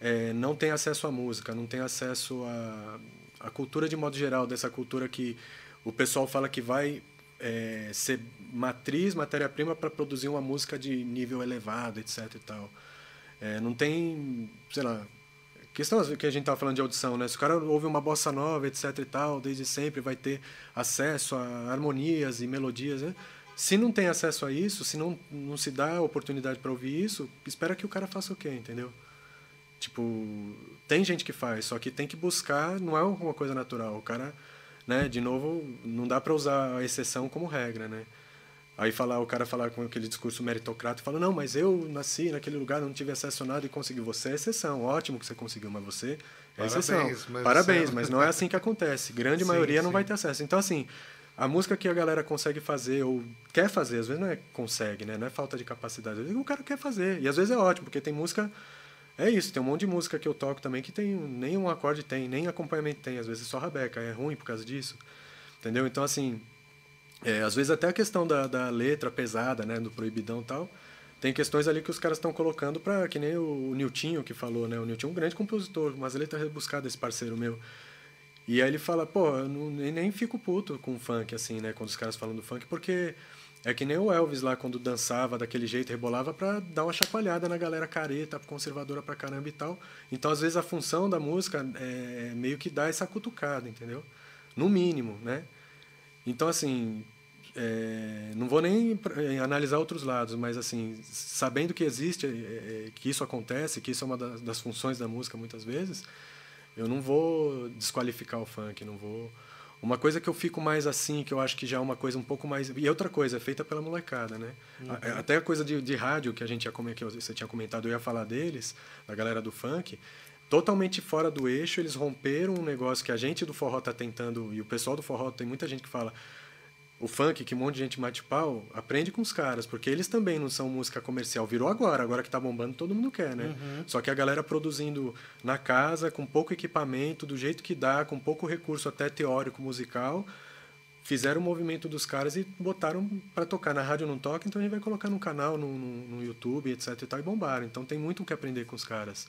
Speaker 3: é, não tem acesso à música, não tem acesso à, à cultura de modo geral, dessa cultura que o pessoal fala que vai é, ser matriz, matéria-prima para produzir uma música de nível elevado, etc. E tal. É, não tem, sei lá, questão que a gente estava falando de audição, né? Se o cara ouve uma bossa nova, etc e tal, desde sempre vai ter acesso a harmonias e melodias, né? Se não tem acesso a isso, se não, não se dá oportunidade para ouvir isso, espera que o cara faça o quê, entendeu? Tipo, tem gente que faz, só que tem que buscar, não é uma coisa natural. O cara, né, de novo, não dá para usar a exceção como regra, né? Aí falar, o cara falar com aquele discurso meritocrata e fala, não, mas eu nasci naquele lugar, não tive acesso a nada e consegui. Você é exceção, ótimo que você conseguiu, mas você é Parabéns, exceção. Mas Parabéns, mas não é assim que acontece. Grande sim, maioria sim. não vai ter acesso. Então, assim, a música que a galera consegue fazer ou quer fazer, às vezes não é consegue, né? Não é falta de capacidade. O cara quer fazer. E às vezes é ótimo, porque tem música... É isso, tem um monte de música que eu toco também que tem nem um acorde tem, nem acompanhamento tem. Às vezes é só rabeca, é ruim por causa disso. Entendeu? Então, assim é, às vezes até a questão da, da letra pesada, né, do proibidão e tal, tem questões ali que os caras estão colocando para que nem o, o Niltinho que falou, né? O Niltinho é um grande compositor, umas letras rebuscadas esse parceiro meu. E aí ele fala, pô, eu não, nem fico puto com funk, assim, né? Quando os caras falam do funk, porque é que nem o Elvis lá, quando dançava daquele jeito, rebolava pra dar uma chacoalhada na galera careta, conservadora pra caramba e tal. Então, às vezes, a função da música é meio que dar essa cutucada, entendeu? No mínimo, né? Então, assim, é, não vou nem é, analisar outros lados, mas assim, sabendo que existe, é, é, que isso acontece, que isso é uma das, das, funções da música muitas vezes, eu não vou desqualificar o funk, não vou. Uma coisa que eu fico mais assim, que eu acho que já é uma coisa um pouco mais. E outra coisa, é feita pela molecada, né? Uhum. Até a coisa de, de rádio que a gente ia que você tinha comentado, eu ia falar deles, da galera do funk totalmente fora do eixo, eles romperam um negócio que a gente do forró está tentando, e o pessoal do forró tem muita gente que fala, o funk, que um monte de gente mate pau, aprende com os caras, porque eles também não são música comercial. Virou agora, agora que tá bombando, todo mundo quer, né? Uhum. Só que a galera produzindo na casa, com pouco equipamento, do jeito que dá, com pouco recurso até teórico musical, fizeram o movimento dos caras e botaram para tocar. Na rádio não toca, então a gente vai colocar no canal, no, no, no YouTube, etc e tal, e bombaram. Então tem muito o que aprender com os caras.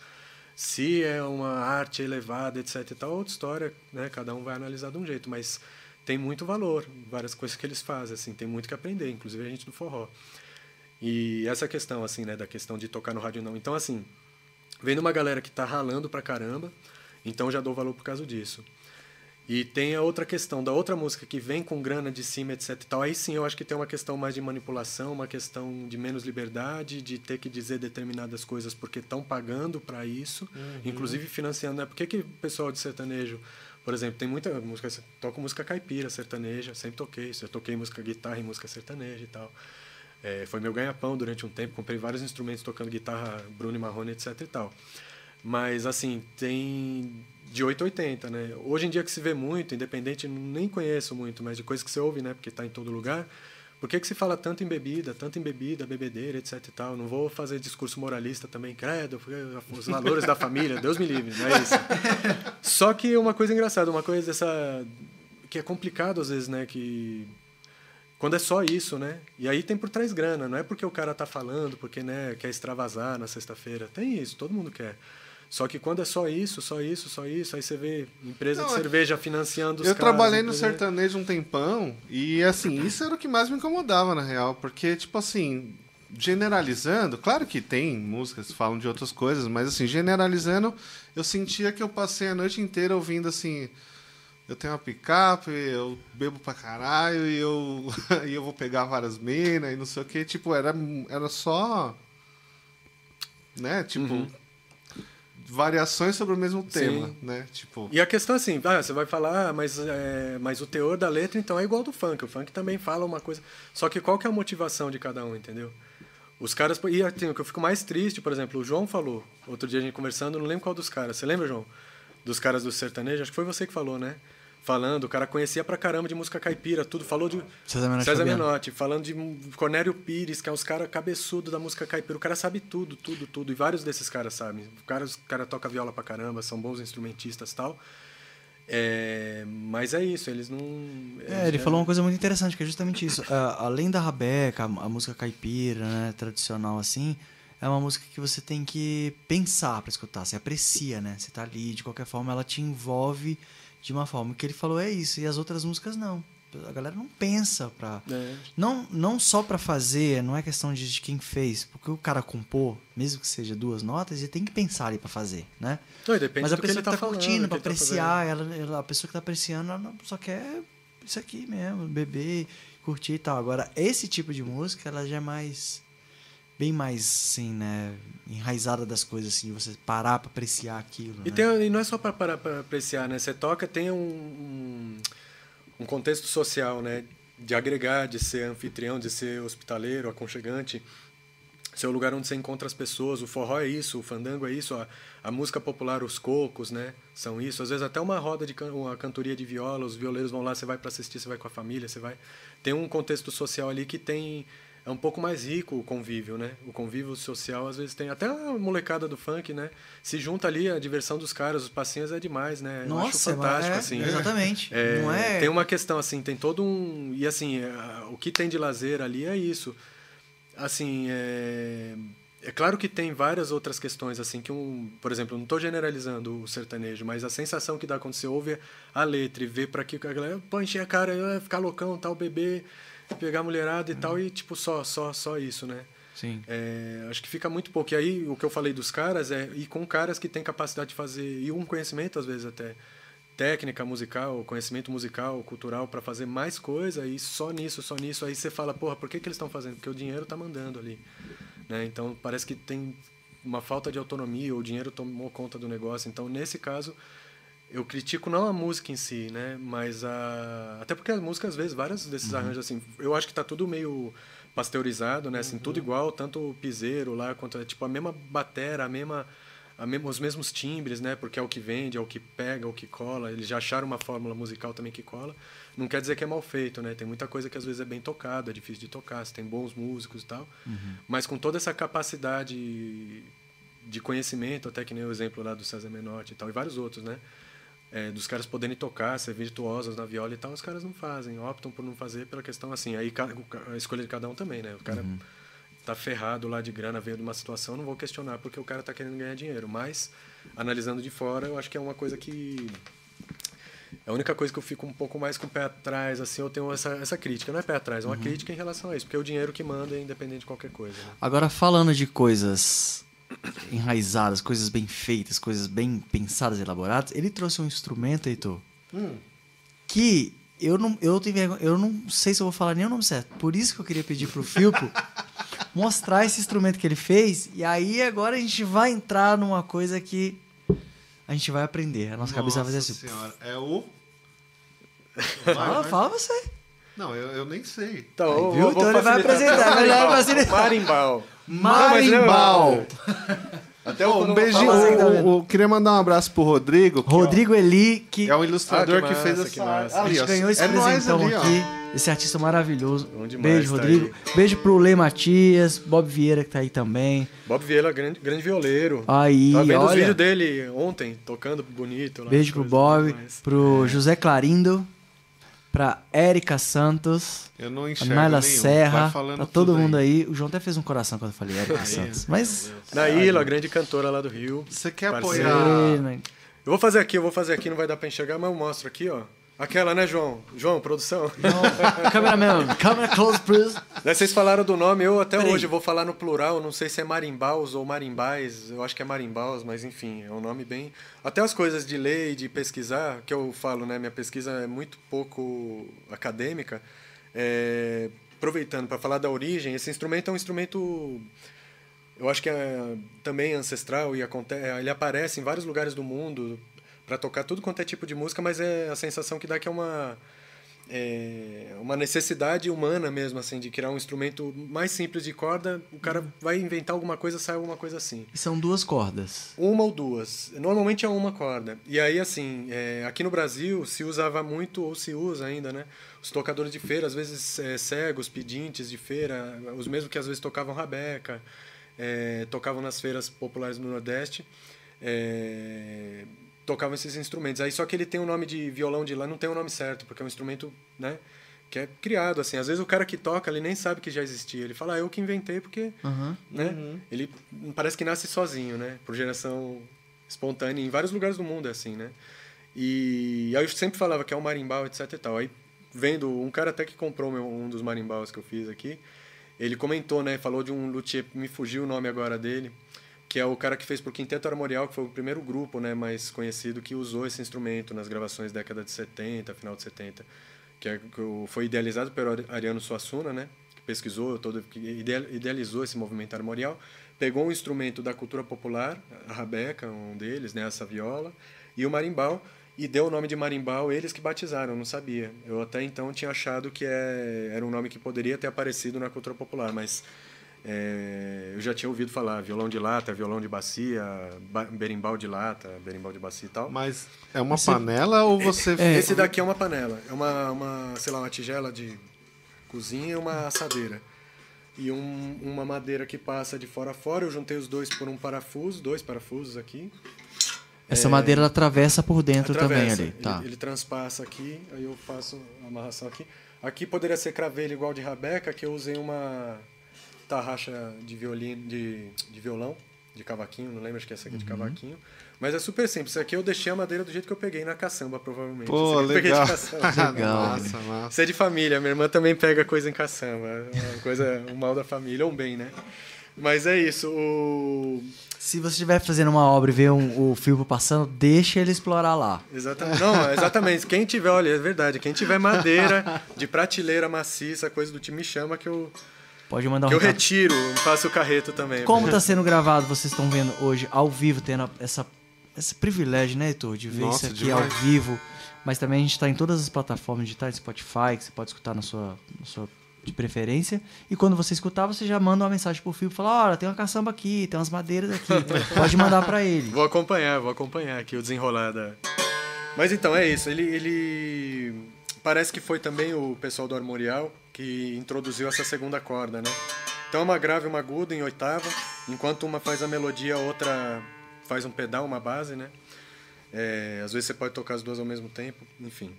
Speaker 3: Se é uma arte elevada, etc e tal, outra história, né? Cada um vai analisar de um jeito, mas tem muito valor, várias coisas que eles fazem, assim, tem muito que aprender, inclusive a gente do forró. E essa questão, assim, né, da questão de tocar no rádio não. Então, assim, vendo uma galera que está ralando pra caramba, então já dou valor por causa disso. E tem a outra questão da outra música que vem com grana de cima, etc e tal. Aí sim eu acho que tem uma questão mais de manipulação, uma questão de menos liberdade, de ter que dizer determinadas coisas porque estão pagando para isso, uhum. inclusive financiando. Né? Por que, que o pessoal de sertanejo por exemplo, tem muita música, toco música caipira, sertaneja, sempre toquei. Eu toquei música guitarra e música sertaneja e tal. É, foi meu ganha-pão durante um tempo, comprei vários instrumentos tocando guitarra, Bruno e Marrone, etc e tal. Mas, assim, tem de 8 a 80, né? Hoje em dia que se vê muito, independente, nem conheço muito, mas de coisas que você ouve, né? Porque está em todo lugar por que, que se fala tanto em bebida, tanto em bebida, bebedeira, etc e tal? Não vou fazer discurso moralista também, credo, os valores da família, Deus me livre, não é isso. Só que uma coisa engraçada, uma coisa dessa que é complicado às vezes, né, que quando é só isso, né? E aí tem por trás grana, não é porque o cara tá falando, porque né, quer extravasar na sexta-feira. Tem isso, todo mundo quer. Só que quando é só isso, só isso, só isso, aí você vê empresa não, de cerveja financiando os
Speaker 1: Eu caras, trabalhei no sertanejo um tempão e, assim, isso era o que mais me incomodava, na real. Porque, tipo assim, generalizando, claro que tem músicas que falam de outras coisas, mas, assim, generalizando, eu sentia que eu passei a noite inteira ouvindo, assim... Eu tenho uma picape, eu bebo pra caralho e eu, [LAUGHS] e eu vou pegar várias minas e não sei o que. Tipo, era, era só... Né? Tipo... Uhum variações sobre o mesmo tema, Sim. né? Tipo...
Speaker 3: E a questão é assim, ah, você vai falar, ah, mas, é, mas o teor da letra então é igual do funk. O funk também fala uma coisa. Só que qual que é a motivação de cada um, entendeu? Os caras. E assim, o que eu fico mais triste, por exemplo, o João falou, outro dia a gente conversando, não lembro qual dos caras. Você lembra, João? Dos caras do sertanejo? Acho que foi você que falou, né? Falando, o cara conhecia pra caramba de música caipira, tudo, falou de
Speaker 2: César Menotti,
Speaker 3: César Menotti falando de Cornélio Pires, que é os caras cabeçudo da música caipira, o cara sabe tudo, tudo, tudo, e vários desses caras sabem. O cara, os cara toca viola pra caramba, são bons instrumentistas tal. É, mas é isso, eles não.
Speaker 2: Eles é, ele já... falou uma coisa muito interessante, que é justamente isso. Além da rabeca, a, a música caipira, né, tradicional assim, é uma música que você tem que pensar para escutar. Você aprecia, né? Você tá ali, de qualquer forma, ela te envolve de uma forma. Que ele falou é isso, e as outras músicas não. A galera não pensa pra. É. Não, não só pra fazer, não é questão de, de, quem fez. Porque o cara compor, mesmo que seja duas notas, ele tem que pensar ali pra fazer, né?
Speaker 3: Não, depende
Speaker 2: Mas a pessoa
Speaker 3: que,
Speaker 2: que tá, tá curtindo, pra tá apreciar, tá ela, ela, a pessoa que tá apreciando, ela só quer isso aqui mesmo, beber, curtir e tal. Agora, esse tipo de música, ela já é mais bem mais, assim, né, enraizada das coisas, assim, você parar para apreciar aquilo.
Speaker 3: E,
Speaker 2: né?
Speaker 3: tem, e não é só para parar para apreciar, né? Você toca, tem um, um, um, contexto social, né? De agregar, de ser anfitrião, de ser hospitaleiro, aconchegante. Ser o lugar onde você encontra as pessoas. O forró é isso, o fandango é isso, a, a música popular, os cocos, né? São isso. Às vezes até uma roda de can uma cantoria de viola, os violeiros vão lá, você vai para assistir, você vai com a família, você vai. Tem um contexto social ali que tem é um pouco mais rico o convívio, né? O convívio social às vezes tem até a molecada do funk, né? Se junta ali a diversão dos caras, os passinhos é demais, né? Eu
Speaker 2: Nossa,
Speaker 3: acho fantástico
Speaker 2: é,
Speaker 3: assim.
Speaker 2: Exatamente. [LAUGHS]
Speaker 3: É,
Speaker 2: Não é...
Speaker 3: Tem uma questão assim, tem todo um e assim é, o que tem de lazer ali é isso. Assim, é é claro que tem várias outras questões, assim, que um, por exemplo, não estou generalizando o sertanejo, mas a sensação que dá quando você ouve a letra e vê para que a galera, pô, encher a cara, ficar loucão, tal, bebê, pegar a mulherada e tal, e tipo, só, só, só isso, né?
Speaker 2: Sim.
Speaker 3: É, acho que fica muito pouco. E aí, o que eu falei dos caras é ir com caras que têm capacidade de fazer, e um conhecimento, às vezes, até, técnica musical, conhecimento musical, cultural para fazer mais coisa e só nisso, só nisso. Aí você fala, porra, por que, que eles estão fazendo? Porque o dinheiro está mandando ali. Né? Então parece que tem uma falta de autonomia, o dinheiro tomou conta do negócio. Então, nesse caso, eu critico não a música em si, né? Mas a. Até porque a música, às vezes, vários desses uhum. arranjos, assim, eu acho que está tudo meio pasteurizado, né? Assim, uhum. tudo igual, tanto o piseiro lá quanto tipo a mesma batera, a mesma os mesmos timbres, né? Porque é o que vende, é o que pega, é o que cola. Eles já acharam uma fórmula musical também que cola. Não quer dizer que é mal feito, né? Tem muita coisa que às vezes é bem tocada, é difícil de tocar, você tem bons músicos e tal. Uhum. Mas com toda essa capacidade de conhecimento, até que nem o exemplo lá do César Menotti e tal, e vários outros, né? É, dos caras poderem tocar, ser virtuosos na viola e tal, os caras não fazem, optam por não fazer pela questão assim. Aí a escolha de cada um também, né? O cara uhum tá ferrado lá de grana, veio de uma situação, não vou questionar porque o cara tá querendo ganhar dinheiro. Mas, analisando de fora, eu acho que é uma coisa que. É a única coisa que eu fico um pouco mais com o pé atrás, assim, eu tenho essa, essa crítica. Não é pé atrás, é uma uhum. crítica em relação a isso, porque é o dinheiro que manda, é independente de qualquer coisa. Né?
Speaker 2: Agora, falando de coisas enraizadas, coisas bem feitas, coisas bem pensadas e elaboradas, ele trouxe um instrumento, Heitor, hum. que eu não, eu, tenho, eu não sei se eu vou falar nem o nome certo. Por isso que eu queria pedir pro Filpo [LAUGHS] mostrar esse instrumento que ele fez. E aí agora a gente vai entrar numa coisa que a gente vai aprender. A nossa, nossa cabeça vai fazer assim.
Speaker 1: Senhora. É o. [LAUGHS]
Speaker 2: Vai, fala, vai. fala você.
Speaker 1: Não, eu, eu nem sei.
Speaker 2: Então, aí, viu? então ele vai apresentar.
Speaker 3: Marimbal.
Speaker 2: Marimbal. [LAUGHS]
Speaker 1: Até o um beijinho. O, o, queria mandar um abraço pro Rodrigo.
Speaker 2: Que, Rodrigo ó, Eli, que
Speaker 1: é um ilustrador ah, que, massa, que, fez essa.
Speaker 2: Que massa. Ali, a gente ganhou esse é presentão ali, aqui. Esse artista maravilhoso. Demais, Beijo, tá Rodrigo. Aí. Beijo pro Lê Matias, Bob Vieira que tá aí também.
Speaker 3: Bob Vieira, grande, grande violeiro.
Speaker 2: Aí, Tava
Speaker 3: vendo
Speaker 2: olha. os
Speaker 3: vídeos dele ontem, tocando bonito. Lá,
Speaker 2: Beijo pro Bob, pro é. José Clarindo pra Érica Santos,
Speaker 1: eu não enxergo
Speaker 2: Naila Serra, pra todo mundo aí. aí. O João até fez um coração quando eu falei Érica Santos. Mas.
Speaker 3: Naila, grande cantora lá do Rio.
Speaker 1: Você quer parceiro.
Speaker 3: apoiar? Eu vou fazer aqui, eu vou fazer aqui, não vai dar pra enxergar, mas eu mostro aqui, ó. Aquela, né, João? João, produção? [LAUGHS]
Speaker 2: Cameraman, câmera close, please.
Speaker 3: Vocês falaram do nome, eu até Peraí. hoje vou falar no plural, não sei se é marimbaus ou marimbais, eu acho que é marimbaus, mas enfim, é um nome bem... Até as coisas de ler e de pesquisar, que eu falo, né, minha pesquisa é muito pouco acadêmica, é... aproveitando para falar da origem, esse instrumento é um instrumento... Eu acho que é também ancestral e acontece, ele aparece em vários lugares do mundo, para tocar tudo quanto é tipo de música, mas é a sensação que dá que é uma é uma necessidade humana mesmo, assim, de criar um instrumento mais simples de corda. O cara vai inventar alguma coisa, sai alguma coisa assim.
Speaker 2: E são duas cordas?
Speaker 3: Uma ou duas. Normalmente é uma corda. E aí, assim, é, aqui no Brasil se usava muito, ou se usa ainda, né? Os tocadores de feira, às vezes é, cegos, pedintes de feira, os mesmos que às vezes tocavam rabeca, é, tocavam nas feiras populares no Nordeste. É, tocavam esses instrumentos. Aí só que ele tem o um nome de violão de lá, não tem o um nome certo, porque é um instrumento, né? Que é criado, assim. Às vezes o cara que toca, ele nem sabe que já existia. Ele fala, ah, eu que inventei, porque, uhum. né? Uhum. Ele parece que nasce sozinho, né? Por geração espontânea. Em vários lugares do mundo é assim, né? E aí eu sempre falava que é um marimbau, etc e tal. Aí vendo, um cara até que comprou meu, um dos marimbaus que eu fiz aqui, ele comentou, né? Falou de um luthier, me fugiu o nome agora dele, que é o cara que fez para o Quinteto Armorial, que foi o primeiro grupo né, mais conhecido que usou esse instrumento nas gravações da década de 70, final de 70, que, é, que foi idealizado pelo Ariano Suassuna, né, que pesquisou, todo, que idealizou esse movimento armorial, pegou um instrumento da cultura popular, a rabeca, um deles, né, essa viola, e o marimbau, e deu o nome de marimbau, eles que batizaram, não sabia. Eu até então tinha achado que é, era um nome que poderia ter aparecido na cultura popular, mas é, eu já tinha ouvido falar violão de lata, violão de bacia, berimbau de lata, berimbau de bacia e tal.
Speaker 1: Mas é uma Esse, panela ou você...
Speaker 3: É, esse daqui é uma panela. É uma, uma, sei lá, uma tigela de cozinha e uma assadeira. E um, uma madeira que passa de fora a fora. Eu juntei os dois por um parafuso, dois parafusos aqui.
Speaker 2: Essa é, madeira atravessa por dentro atravessa, também ali. Tá.
Speaker 3: Ele, ele transpassa aqui, aí eu faço a amarração aqui. Aqui poderia ser cravelho igual de rabeca, que eu usei uma tarraxa de violino, de, de violão, de cavaquinho, não lembro, acho que é essa aqui uhum. de cavaquinho. Mas é super simples. Isso aqui eu deixei a madeira do jeito que eu peguei na caçamba, provavelmente.
Speaker 1: Pô, [LAUGHS] legal.
Speaker 2: legal.
Speaker 3: Massa, massa. Isso é de família. Minha irmã também pega coisa em caçamba. É uma coisa, um mal da família, ou um bem, né? Mas é isso. O...
Speaker 2: Se você estiver fazendo uma obra e ver um, o filme passando, deixa ele explorar lá.
Speaker 3: Exatamente. Não, exatamente. Quem tiver, olha, é verdade. Quem tiver madeira de prateleira maciça, coisa do time, me chama que eu,
Speaker 2: Pode mandar um
Speaker 3: que eu
Speaker 2: recado.
Speaker 3: retiro, faço o carreto também.
Speaker 2: Como está sendo gravado, vocês estão vendo hoje ao vivo, tendo essa, esse privilégio, né, Heitor, de ver
Speaker 1: Nossa,
Speaker 2: isso aqui
Speaker 1: demais.
Speaker 2: ao vivo. Mas também a gente está em todas as plataformas digitais, Spotify, que você pode escutar na sua, na sua de preferência. E quando você escutar, você já manda uma mensagem pro Fio e fala: Olha, tem uma caçamba aqui, tem umas madeiras aqui. [LAUGHS] pode mandar para ele.
Speaker 3: Vou acompanhar, vou acompanhar aqui o desenrolar da. Mas então é isso. Ele, ele parece que foi também o pessoal do Armorial que introduziu essa segunda corda, né? Então uma grave e uma aguda em oitava, enquanto uma faz a melodia, a outra faz um pedal, uma base, né? É, às vezes você pode tocar as duas ao mesmo tempo, enfim.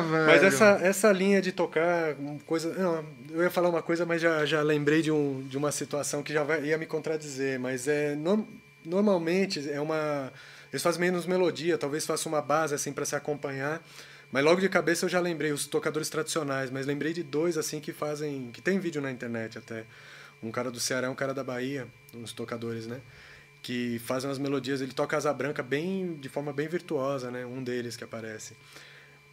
Speaker 1: Velho.
Speaker 3: Mas essa, essa linha de tocar, coisa. Não, eu ia falar uma coisa, mas já, já lembrei de, um, de uma situação que já vai, ia me contradizer. Mas é no- normalmente é uma. Eles fazem menos melodia, talvez faça uma base assim para se acompanhar. Mas logo de cabeça eu já lembrei os tocadores tradicionais, mas lembrei de dois assim que fazem, que tem vídeo na internet até. Um cara do Ceará, e um cara da Bahia, uns tocadores, né? Que fazem umas melodias, ele toca asa branca bem de forma bem virtuosa, né? Um deles que aparece.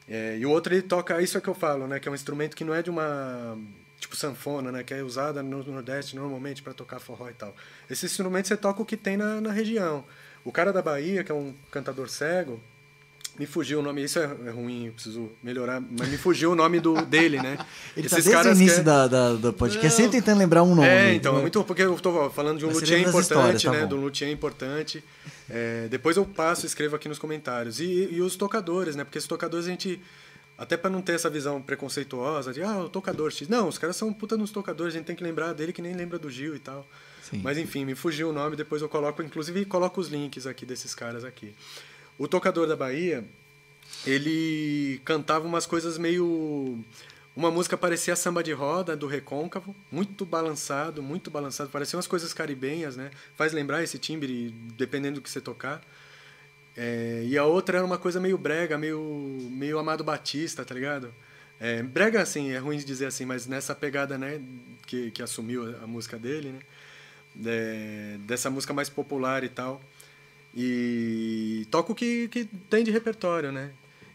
Speaker 3: É, e o outro ele toca, isso é que eu falo, né? Que é um instrumento que não é de uma. Tipo sanfona, né? Que é usada no Nordeste normalmente para tocar forró e tal. Esse instrumento você toca o que tem na, na região. O cara da Bahia, que é um cantador cego, me fugiu o nome, isso é, é ruim, preciso melhorar, mas me fugiu o nome do, dele, né? [LAUGHS]
Speaker 2: Ele tá desde o início
Speaker 3: que-
Speaker 2: da, da, do podcast sempre tentando lembrar um nome.
Speaker 3: é, então, é muito porque eu tô falando de um luthier importante,
Speaker 2: tá
Speaker 3: né?
Speaker 2: bom.
Speaker 3: Um luthier importante. É, depois eu passo e escrevo aqui nos comentários. E, e os tocadores, né? Porque os tocadores a gente. Até para não ter essa visão preconceituosa de, ah, o tocador X. Não, os caras são puta nos tocadores, a gente tem que lembrar dele que nem lembra do Gil e tal.
Speaker 2: Sim.
Speaker 3: Mas enfim, me fugiu o nome, depois eu coloco, inclusive coloco os links aqui desses caras aqui. O tocador da Bahia, ele cantava umas coisas meio. Uma música parecia samba de roda do Recôncavo, muito balançado, muito balançado, parecia umas coisas caribenhas, né? Faz lembrar esse timbre, dependendo do que você tocar. É, e a outra era uma coisa meio brega, meio, meio Amado Batista, tá ligado? É, brega, assim, é ruim de dizer assim, mas nessa pegada, né, que, que assumiu a, música dele, né? É, dessa música mais popular e tal. E toca o que, que tem de repertório, né?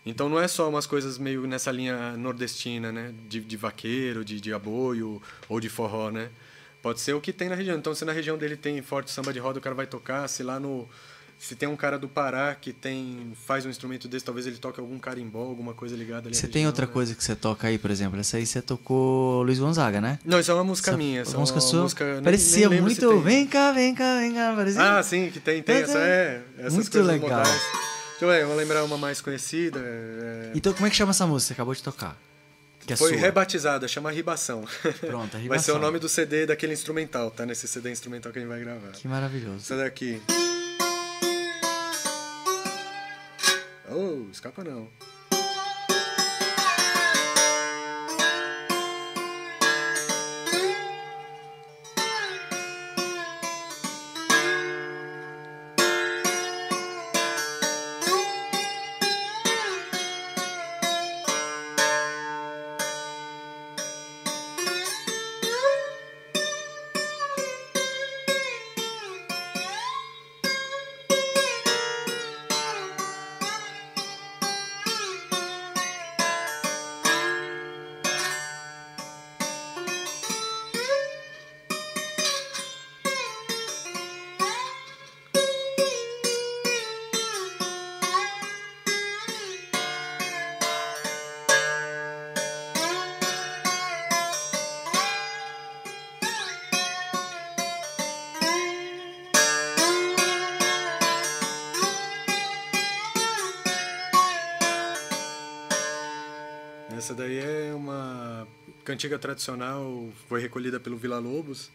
Speaker 3: Então não é só umas coisas meio nessa linha nordestina, né? De, de vaqueiro, de, de aboio ou de forró, né? Pode ser o que tem na região. Então se na região dele tem forte samba de roda, o cara vai tocar. Se lá no... Se tem um cara do Pará que tem faz um instrumento desse, talvez ele toque algum carimbó, alguma coisa ligada ali
Speaker 2: Você tem outra
Speaker 3: né?
Speaker 2: coisa que você toca aí, por exemplo? Essa aí você tocou Luiz Gonzaga, né?
Speaker 3: Não, isso é uma música
Speaker 2: Essa-
Speaker 3: minha. Essa
Speaker 2: a música
Speaker 3: é uma
Speaker 2: sua
Speaker 3: música, nem-
Speaker 2: parecia
Speaker 3: nem se
Speaker 2: muito. Vem cá, vem cá, vem cá. Parecia...
Speaker 3: Ah, sim, que tem, tem. Essa
Speaker 2: é
Speaker 3: é. Essas
Speaker 2: muito legal.
Speaker 3: modais. Deixa eu ver, vou lembrar uma mais conhecida. é-
Speaker 2: Então, como é que chama essa música que você acabou de tocar? É
Speaker 3: Foi
Speaker 2: sua.
Speaker 3: rebatizada, chama Ribação.
Speaker 2: Pronto, [LAUGHS]
Speaker 3: Vai ser
Speaker 2: Ribação.
Speaker 3: o nome do CD daquele instrumental, tá? Nesse CD instrumental que a gente vai gravar.
Speaker 2: Que maravilhoso.
Speaker 3: Essa daqui. Oh, escapa não. Cantiga tradicional, foi recolhida pelo Vila Lobos.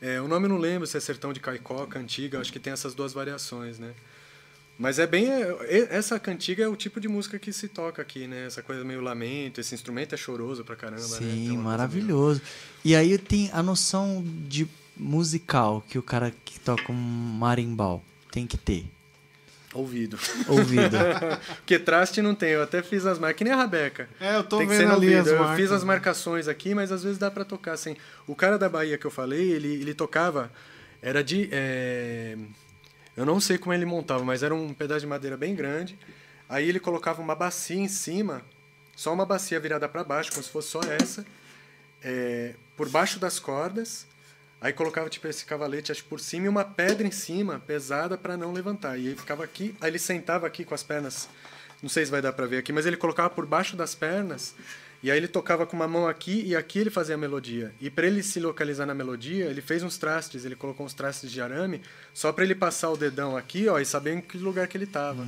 Speaker 3: É, o nome eu não lembro se é Sertão de Caicó, cantiga, acho que tem essas duas variações, né? Mas é bem. é- essa cantiga é o tipo de música que se toca aqui, né? Essa coisa meio lamento, esse instrumento é choroso pra caramba, né?
Speaker 2: Sim,
Speaker 3: coisa
Speaker 2: maravilhoso. E aí tem a noção de musical que o cara que toca um marimbau tem que ter.
Speaker 3: Ouvido.
Speaker 2: Ouvido. [LAUGHS]
Speaker 3: Porque traste não tem, eu até fiz as marcas, que nem a Rabeca.
Speaker 1: É, eu tô
Speaker 3: tem que
Speaker 1: vendo ali as
Speaker 3: ouvido. Eu
Speaker 1: marcas.
Speaker 3: fiz as marcações aqui, mas às vezes dá pra tocar assim. O cara da Bahia que eu falei, ele, ele tocava, era de. é, Eu não sei como ele montava, mas era um pedaço de madeira bem grande. Aí ele colocava uma bacia em cima, só uma bacia virada pra baixo, como se fosse só essa, é, por baixo das cordas. Aí colocava tipo esse cavalete acho, por cima e uma pedra em cima, pesada, pra não levantar. E aí ficava aqui, aí ele sentava aqui com as pernas, não sei se vai dar pra ver aqui, mas ele colocava por baixo das pernas, e aí ele tocava com uma mão aqui e aqui ele fazia a melodia. E para ele se localizar na melodia, ele fez uns trastes, ele colocou uns trastes de arame, só pra ele passar o dedão aqui, ó, e saber em que lugar que ele tava.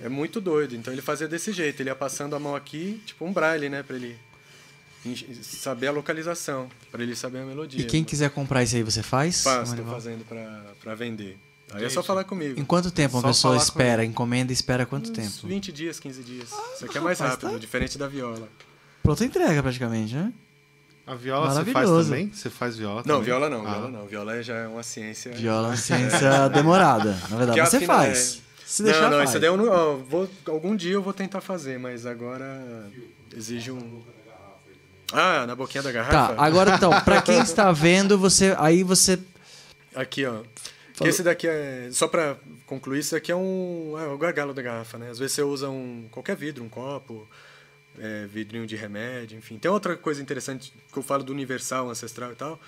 Speaker 3: É muito doido. Então ele fazia desse jeito, ele ia passando a mão aqui, tipo um braille, né, para ele saber a localização, para ele saber a melodia.
Speaker 2: E quem quiser comprar isso aí, você faz?
Speaker 3: Faço,
Speaker 2: Marimbau?
Speaker 3: fazendo pra vender. Aí é só falar comigo.
Speaker 2: Em quanto tempo uma
Speaker 1: Só
Speaker 2: pessoa espera? Encomenda e espera quanto
Speaker 3: Uns
Speaker 2: tempo?
Speaker 3: 20 dias, 15 dias. Isso aqui é mais
Speaker 2: rapaz,
Speaker 3: rápido,
Speaker 2: tá-
Speaker 3: diferente da viola.
Speaker 2: Pronta entrega praticamente, né?
Speaker 1: A viola você faz também? Você faz viola
Speaker 3: Não,
Speaker 1: também?
Speaker 3: viola não,
Speaker 1: Ah.
Speaker 3: viola não. Viola já é uma ciência.
Speaker 2: Viola é uma [LAUGHS] ciência demorada. Na verdade,
Speaker 3: Que
Speaker 2: você faz. Se deixar,
Speaker 3: não, não,
Speaker 2: faz.
Speaker 3: isso daí eu não. ó, vou, algum dia eu vou tentar fazer, mas agora exige um. Ah, na boquinha da garrafa?
Speaker 2: Tá, agora então, pra quem [LAUGHS] está vendo, você aí você
Speaker 3: Aqui, ó.
Speaker 2: Falou.
Speaker 3: esse daqui é. Só pra concluir, isso daqui é um. É o gargalo da garrafa, né? Às vezes você usa um. qualquer vidro, um copo, é, vidrinho de remédio, enfim. Tem outra coisa interessante que eu falo do universal, ancestral e tal.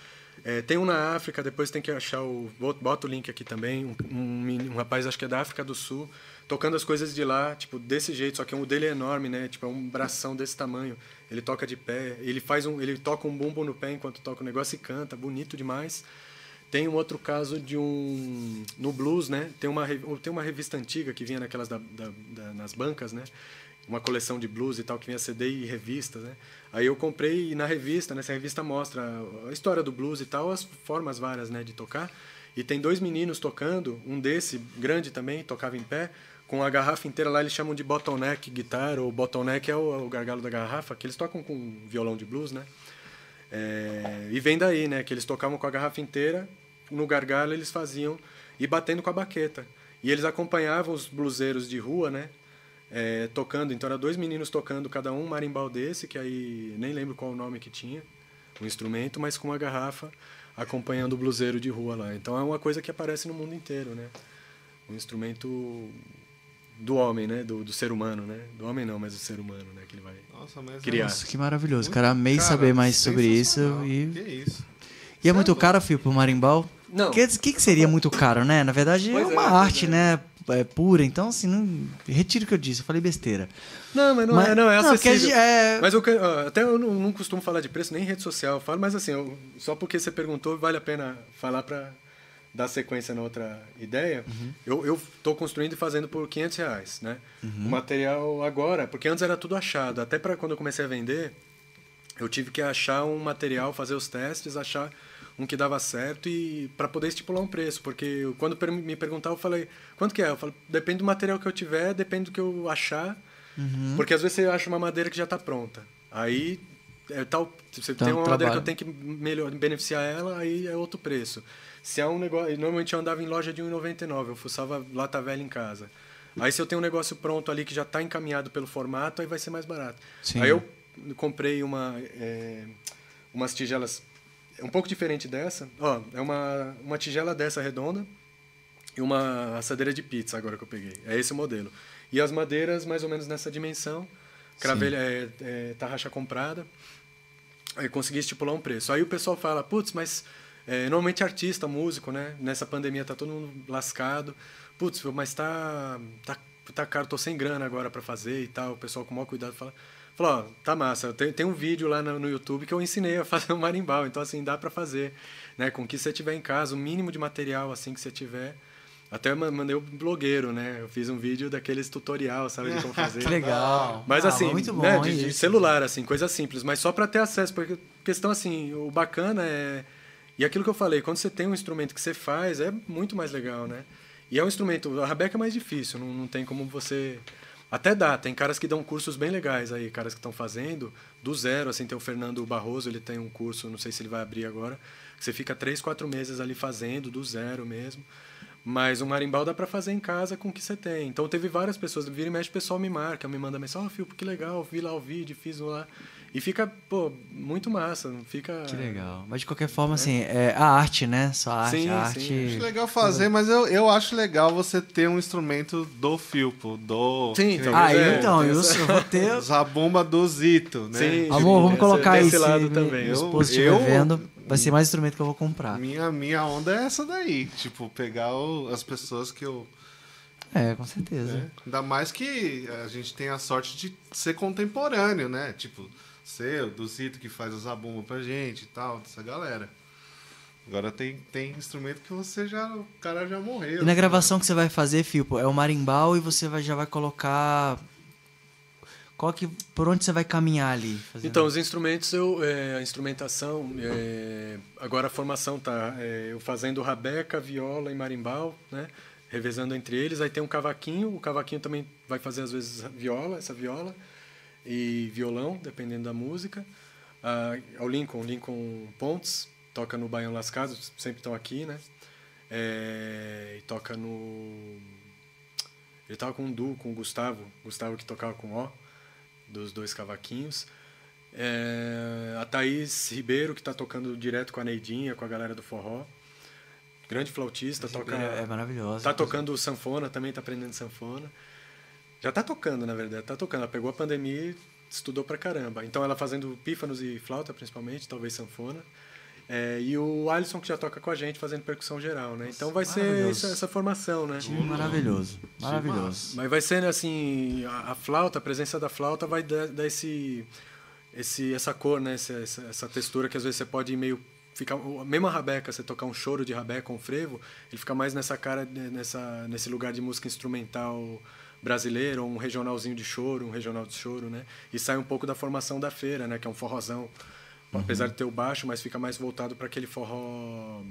Speaker 3: É, tem um na África, depois tem que achar o. bot- Bota o link aqui também. Um, um, um rapaz, acho que é da África do Sul, tocando as coisas de lá, tipo, desse jeito, só que o dele é enorme, né? Tipo, é um bração desse tamanho. Ele toca de pé, ele faz um. Ele toca um bumbo no pé enquanto toca o negócio e canta, bonito demais. Tem um outro caso de um. No blues, né? Tem uma, tem uma revista antiga que vinha naquelas da, da- da- nas bancas, né? Uma coleção de blues e tal, que vinha CD e revistas, né? Aí eu comprei e na revista, nessa revista mostra a história do blues e tal, as formas várias, né, de tocar. E tem dois meninos tocando, um desse, grande também, tocava em pé, com a garrafa inteira lá, eles chamam de bottleneck guitar, ou bottleneck é o, o gargalo da garrafa, que eles tocam com violão de blues, né? É, e vem daí, né? Que eles tocavam com a garrafa inteira, no gargalo eles faziam e batendo com a baqueta. E eles acompanhavam os bluseiros de rua, né? É, tocando. Então, eram dois meninos tocando, cada um um marimbal desse, que aí nem lembro qual o nome que tinha, o instrumento, mas com uma garrafa acompanhando o bluseiro de rua lá. Então, é uma coisa que aparece no mundo inteiro, né? Um instrumento do homem, né? Do, do ser humano, né? Do homem não, mas do ser humano, né? Que ele vai
Speaker 1: Nossa, mas
Speaker 3: criar.
Speaker 2: Nossa, que maravilhoso. Cara, amei
Speaker 1: Cara,
Speaker 2: saber mais sobre isso. E,
Speaker 1: Que isso.
Speaker 2: e é muito caro, Fio, pro marimbau?
Speaker 3: Não.
Speaker 2: O que, que, que seria muito caro, né? Na verdade,
Speaker 3: Pois
Speaker 2: é
Speaker 3: é,
Speaker 2: uma
Speaker 3: pois
Speaker 2: arte,
Speaker 3: é.
Speaker 2: né? É pura. Então, assim, não... retiro o que eu disse. Eu falei besteira.
Speaker 3: Não, mas não
Speaker 2: Mas-
Speaker 3: é, não, é
Speaker 2: não,
Speaker 3: acessível.
Speaker 2: gente- é-
Speaker 3: Mas eu, até eu não, não costumo falar de preço nem em rede social, eu falo, mas assim, eu- só porque você perguntou, vale a pena falar para dar sequência na outra ideia.
Speaker 2: Uhum.
Speaker 3: Eu, eu tô construindo e fazendo por 500 reais, né? O material agora, porque antes era tudo achado, até para quando eu comecei a vender, eu tive que achar um material, fazer os testes, achar um que dava certo e para poder estipular um preço, porque quando me perguntavam, eu falei, quanto que é? Eu falei, depende do material que eu tiver, depende do que eu achar, porque às vezes você acha uma madeira que já está pronta. Aí é tal, você
Speaker 2: Dá
Speaker 3: tem
Speaker 2: um
Speaker 3: uma madeira que
Speaker 2: trabalho.
Speaker 3: eu tenho que melhor beneficiar ela, aí é outro preço. Se é um negócio, normalmente eu andava em loja de 1,99, eu fuçava lata velha em casa. Aí se eu tenho um negócio pronto ali que já está encaminhado pelo formato, aí vai ser mais barato.
Speaker 2: Sim.
Speaker 3: Aí eu comprei uma é, umas tigelas é um pouco diferente dessa. Ó, é uma, uma tigela dessa redonda e uma assadeira de pizza agora que eu peguei. É esse o modelo. E as madeiras mais ou menos nessa dimensão. Cravelha é, é tarraxa comprada. Aí consegui estipular um preço. Aí o pessoal fala, putz, mas é, normalmente artista, músico, né? Nessa pandemia tá todo mundo lascado. Putz, mas tá, tá, tá caro, tô sem grana agora para fazer e tal. O pessoal com o maior cuidado fala, fala, ó, tá massa, tem, tem um vídeo lá no, no YouTube que eu ensinei a [LAUGHS] fazer um marimbau, então assim, dá para fazer, né? Com o que você tiver em casa, o mínimo de material assim que você tiver, Até ma- mandei o blogueiro, né? Eu fiz um vídeo daqueles tutorial, sabe, de como [LAUGHS] fazer.
Speaker 2: Que legal.
Speaker 3: Mas
Speaker 2: Ah,
Speaker 3: assim,
Speaker 2: muito bom,
Speaker 3: né, de, de
Speaker 2: isso.
Speaker 3: celular, assim, coisa simples, mas só para ter acesso, porque questão assim, o bacana é e aquilo que eu falei, quando você tem um instrumento que você faz, é muito mais legal, né? E é um instrumento, a rabeca é mais difícil, não, não tem como você até dá, tem caras que dão cursos bem legais aí, caras que estão fazendo do zero, assim, tem o Fernando Barroso, ele tem um curso, não sei se ele vai abrir agora, você fica três, quatro meses ali fazendo do zero mesmo. Mas o marimbau dá pra fazer em casa com o que você tem. Então teve várias pessoas, vira e mexe, o pessoal me marca, me manda mensagem, ó, oh, que legal, vi lá o vídeo, fiz um lá. E fica, pô, muito massa, não fica...
Speaker 2: Que legal. Mas de qualquer forma, assim, é a arte, né? Só a arte.
Speaker 3: Sim,
Speaker 2: a
Speaker 3: sim.
Speaker 2: arte.
Speaker 1: Acho legal fazer, mas eu, eu acho legal você ter um instrumento do Filpo, do.
Speaker 3: Sim, então.
Speaker 2: Ah,
Speaker 3: é,
Speaker 2: então, eu,
Speaker 3: essa-
Speaker 2: vou ter. [LAUGHS]
Speaker 1: Zabumba do Zito, né?
Speaker 3: Sim.
Speaker 2: Amor, vamos
Speaker 3: esse-
Speaker 2: colocar
Speaker 3: esse
Speaker 2: Se
Speaker 3: lado
Speaker 2: me-
Speaker 3: também.
Speaker 1: Eu- eu-
Speaker 2: vendo, vai ser mais instrumento que eu vou comprar.
Speaker 1: Minha, minha onda é essa daí. Tipo, pegar o- as pessoas que eu.
Speaker 2: É, com certeza.
Speaker 1: né? Ainda mais que a gente tem a sorte de ser contemporâneo, né? Tipo, ser o do Zito que faz o zabumba pra gente e tal, dessa galera. Agora tem, tem instrumento que você já. O cara já morreu.
Speaker 2: E na gravação que você vai fazer, Filpo, é o marimbau e você vai, já vai colocar. Qual que, por onde você vai caminhar ali? fazendo?
Speaker 3: Então, os instrumentos, eu, é, a instrumentação, é, agora a formação tá é, eu fazendo rabeca, viola e marimbau, né? Revezando entre eles. Aí tem um cavaquinho, o cavaquinho também vai fazer às vezes viola, essa viola, e violão, dependendo da música. Ah, o Lincoln, Lincoln Pontes, toca no Baião Lascado, sempre estão aqui, né? É, e toca no. Ele tava com um duo com o Gustavo, Gustavo que tocava com O, dos dois cavaquinhos. É, a Thaís Ribeiro, que está tocando direto com a Neidinha, com a galera do forró. Grande flautista, toca.
Speaker 2: É, maravilhosa.
Speaker 3: Tá tocando sanfona, também tá aprendendo sanfona. Já tá tocando, na verdade, tá tocando. Ela pegou a pandemia e estudou pra caramba. Então ela fazendo pífanos e flauta, principalmente, talvez sanfona. É, e o Alisson que já toca com a gente fazendo percussão geral, né? Então vai ser
Speaker 2: maravilhoso.
Speaker 3: essa, essa formação, né?
Speaker 2: Time maravilhoso. Maravilhoso.
Speaker 3: Mas vai ser assim, a, a flauta, a presença da flauta vai dar, dar esse, esse, essa cor, né? Essa, essa, essa textura que às vezes você pode meio ficar, a mesma rabeca, você tocar um choro de rabeca, um frevo, ele fica mais nessa cara, né, nessa, nesse lugar de música instrumental brasileira, ou um regionalzinho de choro, um regional de choro, né? E sai um pouco da formação da feira, né? Que é um forrozão, apesar de ter o baixo, mas fica mais voltado para aquele forró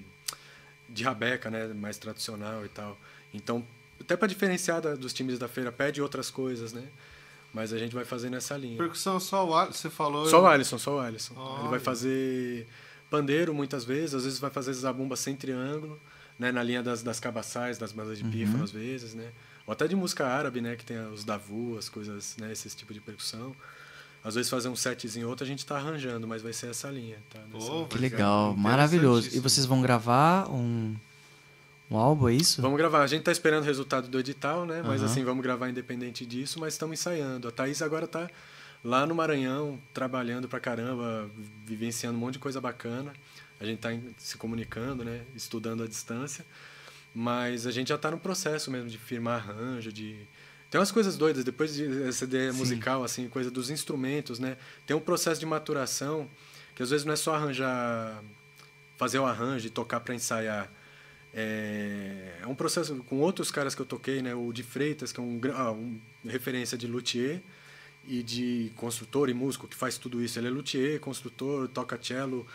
Speaker 3: de rabeca, né, mais tradicional e tal. Então, até para diferenciar da- dos times da feira, pede outras coisas, né? Mas a gente vai fazer nessa linha.
Speaker 1: Percussão só o Alisson, você falou.
Speaker 3: Só o Alisson, só o Alisson. Ele
Speaker 1: Olha.
Speaker 3: vai fazer pandeiro muitas vezes, às vezes vai fazer zabumba sem triângulo, né, na linha das, das cabaçais, das bandas de pífano às vezes, né? Ou até de música árabe, né, que tem os davu, as coisas, né, esse tipo de percussão. Às vezes fazer um setzinho outro a gente tá arranjando, mas vai ser essa linha, tá? Nessa-
Speaker 1: Pô,
Speaker 2: Que legal, maravilhoso. E vocês vão gravar um, um álbum, é isso?
Speaker 3: Vamos gravar. A gente tá esperando o resultado do edital, né? Mas
Speaker 2: Aham.
Speaker 3: assim, vamos gravar independente disso, mas estamos ensaiando. A Thaís agora tá lá no Maranhão, trabalhando pra caramba, vivenciando um monte de coisa bacana. A gente tá em- se comunicando, né? Estudando à distância. Mas a gente já tá no processo mesmo de firmar arranjo, de... Tem umas coisas doidas, depois de essa ideia musical, assim, coisa dos instrumentos, né? Tem um processo de maturação que às vezes não é só arranjar, fazer o arranjo e tocar para ensaiar. É, é um processo com outros caras que eu toquei, né? O de Freitas, que é um, ah, um referência de luthier e de construtor e músico que faz tudo isso. Ele é luthier, construtor, toca cello,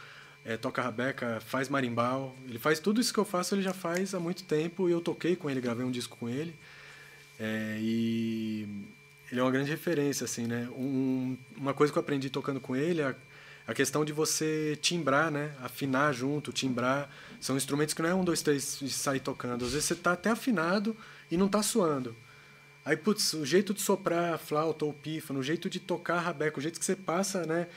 Speaker 3: é, toca rabeca, faz marimbau. Ele faz tudo isso que eu faço, ele já faz há muito tempo e eu toquei com ele, gravei um disco com ele. É, e ele é uma grande referência, assim, né? Um, uma coisa que eu aprendi tocando com ele é a, questão de você timbrar, né? Afinar junto, timbrar. São instrumentos que não é um, dois, três e sair tocando. Às vezes você tá até afinado e não tá suando. Aí, putz, o jeito de soprar a flauta ou pífano, o jeito de tocar rabeca, o jeito que você passa, né?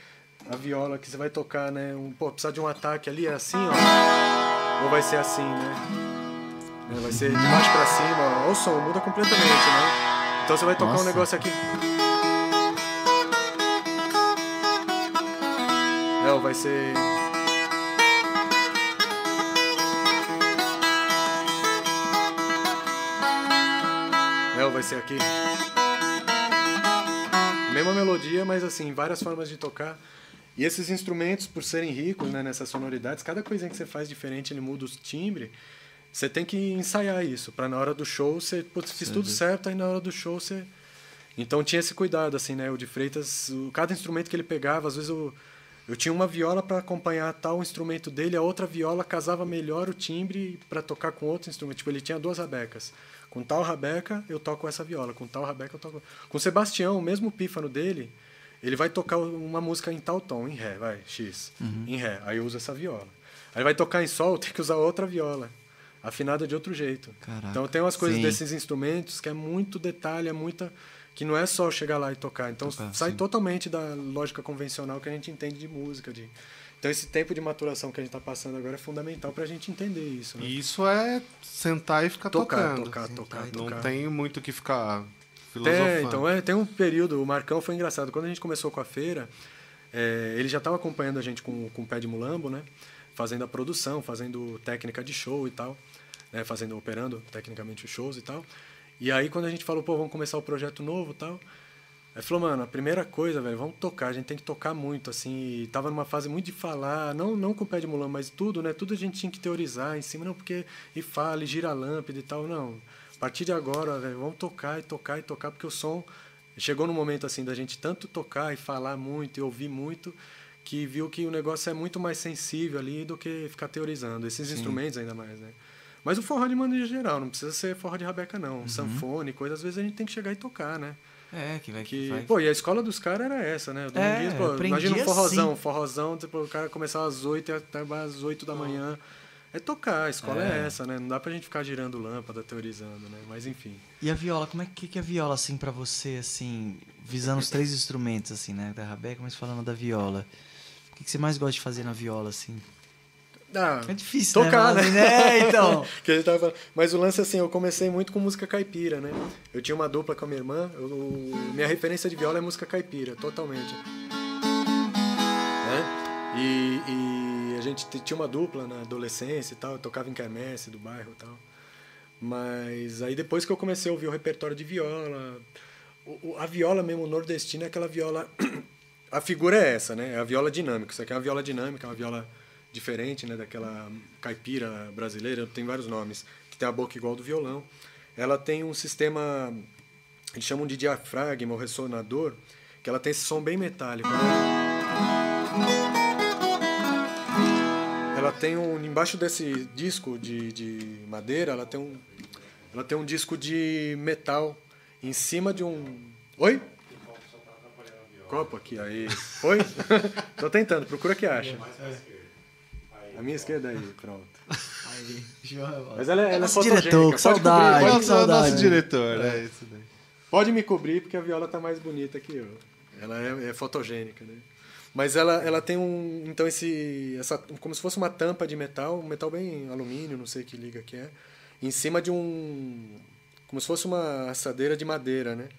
Speaker 3: A viola que você vai tocar, né? Um, pô, precisar de um ataque ali, é assim, ó. Ou vai ser assim, né? É, Vai ser de baixo pra cima, o som, muda completamente, né? Então você vai tocar
Speaker 2: Nossa.
Speaker 3: um negócio aqui. Ou vai ser. Ou vai ser aqui. Mesma melodia, mas assim, várias formas de tocar. E esses instrumentos, por serem ricos né, nessas sonoridades, cada coisinha que você faz diferente, ele muda o timbre. Você tem que ensaiar isso, para na hora do show você putz, fiz tudo certo, aí na hora do show você então tinha esse cuidado assim, né? O de Freitas, o, cada instrumento que ele pegava, às vezes eu eu tinha uma viola para acompanhar tal instrumento dele, a outra viola casava melhor o timbre para tocar com outro instrumento. Tipo, ele tinha duas rabecas. Com tal rabeca, eu toco essa viola. Com tal rabeca, eu toco. Com Sebastião, o mesmo pífano dele, ele vai tocar uma música em tal tom, em ré, vai, X, uhum. em ré. Aí eu uso essa viola. Aí vai tocar em sol, [LAUGHS] tem que usar outra viola, afinada de outro jeito.
Speaker 2: Caraca,
Speaker 3: então tem umas coisas
Speaker 2: sim.
Speaker 3: desses instrumentos que é muito detalhe, é muita que não é só chegar lá e tocar. Então
Speaker 2: Tocar,
Speaker 3: sai
Speaker 2: sim.
Speaker 3: totalmente da lógica convencional que a gente entende de música, de então esse tempo de maturação que a gente está passando agora é fundamental para a gente entender isso. Né?
Speaker 1: E isso é sentar e ficar
Speaker 3: tocar,
Speaker 1: tocando.
Speaker 3: tocar,
Speaker 2: Sentar
Speaker 3: tocar,
Speaker 2: e
Speaker 1: Não
Speaker 3: tocar.
Speaker 1: tem muito o que ficar filosofando.
Speaker 3: É, então é, tem um período, o Marcão foi engraçado. Quando a gente começou com a feira, é, ele já estava acompanhando a gente com, com o pé de mulambo, né? Fazendo a produção, fazendo técnica de show e tal, né? Fazendo, operando tecnicamente os shows e tal. E aí quando a gente falou, pô, vamos começar o projeto novo e tal. Aí falou, mano, a primeira coisa, velho, vamos tocar, a gente tem que tocar muito, assim, e tava numa fase muito de falar, não, não com o pé de mas tudo, né? Tudo a gente tinha que teorizar em cima, não, porque e fala, e gira a lâmpada e tal, não. A partir de agora, velho, vamos tocar e tocar e tocar, porque o som chegou no momento assim da gente tanto tocar e falar muito e ouvir muito que viu que o negócio é muito mais sensível ali do que ficar teorizando esses instrumentos ainda mais né mas o forró de maneira geral não precisa ser forró de rabeca não sanfone coisa às vezes a gente tem que chegar e tocar né
Speaker 2: É, que vai
Speaker 3: que
Speaker 2: vai.
Speaker 3: pô e a escola dos caras era essa né
Speaker 2: É,
Speaker 3: pô, imagina um forrozão
Speaker 2: assim.
Speaker 3: forrozão tipo, o cara começava às 8 e até às 8 da manhã é tocar a escola é.
Speaker 2: É.
Speaker 3: essa né não dá pra gente ficar girando lâmpada teorizando né mas enfim
Speaker 2: E a viola, como é que, que é a viola, assim, pra você, assim, visando os três instrumentos, assim, né? Da rabeca, mas falando da viola. O que, que você mais gosta de fazer na viola, assim?
Speaker 3: ah,
Speaker 2: É difícil,
Speaker 3: Tocar,
Speaker 2: né?
Speaker 3: né?
Speaker 2: Mas, É, então. [LAUGHS]
Speaker 3: que a gente tava falando. Mas o lance assim, eu comecei muito com música caipira, né? Eu tinha uma dupla com a minha irmã, eu- minha referência de viola é música caipira, totalmente. Né? E, e a gente tinha uma dupla na adolescência e tal, eu tocava em quermesse do bairro e tal. Mas aí depois que eu comecei a ouvir o repertório de viola, a viola mesmo nordestina é aquela viola. A figura é essa, né? É a viola dinâmica. Isso aqui é uma viola dinâmica, uma viola diferente, né? Daquela caipira brasileira, tem vários nomes, que tem a boca igual do violão. Ela tem um sistema, eles chamam de diafragma ou ressonador, que ela tem esse som bem metálico. Né? Ela tem um embaixo desse disco de, de madeira, ela tem um ela tem um disco de metal em cima de um Oi? Copo aqui aí. Oi? [LAUGHS] Tô tentando, procura que acha. A minha esquerda aí, pronto. Mas ela, é- ela é
Speaker 2: Nosso diretor, que
Speaker 3: Pode
Speaker 2: saudade.
Speaker 3: cobrir,
Speaker 1: É
Speaker 2: que saudade.
Speaker 1: nosso diretor, é isso daí.
Speaker 3: pode me cobrir porque a viola tá mais bonita que eu. Ela é, é fotogênica, né? Mas ela, ela tem um, então esse, essa, como se fosse uma tampa de metal, um metal bem alumínio, não sei que liga que é, em cima de um, como se fosse uma assadeira de madeira, né?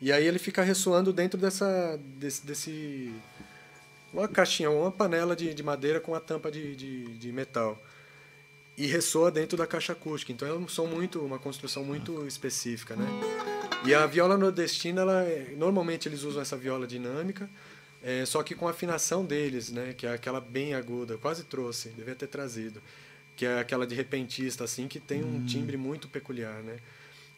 Speaker 3: E aí ele fica ressoando dentro dessa, desse, desse uma caixinha, uma panela de, de madeira com a tampa de, de, de metal e ressoa dentro da caixa acústica. Então é um som muito, uma construção muito específica, né? E a viola nordestina, ela, é- normalmente eles usam essa viola dinâmica, é, só que com a afinação deles, né? Que é aquela bem aguda. Quase trouxe, devia ter trazido. Que é aquela de repentista, assim, que tem um timbre muito peculiar, né?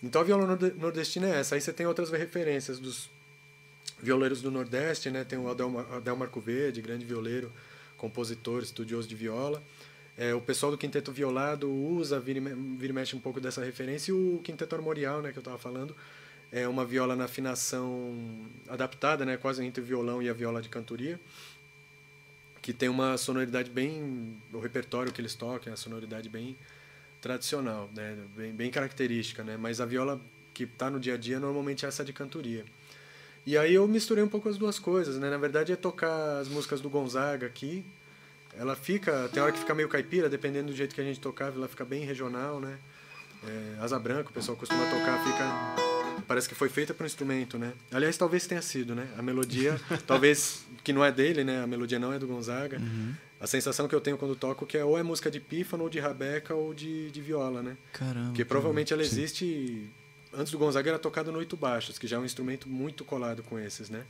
Speaker 3: Então a viola norde- nordestina é essa. Aí você tem outras referências dos violeiros do Nordeste, né? Tem o Adel, Mar- Adel Marco Verde, grande violeiro, compositor, estudioso de viola. É, o pessoal do Quinteto Violado usa, vira e, mexe um pouco dessa referência. E o Quinteto Armorial, né, que eu estava falando, é uma viola na afinação adaptada, né, quase entre o violão e a viola de cantoria, que tem uma sonoridade bem... O repertório que eles tocam é uma sonoridade bem tradicional, né, bem, bem característica. Né, mas a viola que está no dia a dia normalmente é essa de cantoria. E aí eu misturei um pouco as duas coisas, né? Na verdade é tocar as músicas do Gonzaga aqui. Ela fica, tem hora que fica meio caipira, dependendo do jeito que a gente tocava, ela fica bem regional, né? É, Asa Branca, o pessoal costuma tocar, fica parece que foi feita para um instrumento, né? Aliás, talvez tenha sido, né? A melodia, [LAUGHS] talvez que não é dele, né? A melodia não é do Gonzaga. A sensação que eu tenho quando toco que é ou é música de pífano, ou de rabeca, ou de, de viola, né?
Speaker 2: Caramba.
Speaker 3: Porque provavelmente ela existe. Antes do Gonzaga era tocado no oito baixos, que já é um instrumento muito colado com esses, né?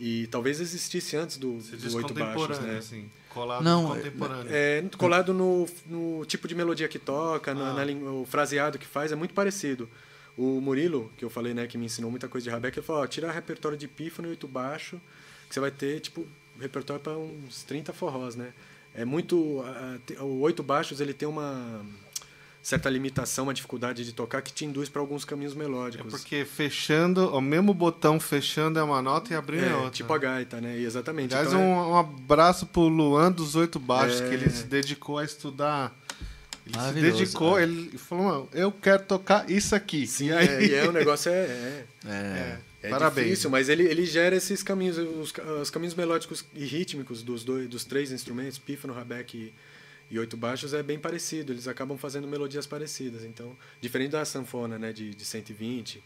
Speaker 3: E talvez existisse antes do, do oito baixos, né?
Speaker 1: assim. Colado
Speaker 2: Não,
Speaker 1: contemporâneo.
Speaker 3: É, colado no, no tipo de melodia que toca, na,
Speaker 1: Ah.
Speaker 3: na língua- o fraseado que faz, é muito parecido. O Murilo, que eu falei, né, que me ensinou muita coisa de Rabeck, ele falou, ó, tira repertório de pífano e oito baixo, que você vai ter, tipo, repertório para uns 30 forrós, né? É muito... o oito baixos, ele tem uma certa limitação, uma dificuldade de tocar que te induz para alguns caminhos
Speaker 1: É
Speaker 3: melódicos.
Speaker 1: porque fechando, o mesmo botão fechando é uma nota e abrindo é,
Speaker 3: É,
Speaker 1: outra.
Speaker 3: tipo a gaita, né? Exatamente.
Speaker 1: Aliás,
Speaker 3: Então, é-
Speaker 1: um, um abraço pro Luan dos Oito Baixos,
Speaker 3: É.
Speaker 1: que ele se dedicou a estudar. Ele se dedicou,
Speaker 2: é.
Speaker 1: ele falou, "Mano, eu quero tocar isso aqui.
Speaker 3: Sim,
Speaker 1: e aí,
Speaker 3: é, e é, o negócio é- é,
Speaker 2: É.
Speaker 1: Parabéns.
Speaker 3: difícil, mas ele, ele gera esses caminhos, os, os caminhos melódicos e rítmicos dos, dois, dos três instrumentos, pífano, rabeck e, e oito baixos, é bem parecido. Eles acabam fazendo melodias parecidas. Então, diferente da sanfona, né, de, de 120,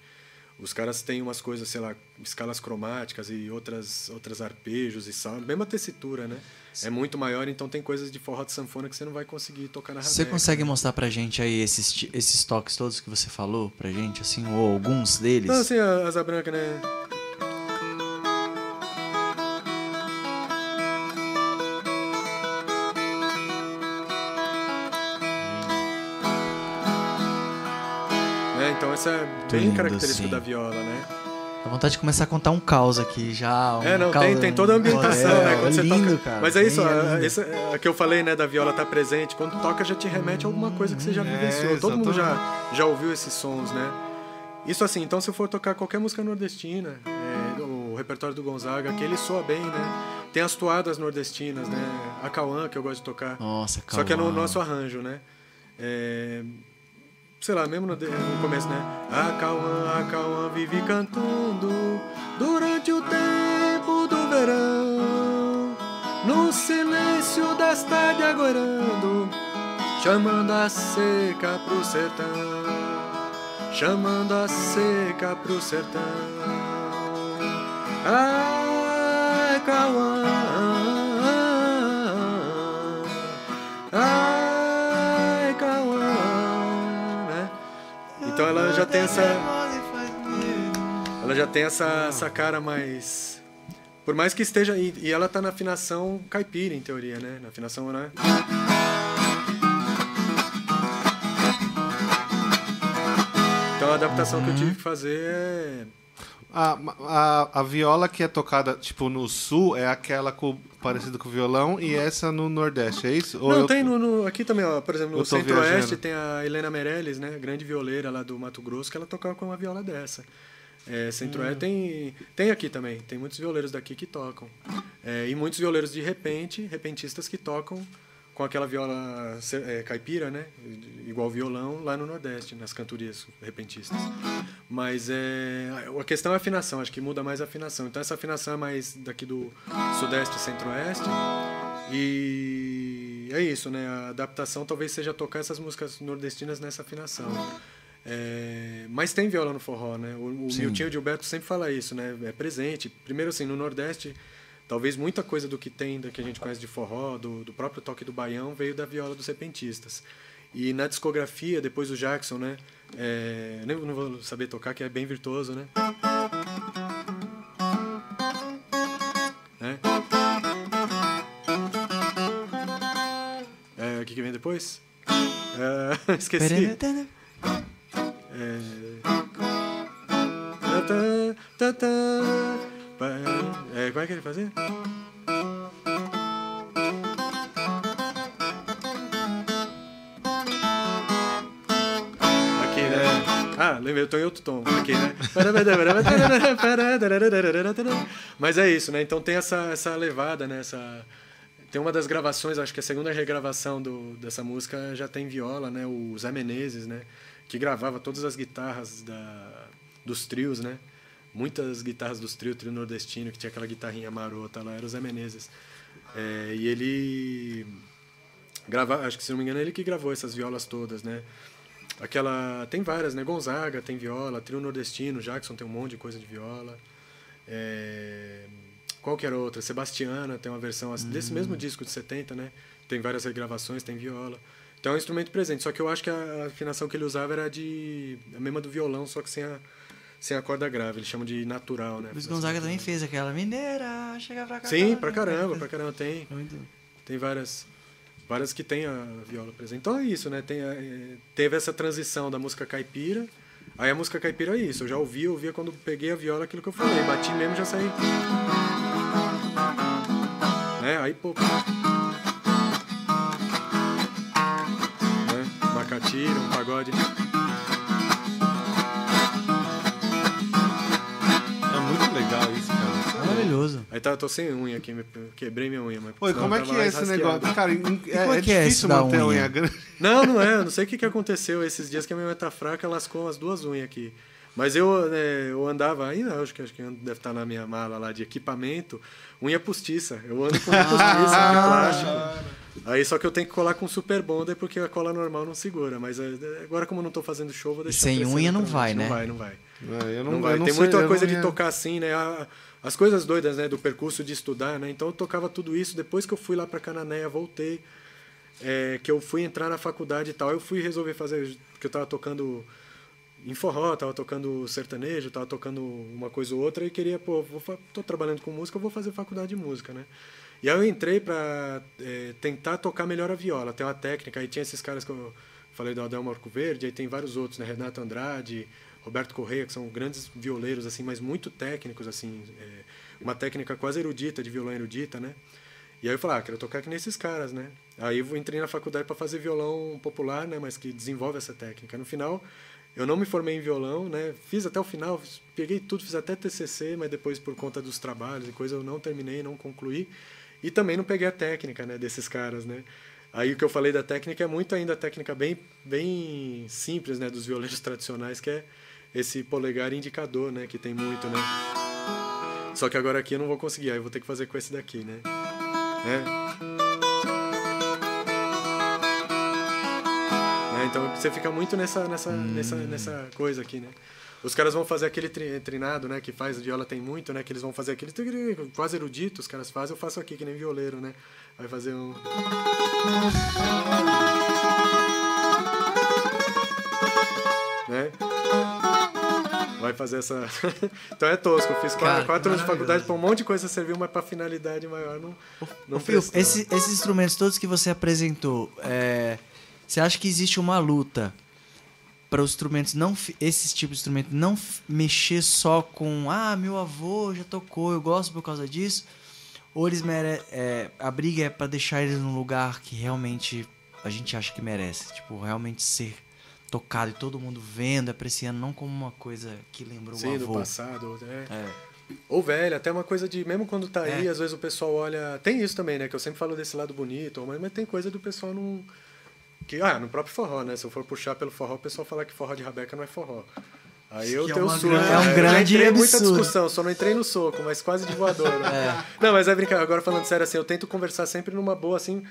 Speaker 3: os caras têm umas coisas, sei lá, escalas cromáticas e outras, outras arpejos e sal, mesma tessitura, né? É muito maior, então tem coisas de forró de sanfona que você não vai conseguir tocar na
Speaker 2: Você
Speaker 3: rabeck,
Speaker 2: consegue
Speaker 3: né?
Speaker 2: mostrar pra gente aí esses, esses toques todos que você falou pra gente, assim, ou alguns deles?
Speaker 3: Não, assim, a asa branca, né? É, então essa é bem
Speaker 2: lindo,
Speaker 3: característica
Speaker 2: sim.
Speaker 3: da viola, né?
Speaker 2: Dá vontade de começar a contar um caos aqui já. Um
Speaker 3: É, não,
Speaker 2: caos,
Speaker 3: tem, tem toda a ambientação,
Speaker 2: é,
Speaker 3: né?
Speaker 2: É,
Speaker 3: Quando você
Speaker 2: lindo,
Speaker 3: toca.
Speaker 2: cara.
Speaker 3: Mas é isso, a,
Speaker 2: lindo.
Speaker 3: essa, a que eu falei, né, da viola tá presente. Quando toca já te remete a alguma coisa que você já
Speaker 1: É,
Speaker 3: vivenciou. Todo mundo já, já ouviu esses sons, né? Isso assim, então se eu for tocar qualquer música nordestina, é, o repertório do Gonzaga, que ele soa bem, né? Tem as toadas nordestinas, né? A Cauã, que eu gosto de tocar.
Speaker 2: Nossa,
Speaker 3: Só que é no
Speaker 2: Cauã.
Speaker 3: nosso arranjo, né? É, sei lá, mesmo no, no começo, né? A Cauã, a Cauã vive cantando durante o tempo do verão, no silêncio das tardes agoirando, chamando a seca pro sertão, chamando a seca pro sertão. Ai, Cauã, Então ela já tem essa, ela já tem essa, essa cara mais, por mais que esteja e, e ela tá na afinação caipira em teoria, né? Na afinação, né? Então a adaptação que eu tive que fazer é
Speaker 1: A, a, a viola que é tocada, tipo, no sul é aquela com, parecida com o violão e essa no nordeste, é isso? Ou
Speaker 3: Não,
Speaker 1: eu-
Speaker 3: tem no, no- aqui também, ó, por exemplo, no Centro-Oeste tem a Helena Meirelles, né, grande violeira lá do Mato Grosso, que ela tocava com uma viola dessa. É, Centro-Oeste
Speaker 1: Hum.
Speaker 3: tem, tem aqui também, tem muitos violeiros daqui que tocam. É, e muitos violeiros de repente, repentistas que tocam com aquela viola é, caipira, né, igual violão, lá no Nordeste, nas cantorias repentistas. Mas é, a questão é a afinação, acho que muda mais a afinação. Então essa afinação é mais daqui do Sudeste e Centro-Oeste. E é isso, né? A adaptação talvez seja tocar essas músicas nordestinas nessa afinação. É, mas tem viola no forró, né? O, o
Speaker 2: Sim.
Speaker 3: Miltinho Gilberto sempre fala isso, né? É presente. Primeiro, assim, no Nordeste, talvez muita coisa do que tem, do que a gente conhece de forró, do, do próprio toque do baião, veio da viola dos repentistas. E na discografia, depois o Jackson, né? É, nem não vou saber tocar, que é bem virtuoso, né? Né? É, o que, que vem depois? É, [LAUGHS] esqueci. É... Pa- é, como é que ele fazia? Aqui, né? Ah, lembrei, eu tô em outro tom. Aqui, né? [LAUGHS] Mas é isso, né? Então tem essa, essa levada, né? Essa... Tem uma das gravações, acho que a segunda regravação do, dessa música já tem viola, né? O Zé Menezes, né? Que gravava todas as guitarras da, dos trios, né? Muitas guitarras dos trios, trio nordestino, que tinha aquela guitarrinha marota lá, era o Zé Menezes. É, e ele grava, acho que se não me engano, é ele que gravou essas violas todas, né? Aquela. Tem várias, né? Gonzaga tem viola, trio nordestino, Jackson tem um monte de coisa de viola. É, qual que era outra? Sebastiana tem uma versão assim, desse mesmo disco de 70, né? Tem várias regravações, tem viola. Então é um instrumento presente, só que eu acho que a afinação que ele usava era de. a mesma do violão, só que sem a, sem a corda grave. Eles chamam de natural, né?
Speaker 2: Luiz Gonzaga também fez aquela mineira, chega pra cá.
Speaker 3: Sim, pra caramba, pra caramba. Tem,
Speaker 2: Muito-
Speaker 3: tem várias, várias que tem a viola presente. Então é isso, né? Tem eh, teve essa transição da música caipira. Aí a música caipira é isso. Eu já ouvi, eu ouvia quando peguei a viola aquilo que eu falei. Bati mesmo, já saí. Né? Aí, pô. Né? Bacatira, um pagode.
Speaker 2: Maravilhoso.
Speaker 3: Aí tá, eu tô sem unha aqui, quebrei minha unha. Mas
Speaker 1: Oi, como é
Speaker 3: tava
Speaker 1: que é
Speaker 3: mais
Speaker 1: esse
Speaker 3: rasqueado.
Speaker 1: negócio? Cara, é,
Speaker 2: é
Speaker 1: é
Speaker 2: que é esse
Speaker 1: difícil
Speaker 2: da
Speaker 1: manter a
Speaker 2: unha?
Speaker 1: unha grande.
Speaker 3: Não, não é. Eu [LAUGHS] não sei o que, que aconteceu esses dias que a minha unha tá fraca, lascou as duas unhas aqui. Mas eu, né, eu andava, ainda acho que, acho que deve estar na minha mala lá de equipamento, unha postiça. Eu ando com unha postiça
Speaker 2: Ah.
Speaker 3: de plástico. Aí só que eu tenho que colar com super bonder porque a cola normal não segura. Mas é, agora, como eu não tô fazendo show, vou deixar
Speaker 2: Sem
Speaker 3: crescer
Speaker 2: unha não vai, né?
Speaker 3: Não vai, não vai.
Speaker 1: É, eu
Speaker 3: Não,
Speaker 1: não,
Speaker 3: vai.
Speaker 1: eu não
Speaker 3: Tem
Speaker 1: sei,
Speaker 3: muita coisa
Speaker 1: não
Speaker 3: de
Speaker 1: ia-
Speaker 3: tocar assim, né? A- As coisas doidas, né? Do percurso de estudar, né? Então eu tocava tudo isso. Depois que eu fui lá pra Cananéia, voltei. é, que eu fui entrar na faculdade e tal, eu fui resolver fazer. Porque eu tava tocando em forró, tava tocando sertanejo, tava tocando uma coisa ou outra e queria, pô, vou, tô trabalhando com música, vou fazer faculdade de música, né? E aí eu entrei pra é, tentar tocar melhor a viola, tem uma técnica, aí tinha esses caras que eu falei do Adelmo Arco Verde, aí tem vários outros, né? Renato Andrade, Roberto Correia, que são grandes violeiros, assim, mas muito técnicos, assim, é, uma técnica quase erudita, de violão erudita, né? E aí eu falei, ah, quero tocar que nesses caras, né? Aí eu entrei na faculdade para fazer violão popular, né? Mas que desenvolve essa técnica. No final, eu não me formei em violão, né? Fiz até o final, peguei tudo, fiz até TCC, mas depois por conta dos trabalhos e coisa eu não terminei, não concluí. E também não peguei a técnica, né? Desses caras, né? Aí o que eu falei da técnica é muito ainda a técnica bem, bem simples, né? Dos violeiros [LAUGHS] tradicionais, que é esse polegar indicador, né? Que tem muito, né? Só que agora aqui eu não vou conseguir, aí eu vou ter que fazer com esse daqui, né? né? Né, Então você fica muito nessa, nessa, nessa, nessa coisa aqui, né? Os caras vão fazer aquele tri- trinado, né? Que faz, viola tem muito, né? Que eles vão fazer aquele quase erudito, os caras fazem, eu faço aqui, que nem violeiro, né? Vai fazer um. Vai fazer essa. [LAUGHS] então é tosco. Eu fiz quatro,
Speaker 2: Cara,
Speaker 3: quatro anos de faculdade pra um monte de coisa serviu, mas pra finalidade maior não. não
Speaker 2: Ô, Fio, esse- esses instrumentos todos que você apresentou, é, você acha que existe uma luta para os instrumentos não esses tipos de instrumento não mexer só com ah meu avô já tocou eu gosto por causa disso ou eles mere é, a briga é para deixar eles num lugar que realmente a gente acha que merece tipo realmente ser tocado e todo mundo vendo apreciando não como uma coisa que lembra um
Speaker 3: Sim, do
Speaker 2: avô
Speaker 3: passado. É.
Speaker 2: é.
Speaker 3: Ou velho, até uma coisa de. Mesmo quando tá aí,
Speaker 2: É.
Speaker 3: às vezes o pessoal olha. Tem isso também, né? Que eu sempre falo desse lado bonito, mas, mas tem coisa do pessoal não. Que, ah, no próprio forró, né? Se eu for puxar pelo forró, o pessoal fala que forró de rabeca não é forró. Aí eu
Speaker 2: é
Speaker 3: tenho
Speaker 2: gran- é um
Speaker 3: né? Eu
Speaker 2: grande
Speaker 3: entrei em muita
Speaker 2: absurdo.
Speaker 3: discussão, só não entrei no soco, mas quase de voadora. [LAUGHS]
Speaker 2: É.
Speaker 3: Não, mas é brincar. Agora falando sério, assim, eu tento conversar sempre numa boa, assim,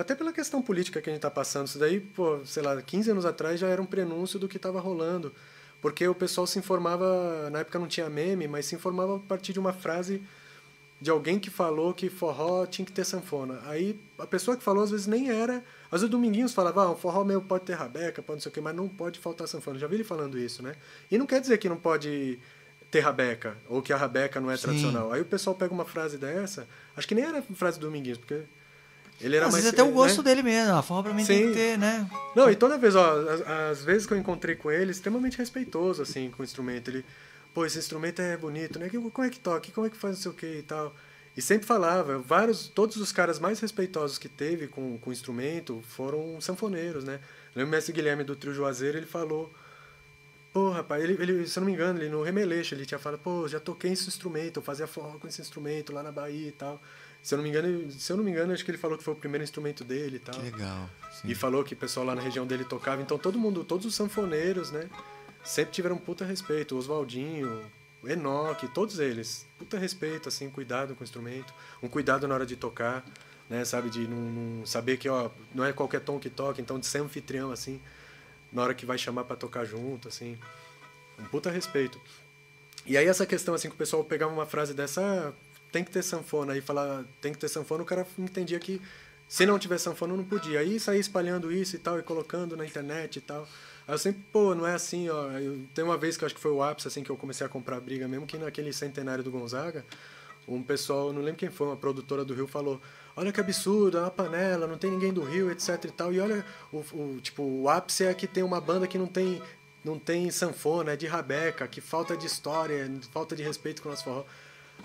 Speaker 3: até pela questão política que a gente tá passando. Isso daí, pô, sei lá, 15 anos atrás já era um prenúncio do que tava rolando. Porque o pessoal se informava, na época não tinha meme, mas se informava a partir de uma frase de alguém que falou que forró tinha que ter sanfona. Aí a pessoa que falou às vezes nem era. Às vezes Dominguinhos falava, ah, um forró meu pode ter rabeca, pode não sei o quê, mas não pode faltar sanfona. Já vi ele falando isso, né? E não quer dizer que não pode ter rabeca, ou que a rabeca não é
Speaker 2: Sim.
Speaker 3: tradicional. Aí o pessoal pega uma frase dessa, acho que nem era frase do Dominguinhos, porque ele era
Speaker 2: às
Speaker 3: mais.
Speaker 2: vezes até o gosto
Speaker 3: né?
Speaker 2: dele mesmo a forró pra mim tem
Speaker 3: Sim.
Speaker 2: que ter né
Speaker 3: Não, e toda vez, ó, as, as vezes que eu encontrei com ele, extremamente respeitoso, assim, com o instrumento. Ele, pô, esse instrumento é bonito, né? Que- Como é que toca? Como é que faz não sei o que e tal? E sempre falava, vários, todos os caras mais respeitosos que teve com, com o instrumento foram sanfoneiros, né? Lembro o mestre Guilherme do Trio Juazeiro, ele falou, pô, rapaz, ele, ele, se eu não me engano, ele no Remeleixo, ele tinha falado, pô, já toquei esse instrumento, eu fazia forró com esse instrumento lá na Bahia e tal. Se eu não me engano, se eu não me engano, acho que ele falou que foi o primeiro instrumento dele e tal.
Speaker 2: legal
Speaker 3: E falou que o pessoal lá na região dele tocava. Então todo mundo, todos os sanfoneiros, né? Sempre tiveram puta respeito. Oswaldinho, Enoque, todos eles. Puta respeito, assim, cuidado com o instrumento. Um cuidado na hora de tocar, né? Sabe? De não, não saber que, ó, não é qualquer tom que toca. Então de ser anfitrião, assim, na hora que vai chamar para tocar junto, assim. Um puta respeito. E aí essa questão, assim, que o pessoal pegava uma frase dessa, ah, tem que ter sanfona, aí falar tem que ter sanfona, o cara entendia que se não tiver sanfona não podia. Aí sair espalhando isso e tal, e colocando na internet e tal. Aí eu sempre, pô, não é assim, ó. Eu, tem uma vez que eu acho que foi o ápice, assim, que eu comecei a comprar briga mesmo, que naquele centenário do Gonzaga, um pessoal, não lembro quem foi, uma produtora do Rio falou olha que absurdo, é uma panela, não tem ninguém do Rio, etc e tal. E olha, o, o, tipo, o ápice é que tem uma banda que não tem não tem sanfona, é de rabeca, que falta de história, falta de respeito com o nosso forró.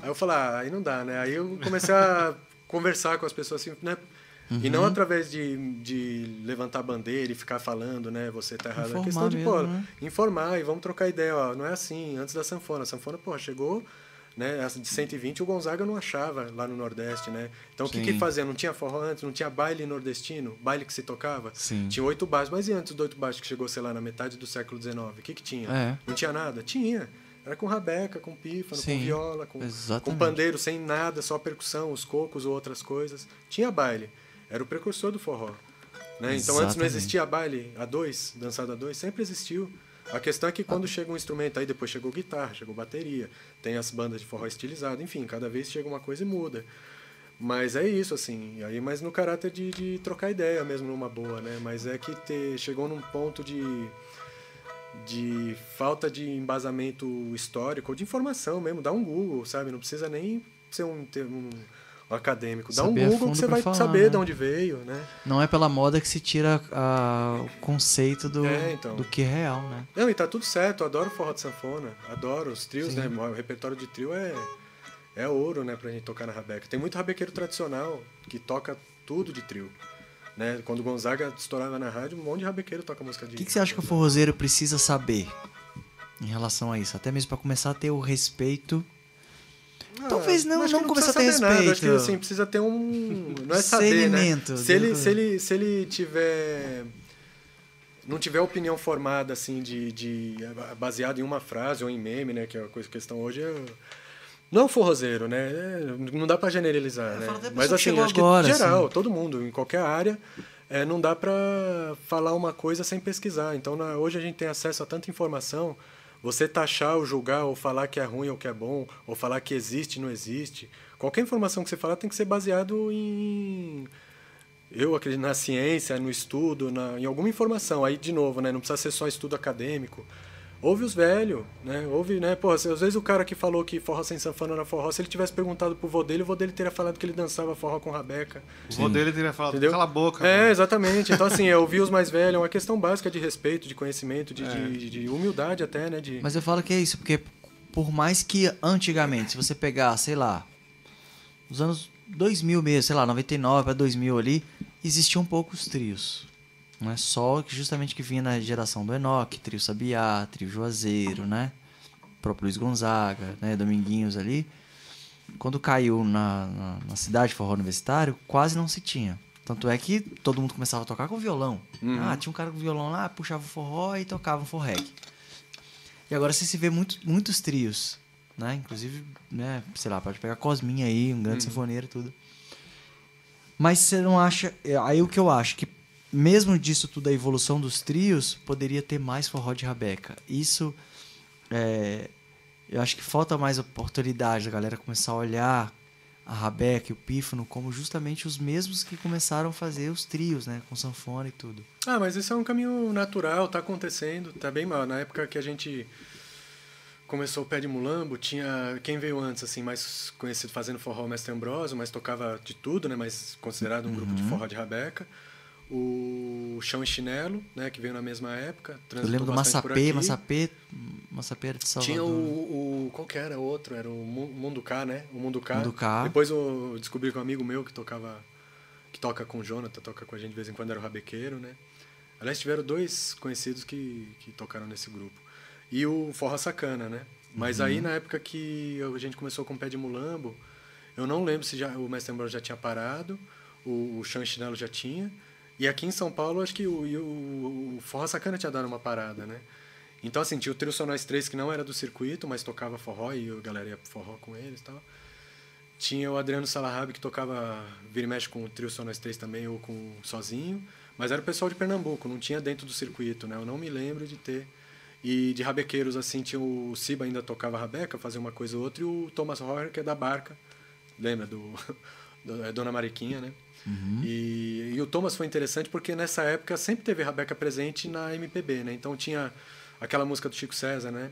Speaker 3: Aí eu falei, ah, aí não dá, né? Aí eu comecei a conversar com as pessoas assim, né? Uhum. E não uhum. através de, de levantar bandeira e ficar falando, né? Você tá errado. É
Speaker 2: informar
Speaker 3: questão de,
Speaker 2: mesmo,
Speaker 3: pô,
Speaker 2: né?
Speaker 3: informar e vamos trocar ideia, ó. Não é assim, antes da sanfona. A sanfona, pô, chegou né? Essa de 120 o Gonzaga não achava lá no Nordeste, né? Então o que que fazia? Não tinha forró antes? Não tinha baile nordestino? Baile que se tocava?
Speaker 2: Sim.
Speaker 3: Tinha oito bares, mas e antes do oito bares que chegou, sei lá, na metade do século XIX? O que que tinha?
Speaker 2: É.
Speaker 3: Não tinha nada? Tinha. Era com rabeca, com pífano,
Speaker 2: Sim,
Speaker 3: com viola, com, com pandeiro, sem nada, só percussão, os cocos ou outras coisas. Tinha baile. Era o precursor do forró. Né? Então antes não existia baile a dois, dançado a dois, sempre existiu. A questão é que quando chega um instrumento, aí depois chegou guitarra, chegou bateria, tem as bandas de forró estilizado, enfim, cada vez chega uma coisa e muda. Mas é isso, assim, aí mas no caráter de, de trocar ideia mesmo numa boa, né? Mas é que ter, chegou num ponto de, de falta de embasamento histórico, ou de informação mesmo, dá um Google, sabe? Não precisa nem ser um, um acadêmico. Dá
Speaker 2: Saber
Speaker 3: um Google que você vai
Speaker 2: falar,
Speaker 3: saber
Speaker 2: né?
Speaker 3: de onde veio, né?
Speaker 2: Não é pela moda que se tira ah, o conceito do,
Speaker 3: É, então.
Speaker 2: do que é real, né?
Speaker 3: Não, e tá tudo certo. Eu adoro forró de sanfona. Adoro os trios,
Speaker 2: Sim.
Speaker 3: né? O repertório de trio é, é ouro, né? Pra gente tocar na rabeca. Tem muito rabequeiro tradicional que toca tudo de trio. Né? Quando o Gonzaga estourava na rádio, um monte de rabequeiro toca música de
Speaker 2: O que, que você acha que o forrozeiro precisa saber em relação a isso? Até mesmo para começar a ter o respeito.
Speaker 3: Ah,
Speaker 2: Talvez não- não
Speaker 3: que
Speaker 2: começar a ter
Speaker 3: saber nada. Acho que
Speaker 2: respeito.
Speaker 3: assim, precisa ter um. Não é saber, né? Se ele, se, ele, se ele tiver. Não tiver opinião formada, assim, de, de. baseado em uma frase ou em meme, né? Que é a coisa questão hoje é. Não é forrozeiro, né? É, Não dá pra generalizar,
Speaker 2: Eu
Speaker 3: né? Mas assim, acho
Speaker 2: agora,
Speaker 3: que geral,
Speaker 2: assim.
Speaker 3: todo mundo, em qualquer área, é, não dá pra falar uma coisa sem pesquisar. Então, na- hoje a gente tem acesso a tanta informação. Você taxar ou julgar, ou falar que é ruim ou que é bom, ou falar que existe não existe. Qualquer informação que você falar tem que ser baseado em. Eu acredito na ciência, no estudo, na, em alguma informação. Aí, de novo, né? Não precisa ser só estudo acadêmico. Ouve os velhos, né? Ouve, né? Pô, às vezes o cara que falou que forró sem sanfona era forró, se ele tivesse perguntado pro vô dele, o vô dele teria falado que ele dançava forró com rabeca.
Speaker 1: O vô dele teria falado,
Speaker 3: Entendeu?
Speaker 1: cala a boca.
Speaker 3: É,
Speaker 1: mano."
Speaker 3: exatamente. Então, assim, é ouvir os mais [LAUGHS] velhos é uma questão básica de respeito, de conhecimento, de,
Speaker 1: É.
Speaker 3: de, de humildade até, né? De...
Speaker 2: Mas eu falo que é isso, porque por mais que antigamente, se você pegar, sei lá, os anos 2000 mesmo, sei lá, 99 para 2000 ali, existiam poucos trios. Não é só que justamente que vinha na geração do Enoch, trio Sabiá, trio Juazeiro, né? O próprio Luiz Gonzaga, né? Dominguinhos ali. Quando caiu na, na, na cidade forró universitário, quase não se tinha. Tanto é que todo mundo começava a tocar com violão.
Speaker 3: Uhum.
Speaker 2: Ah, tinha um cara com violão lá, puxava o forró e tocava um forreg. E agora você se vê muito, muitos trios, né? Inclusive, né, sei lá, pode pegar Cosminha aí, um grande sinfoneiro e tudo. Mas você não acha. é, Aí o que eu acho que, mesmo disso tudo, a evolução dos trios, poderia ter mais forró de rabeca. Isso. é, eu acho que falta mais oportunidade da galera começar a olhar a rabeca e o pífano como justamente os mesmos que começaram a fazer os trios, né? Com sanfona e tudo.
Speaker 3: Ah, mas isso é um caminho natural, tá acontecendo, tá bem mal. Na época que a gente começou o Pé de Mulambo, tinha quem veio antes, assim, mais conhecido fazendo forró, o Mestre Ambrosio, mas tocava de tudo, né, mas considerado um grupo de forró de rabeca. O Chão e Chinelo, né, que veio na mesma época.
Speaker 2: Eu lembro do Massapê. Massapê, Massapê era de Salvador.
Speaker 3: Tinha o, o. Qual que era outro? Era o Mu- Mundo K, né? O Mundo K.
Speaker 2: Mundo K.
Speaker 3: Depois eu descobri que um amigo meu que tocava. Que toca com o Jonathan, toca com a gente de vez em quando, era o Rabequeiro, né? Aliás, tiveram dois conhecidos que, que tocaram nesse grupo. E o Forra Sacana, né? Mas aí, na época que a gente começou com o Pé de Mulambo, eu não lembro se já, o Mestre Ambrosio já tinha parado, o, o Chão e Chinelo já tinha. E aqui em São Paulo, acho que o, o, o Forra Sacana tinha dado uma parada, né? Então, assim, tinha o Trio Sonóis 3 que não era do circuito, mas tocava forró e a galera ia pro forró com eles e tal. Tinha o Adriano Salahab que tocava vira e mexe com o Trio Sonóis 3 também ou com sozinho. Mas era o pessoal de Pernambuco, não tinha dentro do circuito, né? Eu não me lembro de ter. E de rabequeiros, assim, tinha o Siba ainda tocava rabeca, fazia uma coisa ou outra, e o Thomas Royer, que é da Barca. Lembra do, [LAUGHS] do é Dona Mariquinha, né? Uhum. E, e, o Thomas foi interessante porque nessa época sempre teve Rabeca presente na MPB, né? Então tinha aquela música do Chico César, né?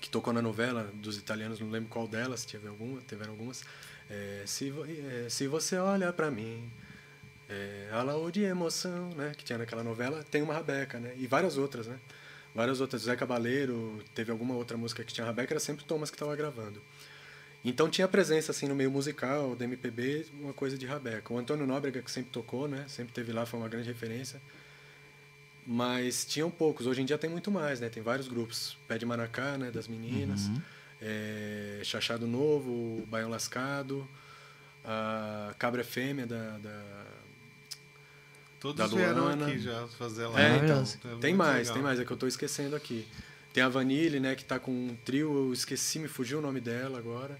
Speaker 3: Que tocou na novela dos italianos, não lembro qual delas, teve alguma, tiveram algumas. É, se, é, se você olha para mim, é, Alaô de emoção, né? Que tinha naquela novela, tem uma Rabeca, né? E várias outras, né? Várias outras. Zé Cabaleiro, teve alguma outra música que tinha Rabeca, era sempre o Thomas que estava gravando. Então tinha presença assim no meio musical, do MPB, uma coisa de Rabeca. O Antônio Nóbrega que sempre tocou, né? Sempre teve lá, foi uma grande referência. Mas tinham poucos. Hoje em dia tem muito mais, né? Tem vários grupos. Pé de Maracá, né? Das meninas. Uhum. É, Chachado Novo, Baião Lascado, a Cabra Fêmea da, da
Speaker 1: Todos da Luana. aqui já fazer lá.
Speaker 3: É, então, é tem mais, legal. tem mais. É que eu estou esquecendo aqui. Tem a Vanille, né? Que está com um trio. Eu esqueci, me fugiu o nome dela agora.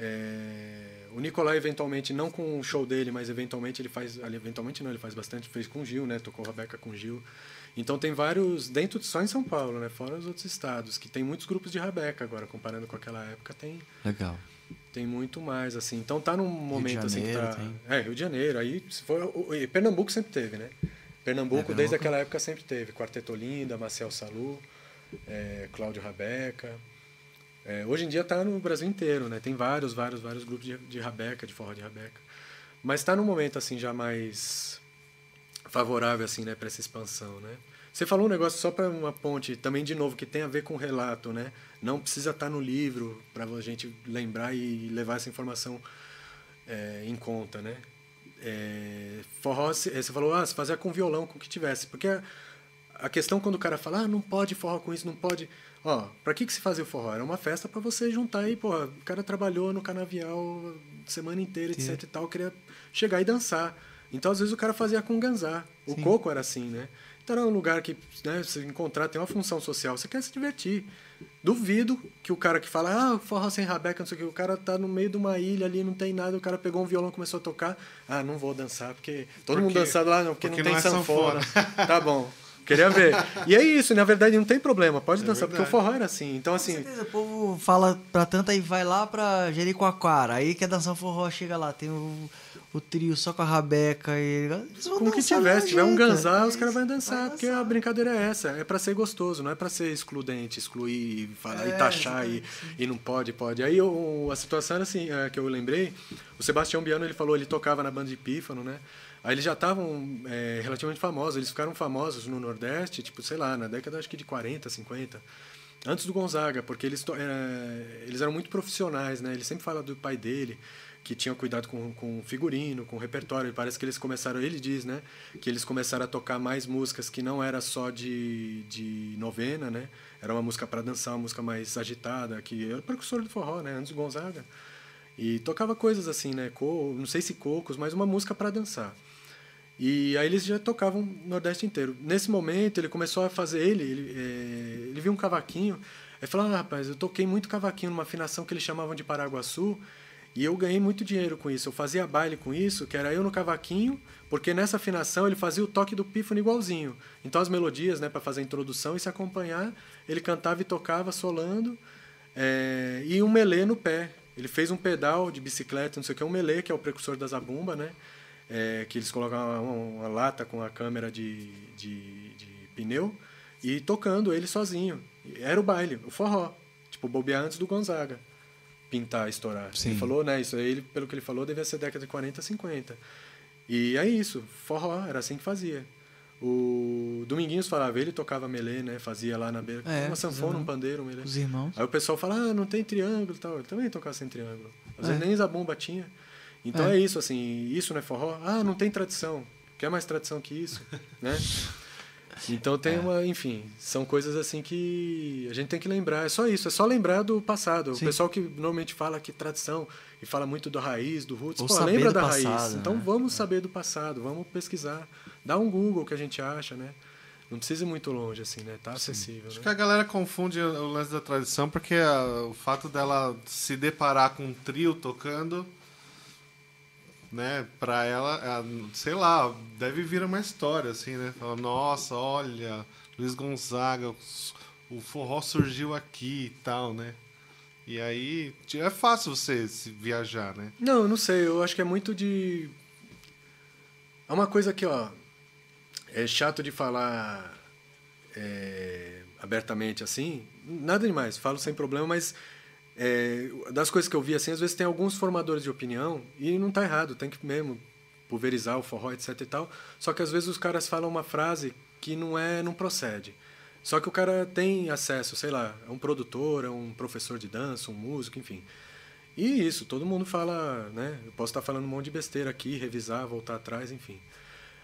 Speaker 3: É, o Nicolai eventualmente não com o show dele, mas eventualmente ele faz, eventualmente não, ele faz bastante, fez com o Gil, né? Tocou Rebeca com o Gil. Então tem vários dentro só em São Paulo, né? Fora os outros estados, que tem muitos grupos de Rabeca agora, comparando com aquela época, tem
Speaker 2: Legal.
Speaker 3: Tem muito mais assim. Então tá num momento
Speaker 2: Janeiro,
Speaker 3: assim que tá, É, Rio de Janeiro, aí se for, e Pernambuco sempre teve, né? Pernambuco, é, desde aquela época sempre teve, Quarteto Linda, Marcel Salu, é, Cláudio Rabeca. É, hoje em dia está no Brasil inteiro, né? Tem vários, vários, vários grupos de, de rabeca, de forró de rabeca. Mas está num momento assim já mais favorável assim, né, para essa expansão, né? Você falou um negócio só para uma ponte, também de novo que tem a ver com o relato, né? Não precisa estar tá no livro para a gente lembrar e levar essa informação é, em conta, né? É, forró, você falou, ah, se fazia com violão, com o que tivesse, porque a, questão quando o cara fala, ah, não pode forró com isso, não pode Ó, pra que, que se fazia o forró? Era uma festa para você juntar aí, pô, o cara trabalhou no canavial semana inteira, Sim. etc e tal, queria chegar e dançar. Então, às vezes, o cara fazia com ganzar. O Sim. coco era assim, né? Então, era um lugar que né, você encontrar, tem uma função social, você quer se divertir. Duvido que o cara que fala, ah, forró sem rabeca, não sei o que, o cara tá no meio de uma ilha ali, não tem nada, o cara pegou um violão começou a tocar, ah, não vou dançar, porque todo porque, mundo dançando lá, não, porque, porque não, não tem é sanfona. sanfona. tá bom. [LAUGHS] Queria ver. E é isso, na verdade não tem problema, pode é dançar, verdade. porque o forró era assim. Então, assim. Com
Speaker 2: certeza, o povo fala pra tanta e vai lá pra Jericoacoara. Aí quer dançar um forró, chega lá, tem o, o trio só com a rabeca e.
Speaker 3: Como que tiver, se tiver um ganzar, os caras vão dançar, vai porque a brincadeira é essa. É pra ser gostoso, não é pra ser excludente, excluir, falar é, e taxar e, e não pode, pode. Aí eu, a situação era assim, é, que eu lembrei, o Sebastião Biano ele falou, ele tocava na banda de Pífano, né? Aí eles já estavam é, relativamente famosos, eles ficaram famosos no Nordeste, tipo, sei lá, na década acho que de 40, 50, antes do Gonzaga, porque eles, é, eles eram muito profissionais, né? Ele sempre fala do pai dele, que tinha cuidado com, com figurino, com repertório. Parece que eles começaram, ele diz, né? Que eles começaram a tocar mais músicas que não era só de, de novena, né? Era uma música para dançar, uma música mais agitada, que era o precursor do forró, né? Antes do Gonzaga. E tocava coisas assim, né? Co não sei se cocos, mas uma música para dançar. E aí eles já tocavam o Nordeste inteiro. Nesse momento, ele começou a fazer ele, ele, é, ele viu um cavaquinho, aí falou, ah, rapaz, eu toquei muito cavaquinho numa afinação que eles chamavam de Paraguaçu, e eu ganhei muito dinheiro com isso. Eu fazia baile com isso, que era eu no cavaquinho, porque nessa afinação ele fazia o toque do pífano igualzinho. Então as melodias, né, para fazer a introdução e se acompanhar, ele cantava e tocava solando, é, e um melê no pé. Ele fez um pedal de bicicleta, não sei o que, um melê, que é o precursor da zabumba, né? É, que eles colocam uma, uma, lata com a câmera de, de, de, pneu e tocando ele sozinho. Era o baile, o forró. Tipo, bobear antes do Gonzaga pintar, estourar. Sim. Ele falou, né? Isso aí, ele, pelo que ele falou, devia ser década de 40, 50. E é isso, forró, era assim que fazia. O Dominguinhos falava, ele tocava melê, né? Fazia lá na beira, é, uma sanfona, um pandeiro, um melê.
Speaker 2: Os irmãos.
Speaker 3: Aí o pessoal fala, ah, não tem triângulo e tal. Ele também tocava sem triângulo. Às é. vezes nem zabumba tinha. Então é. é. isso, assim, isso não é forró? Ah, não tem tradição. Quer mais tradição que isso? [LAUGHS] né? Então tem é. uma, enfim, são coisas assim que a gente tem que lembrar. É só isso, é só lembrar do passado. Sim. O pessoal que normalmente fala que tradição e fala muito da raiz, do roots, pô, lembra da passado, raiz. Então né? vamos é. saber do passado, vamos pesquisar. Dá um Google que a gente acha, né? Não precisa ir muito longe, assim, né? Tá acessível. Acho
Speaker 1: né? que a galera confunde o lance da tradição porque a, o fato dela se deparar com um trio tocando né, pra ela, sei lá, deve vir uma história, assim, né? Fala, Nossa, olha, Luiz Gonzaga, o forró surgiu aqui e tal, né? E aí é fácil você viajar, né?
Speaker 3: Não, eu não sei, eu acho que é muito de. É uma coisa que, ó, é chato de falar é, abertamente assim, nada demais, falo sem problema, mas é, das coisas que eu vi assim, às vezes tem alguns formadores de opinião e não tá errado, tem que mesmo pulverizar o forró, etc e tal. Só que às vezes os caras falam uma frase que não é, não procede. Só que o cara tem acesso, sei lá, é um produtor, é um professor de dança, um músico, enfim. E isso, todo mundo fala, né? Eu posso estar falando um monte de besteira aqui, revisar, voltar atrás, enfim.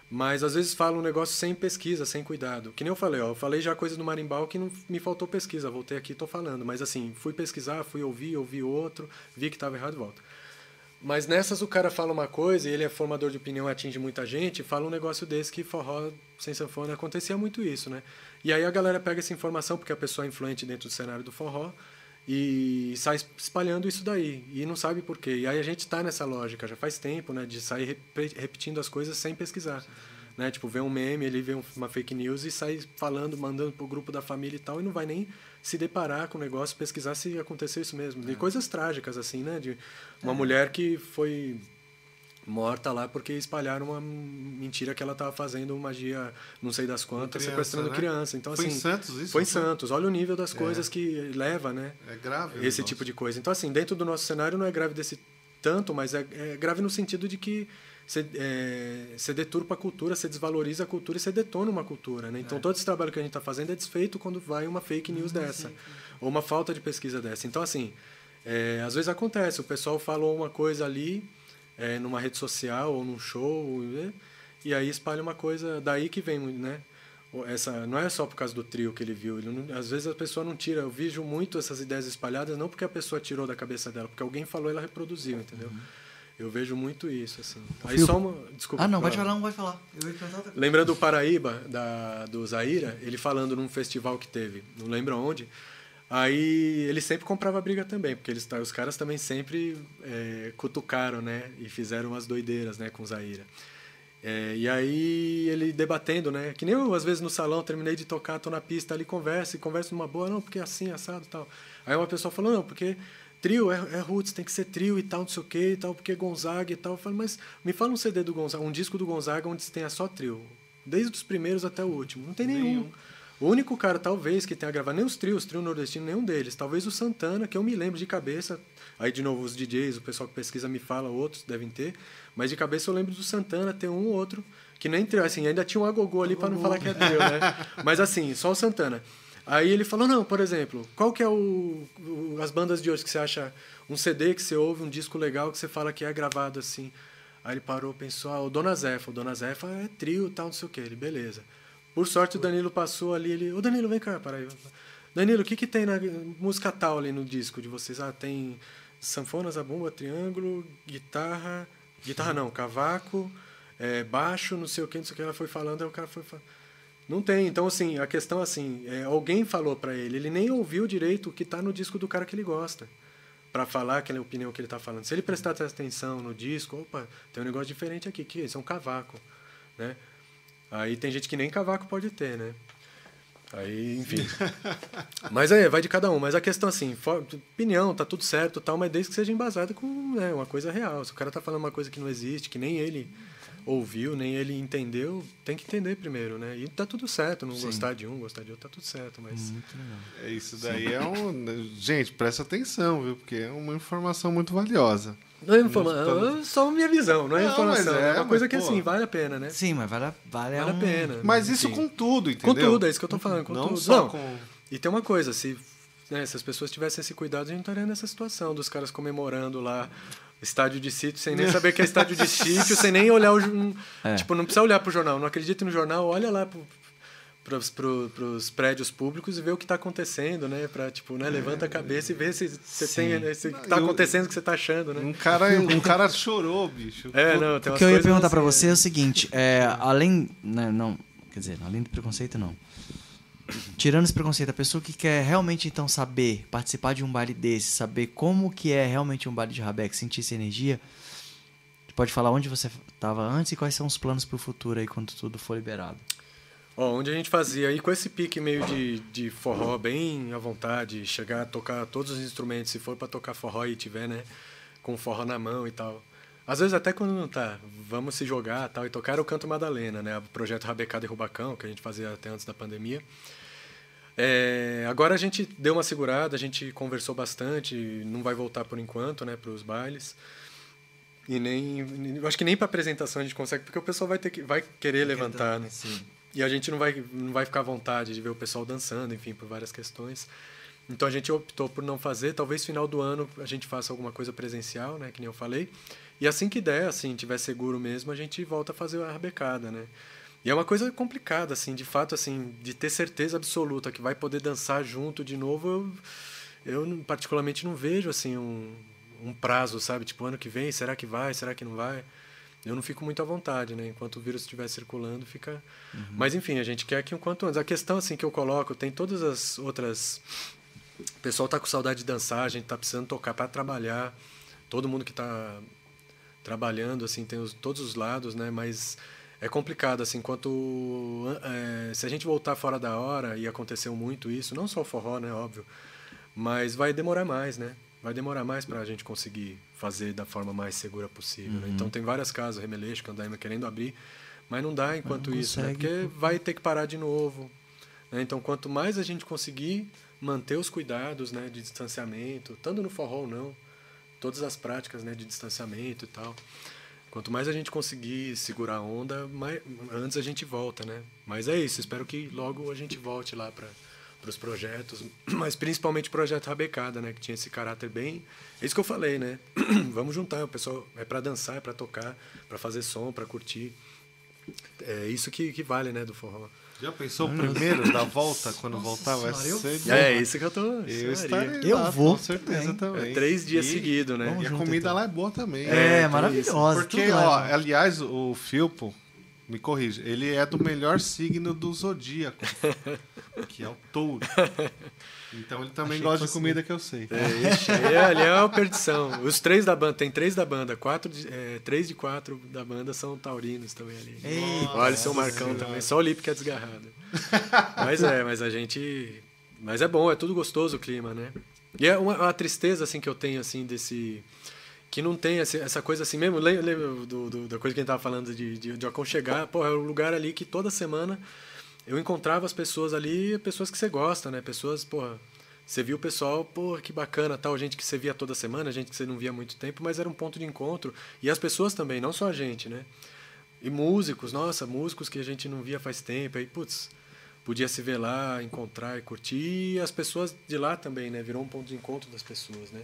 Speaker 3: Mas às vezes fala um negócio sem pesquisa, sem cuidado. Que nem eu falei, ó, eu falei já coisa do marimbal que não me faltou pesquisa, voltei aqui e tô falando. Mas assim, fui pesquisar, fui ouvir, ouvi outro, vi que estava errado e volto. Mas nessas o cara fala uma coisa e ele é formador de opinião, atinge muita gente, fala um negócio desse que forró sem sanfona acontecia muito isso, né? E aí a galera pega essa informação, porque a pessoa é influente dentro do cenário do forró, e sai espalhando isso daí e não sabe por quê. E aí a gente está nessa lógica já faz tempo, né, de sair repetindo as coisas sem pesquisar. Né? Tipo, vê um meme, ele vê uma fake news e sai falando, mandando pro grupo da família e tal, e não vai nem se deparar com o negócio, pesquisar se aconteceu isso mesmo. De é. coisas trágicas, assim, né? De uma é. mulher que foi morta lá porque espalharam uma mentira que ela estava fazendo magia não sei das quantas, criança, sequestrando né? criança. Então,
Speaker 1: foi
Speaker 3: assim,
Speaker 1: em Santos isso?
Speaker 3: Foi em Santos. Olha o nível das é. coisas que leva, né?
Speaker 1: É grave.
Speaker 3: Esse tipo de coisa. Então, assim, dentro do nosso cenário não é grave desse tanto, mas é, é grave no sentido de que você, é, você deturpa a cultura, você desvaloriza a cultura e você detona uma cultura. Né? Então, é. todo esse trabalho que a gente está fazendo é desfeito quando vai uma fake news uhum, dessa, sim. ou uma falta de pesquisa dessa. Então, assim, é, às vezes acontece, o pessoal falou uma coisa ali é, numa rede social ou num show, né? e aí espalha uma coisa, daí que vem, né? Essa, não é só por causa do trio que ele viu. Ele não, às vezes a pessoa não tira. Eu vejo muito essas ideias espalhadas, não porque a pessoa tirou da cabeça dela, porque alguém falou e ela reproduziu, entendeu? Uhum. Eu vejo muito isso, assim. Aí só uma. Desculpa.
Speaker 2: Ah, não, pode falar, não, pode falar.
Speaker 3: Lembrando o Paraíba, da, do Zaira, ele falando num festival que teve, não lembro onde, Aí ele sempre comprava briga também, porque eles, os caras também sempre é, cutucaram, né? E fizeram umas doideiras, né? Com Zaira. É, e aí ele debatendo, né? Que nem eu, às vezes, no salão, terminei de tocar, tô na pista ali, conversa, e conversa numa boa, não, porque é assim, assado e tal. Aí uma pessoa falou, não, porque trio é, é roots, tem que ser trio e tal, não sei o que e tal, porque Gonzaga e tal. Eu falei, mas me fala um CD do Gonzaga, um disco do Gonzaga onde tenha só trio. Desde os primeiros até o último. Não tem nenhum. nenhum. O único cara, talvez, que tenha gravado, nem os trios, trio nordestino, nenhum deles. Talvez o Santana, que eu me lembro de cabeça. Aí, de novo, os DJs, o pessoal que pesquisa me fala, outros devem ter. Mas de cabeça eu lembro do Santana ter um ou outro, que nem trio, assim, ainda tinha um agogô ali para não falar que é trio, né? Mas assim, só o Santana. Aí ele falou, não, por exemplo, qual que é o, o, as bandas de hoje que você acha um CD que você ouve, um disco legal que você fala que é gravado assim? Aí ele parou, pensou, ah, o Dona Zefa, o Dona Zefa é trio, tal, não sei o que, ele, beleza. Por sorte, o Danilo passou ali. Ele, Ô Danilo, vem cá, para aí. Danilo, o que, que tem na música tal ali no disco de vocês? Ah, tem sanfona, zabumba, triângulo, guitarra. Guitarra não, cavaco, é, baixo, não sei o que, não sei o que. Ela foi falando, aí o cara foi falando. Não tem. Então, assim, a questão assim, é, alguém falou para ele, ele nem ouviu direito o que está no disco do cara que ele gosta. para falar aquela opinião que ele está falando. Se ele prestar atenção no disco, opa, tem um negócio diferente aqui, que isso é um cavaco, né? Aí tem gente que nem cavaco pode ter, né? Aí, enfim. mas aí, vai de cada um. Mas a questão assim, opinião, tá tudo certo tal, mas desde que seja embasada com né, uma coisa real. Se o cara tá falando uma coisa que não existe, que nem ele ouviu, nem ele entendeu, tem que entender primeiro, né? E tá tudo certo, não Sim. gostar de um, gostar de outro, tá tudo certo, mas...
Speaker 1: É, isso daí Sim. é um... Gente, presta atenção, viu? Porque é uma informação muito valiosa.
Speaker 3: Não é informação, é só minha visão, não é não, informação. É, é, uma coisa que, assim, vale a pena, né?
Speaker 2: Sim, mas vale, vale, vale
Speaker 3: um... a pena.
Speaker 1: Mas isso com tudo, entendeu?
Speaker 3: Com tudo, é isso que eu tô falando, com
Speaker 1: não
Speaker 3: tudo.
Speaker 1: Só não, com...
Speaker 3: E tem uma coisa, se, né, se as pessoas tivessem esse cuidado, a gente não estaria nessa situação dos caras comemorando lá estádio de sítio, sem nem saber que é estádio de sítio, sem nem olhar o... Um, é. Tipo, não precisa olhar pro jornal, não acredita no jornal, olha lá pro, para os prédios públicos e ver o que está acontecendo, né? Para tipo, né? Levanta a cabeça e vê se você tem né? se está acontecendo o que você está achando, né?
Speaker 1: Um cara, um cara chorou, bicho.
Speaker 3: É, não. Tem
Speaker 2: o que eu ia perguntar para você é o seguinte: é, além, né, não, quer dizer, além do preconceito, não. Tirando esse preconceito, a pessoa que quer realmente então saber participar de um baile desse, saber como que é realmente um baile de rabeck, sentir essa energia, pode falar onde você estava antes e quais são os planos para o futuro aí quando tudo for liberado.
Speaker 3: Onde a gente fazia, aí com esse pique meio de, de forró bem à vontade, chegar a tocar todos os instrumentos, se for para tocar forró e tiver, né, com forró na mão e tal. Às vezes até quando não tá, vamos se jogar tal, e tocar o Canto Madalena, né? O projeto Rabecada e Rubacão, que a gente fazia até antes da pandemia. É, agora a gente deu uma segurada, a gente conversou bastante, não vai voltar por enquanto, né, para os bailes. E nem, acho que nem para apresentação a gente consegue, porque o pessoal vai ter que vai querer levantar, né?
Speaker 2: Sim.
Speaker 3: E a gente não vai não vai ficar à vontade de ver o pessoal dançando, enfim, por várias questões. Então a gente optou por não fazer, talvez final do ano a gente faça alguma coisa presencial, né, que nem eu falei. E assim que der, assim, tiver seguro mesmo, a gente volta a fazer a rabecada, né? E é uma coisa complicada, assim, de fato, assim, de ter certeza absoluta que vai poder dançar junto de novo, eu, eu particularmente não vejo, assim, um, um prazo, sabe? Tipo, ano que vem, será que vai, será que não vai? Eu não fico muito à vontade, né? Enquanto o vírus estiver circulando, fica... Uhum. Mas, enfim, a gente quer que o quanto antes. A questão, assim, que eu coloco, tem todas as outras... O pessoal tá com saudade de dançar, a gente tá precisando tocar para trabalhar. Todo mundo que tá trabalhando, assim, tem os, todos os lados, né? Mas é complicado, assim, enquanto... É, se a gente voltar fora da hora, e aconteceu muito isso, não só o forró, né? Óbvio. Mas vai demorar mais, né? Vai demorar mais para a gente conseguir fazer da forma mais segura possível. Né? Uhum. Né? Então tem várias casas, Remeleixo, Candaima querendo abrir, mas não dá enquanto não isso, né? Porque vai ter que parar de novo. Né? Então quanto mais a gente conseguir manter os cuidados né, de distanciamento, tanto no forró ou não, todas as práticas né, de distanciamento e tal. Quanto mais a gente conseguir segurar a onda, mais, antes a gente volta, né? Mas é isso, espero que logo a gente volte lá para os projetos, [CLEARS THROAT] mas principalmente o projeto Rabecada, né? Que tinha esse caráter bem... É isso que eu falei, né? [CLEARS THROAT] Vamos juntar, o pessoal é para dançar, é para tocar, para fazer som, para curtir. É isso que, que vale, né, do forró.
Speaker 1: Já pensou o primeiro da volta, quando Nossa voltar? Vai ser
Speaker 3: É isso que eu tô.
Speaker 1: Eu estarei
Speaker 2: Eu
Speaker 1: lá,
Speaker 2: vou.
Speaker 1: Com certeza também. também.
Speaker 3: É três dias seguidos, né?
Speaker 1: E a comida então. lá é boa também.
Speaker 2: É, é maravilhosa.
Speaker 1: Porque, ó, aliás, o Filpo, me corrija, ele é do melhor signo do zodíaco, [LAUGHS] que é o touro. [LAUGHS] Então ele também Achei gosta de comida que eu sei.
Speaker 3: É, ixi, ali é uma perdição. Os três da banda, tem três da banda, quatro de, é, três de quatro da banda são taurinos também ali. Nossa, Olha, seu Marcão senhora. também. Só o Lipe que é desgarrado. mas é, mas a gente. Mas é bom, é tudo gostoso o clima, né? E é uma, uma tristeza assim que eu tenho assim desse que não tem essa coisa assim mesmo. Lembra do, do, da coisa que a gente tava falando de, de, de aconchegar? Pô, é um lugar ali que toda semana eu encontrava as pessoas ali, pessoas que você gosta, né? Pessoas, porra, você viu o pessoal, pô, que bacana, tal, gente que você via toda semana, gente que você não via há muito tempo, mas era um ponto de encontro. E as pessoas também, não só a gente, né? E músicos, nossa, músicos que a gente não via faz tempo, aí, putz, podia se ver lá, encontrar e curtir. E as pessoas de lá também, né? Virou um ponto de encontro das pessoas, né?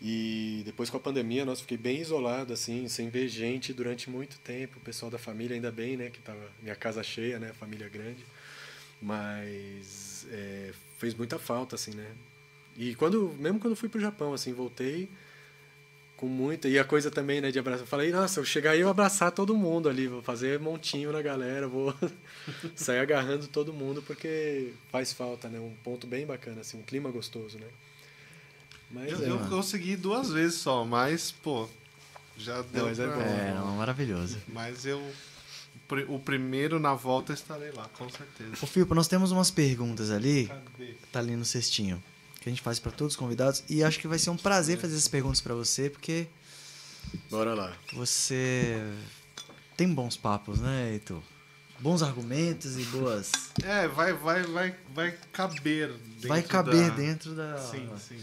Speaker 3: E depois com a pandemia, nós fiquei bem isolado, assim, sem ver gente durante muito tempo. O pessoal da família, ainda bem, né? Que tava minha casa cheia, né? Família grande. Mas é, fez muita falta, assim, né? E quando, mesmo quando fui pro Japão, assim, voltei com muita. E a coisa também, né, de abraçar. Eu falei, nossa, eu chegar aí eu abraçar todo mundo ali, vou fazer montinho na galera, vou [LAUGHS] sair agarrando todo mundo, porque faz falta, né? Um ponto bem bacana, assim, um clima gostoso, né?
Speaker 1: Mas eu, é, eu consegui duas vezes só, mas, pô, já deu.
Speaker 2: Mas é pra... é, é maravilhoso.
Speaker 1: Mas eu. O primeiro na volta estarei lá, com certeza.
Speaker 2: Ô, Filipe, nós temos umas perguntas ali. Cadê? Tá ali no cestinho. Que a gente faz para todos os convidados. E acho que vai ser um prazer é. fazer essas perguntas para você, porque.
Speaker 3: Bora lá.
Speaker 2: Você tem bons papos, né, Heitor? Bons argumentos e boas.
Speaker 1: É, vai, vai, vai, vai caber
Speaker 2: dentro Vai caber da... dentro da.
Speaker 1: Sim, sim.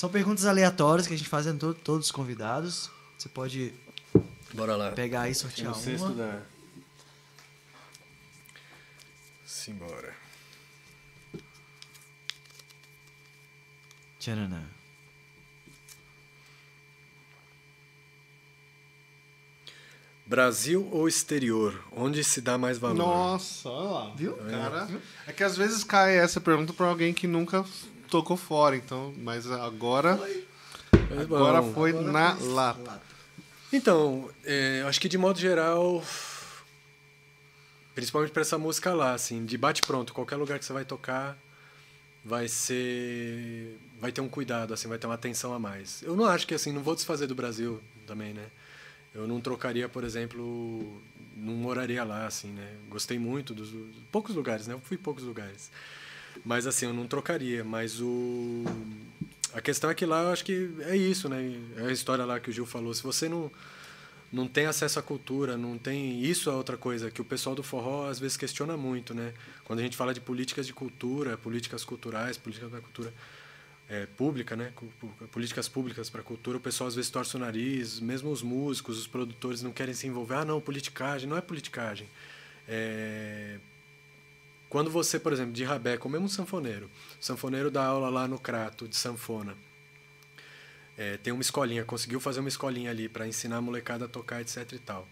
Speaker 2: São perguntas aleatórias que a gente faz em to todos os convidados. Você pode
Speaker 3: Bora lá.
Speaker 2: pegar aí e sortear
Speaker 3: Tem
Speaker 2: uma.
Speaker 3: Da... Simbora.
Speaker 2: Tcharanã.
Speaker 3: Brasil ou exterior? Onde se dá mais valor?
Speaker 1: Nossa, olha lá. Viu? Cara, é que às vezes cai essa pergunta para alguém que nunca tocou fora, então, mas agora agora foi agora na foi lata.
Speaker 3: Então, é, acho que de modo geral, principalmente para essa música lá, assim, de bate pronto, qualquer lugar que você vai tocar, vai ser vai ter um cuidado, assim, vai ter uma atenção a mais. Eu não acho que assim, não vou desfazer do Brasil também, né? Eu não trocaria, por exemplo, não moraria lá, assim, né? Gostei muito dos, dos poucos lugares, né? Eu fui poucos lugares. Mas assim, eu não trocaria. Mas o. a questão é que lá eu acho que é isso, né? É a história lá que o Gil falou. Se você não não tem acesso à cultura, não tem isso é outra coisa que o pessoal do forró às vezes questiona muito, né? Quando a gente fala de políticas de cultura, políticas culturais, políticas da cultura é, pública, né? Políticas públicas para a cultura, o pessoal às vezes torce o nariz, mesmo os músicos, os produtores não querem se envolver. Ah, não, politicagem, não é politicagem. É... Quando você, por exemplo, de rabeco, mesmo um sanfoneiro, sanfoneiro dá aula lá no Crato de sanfona é, tem uma escolinha, conseguiu fazer uma escolinha ali para ensinar a molecada a tocar, etc e tal.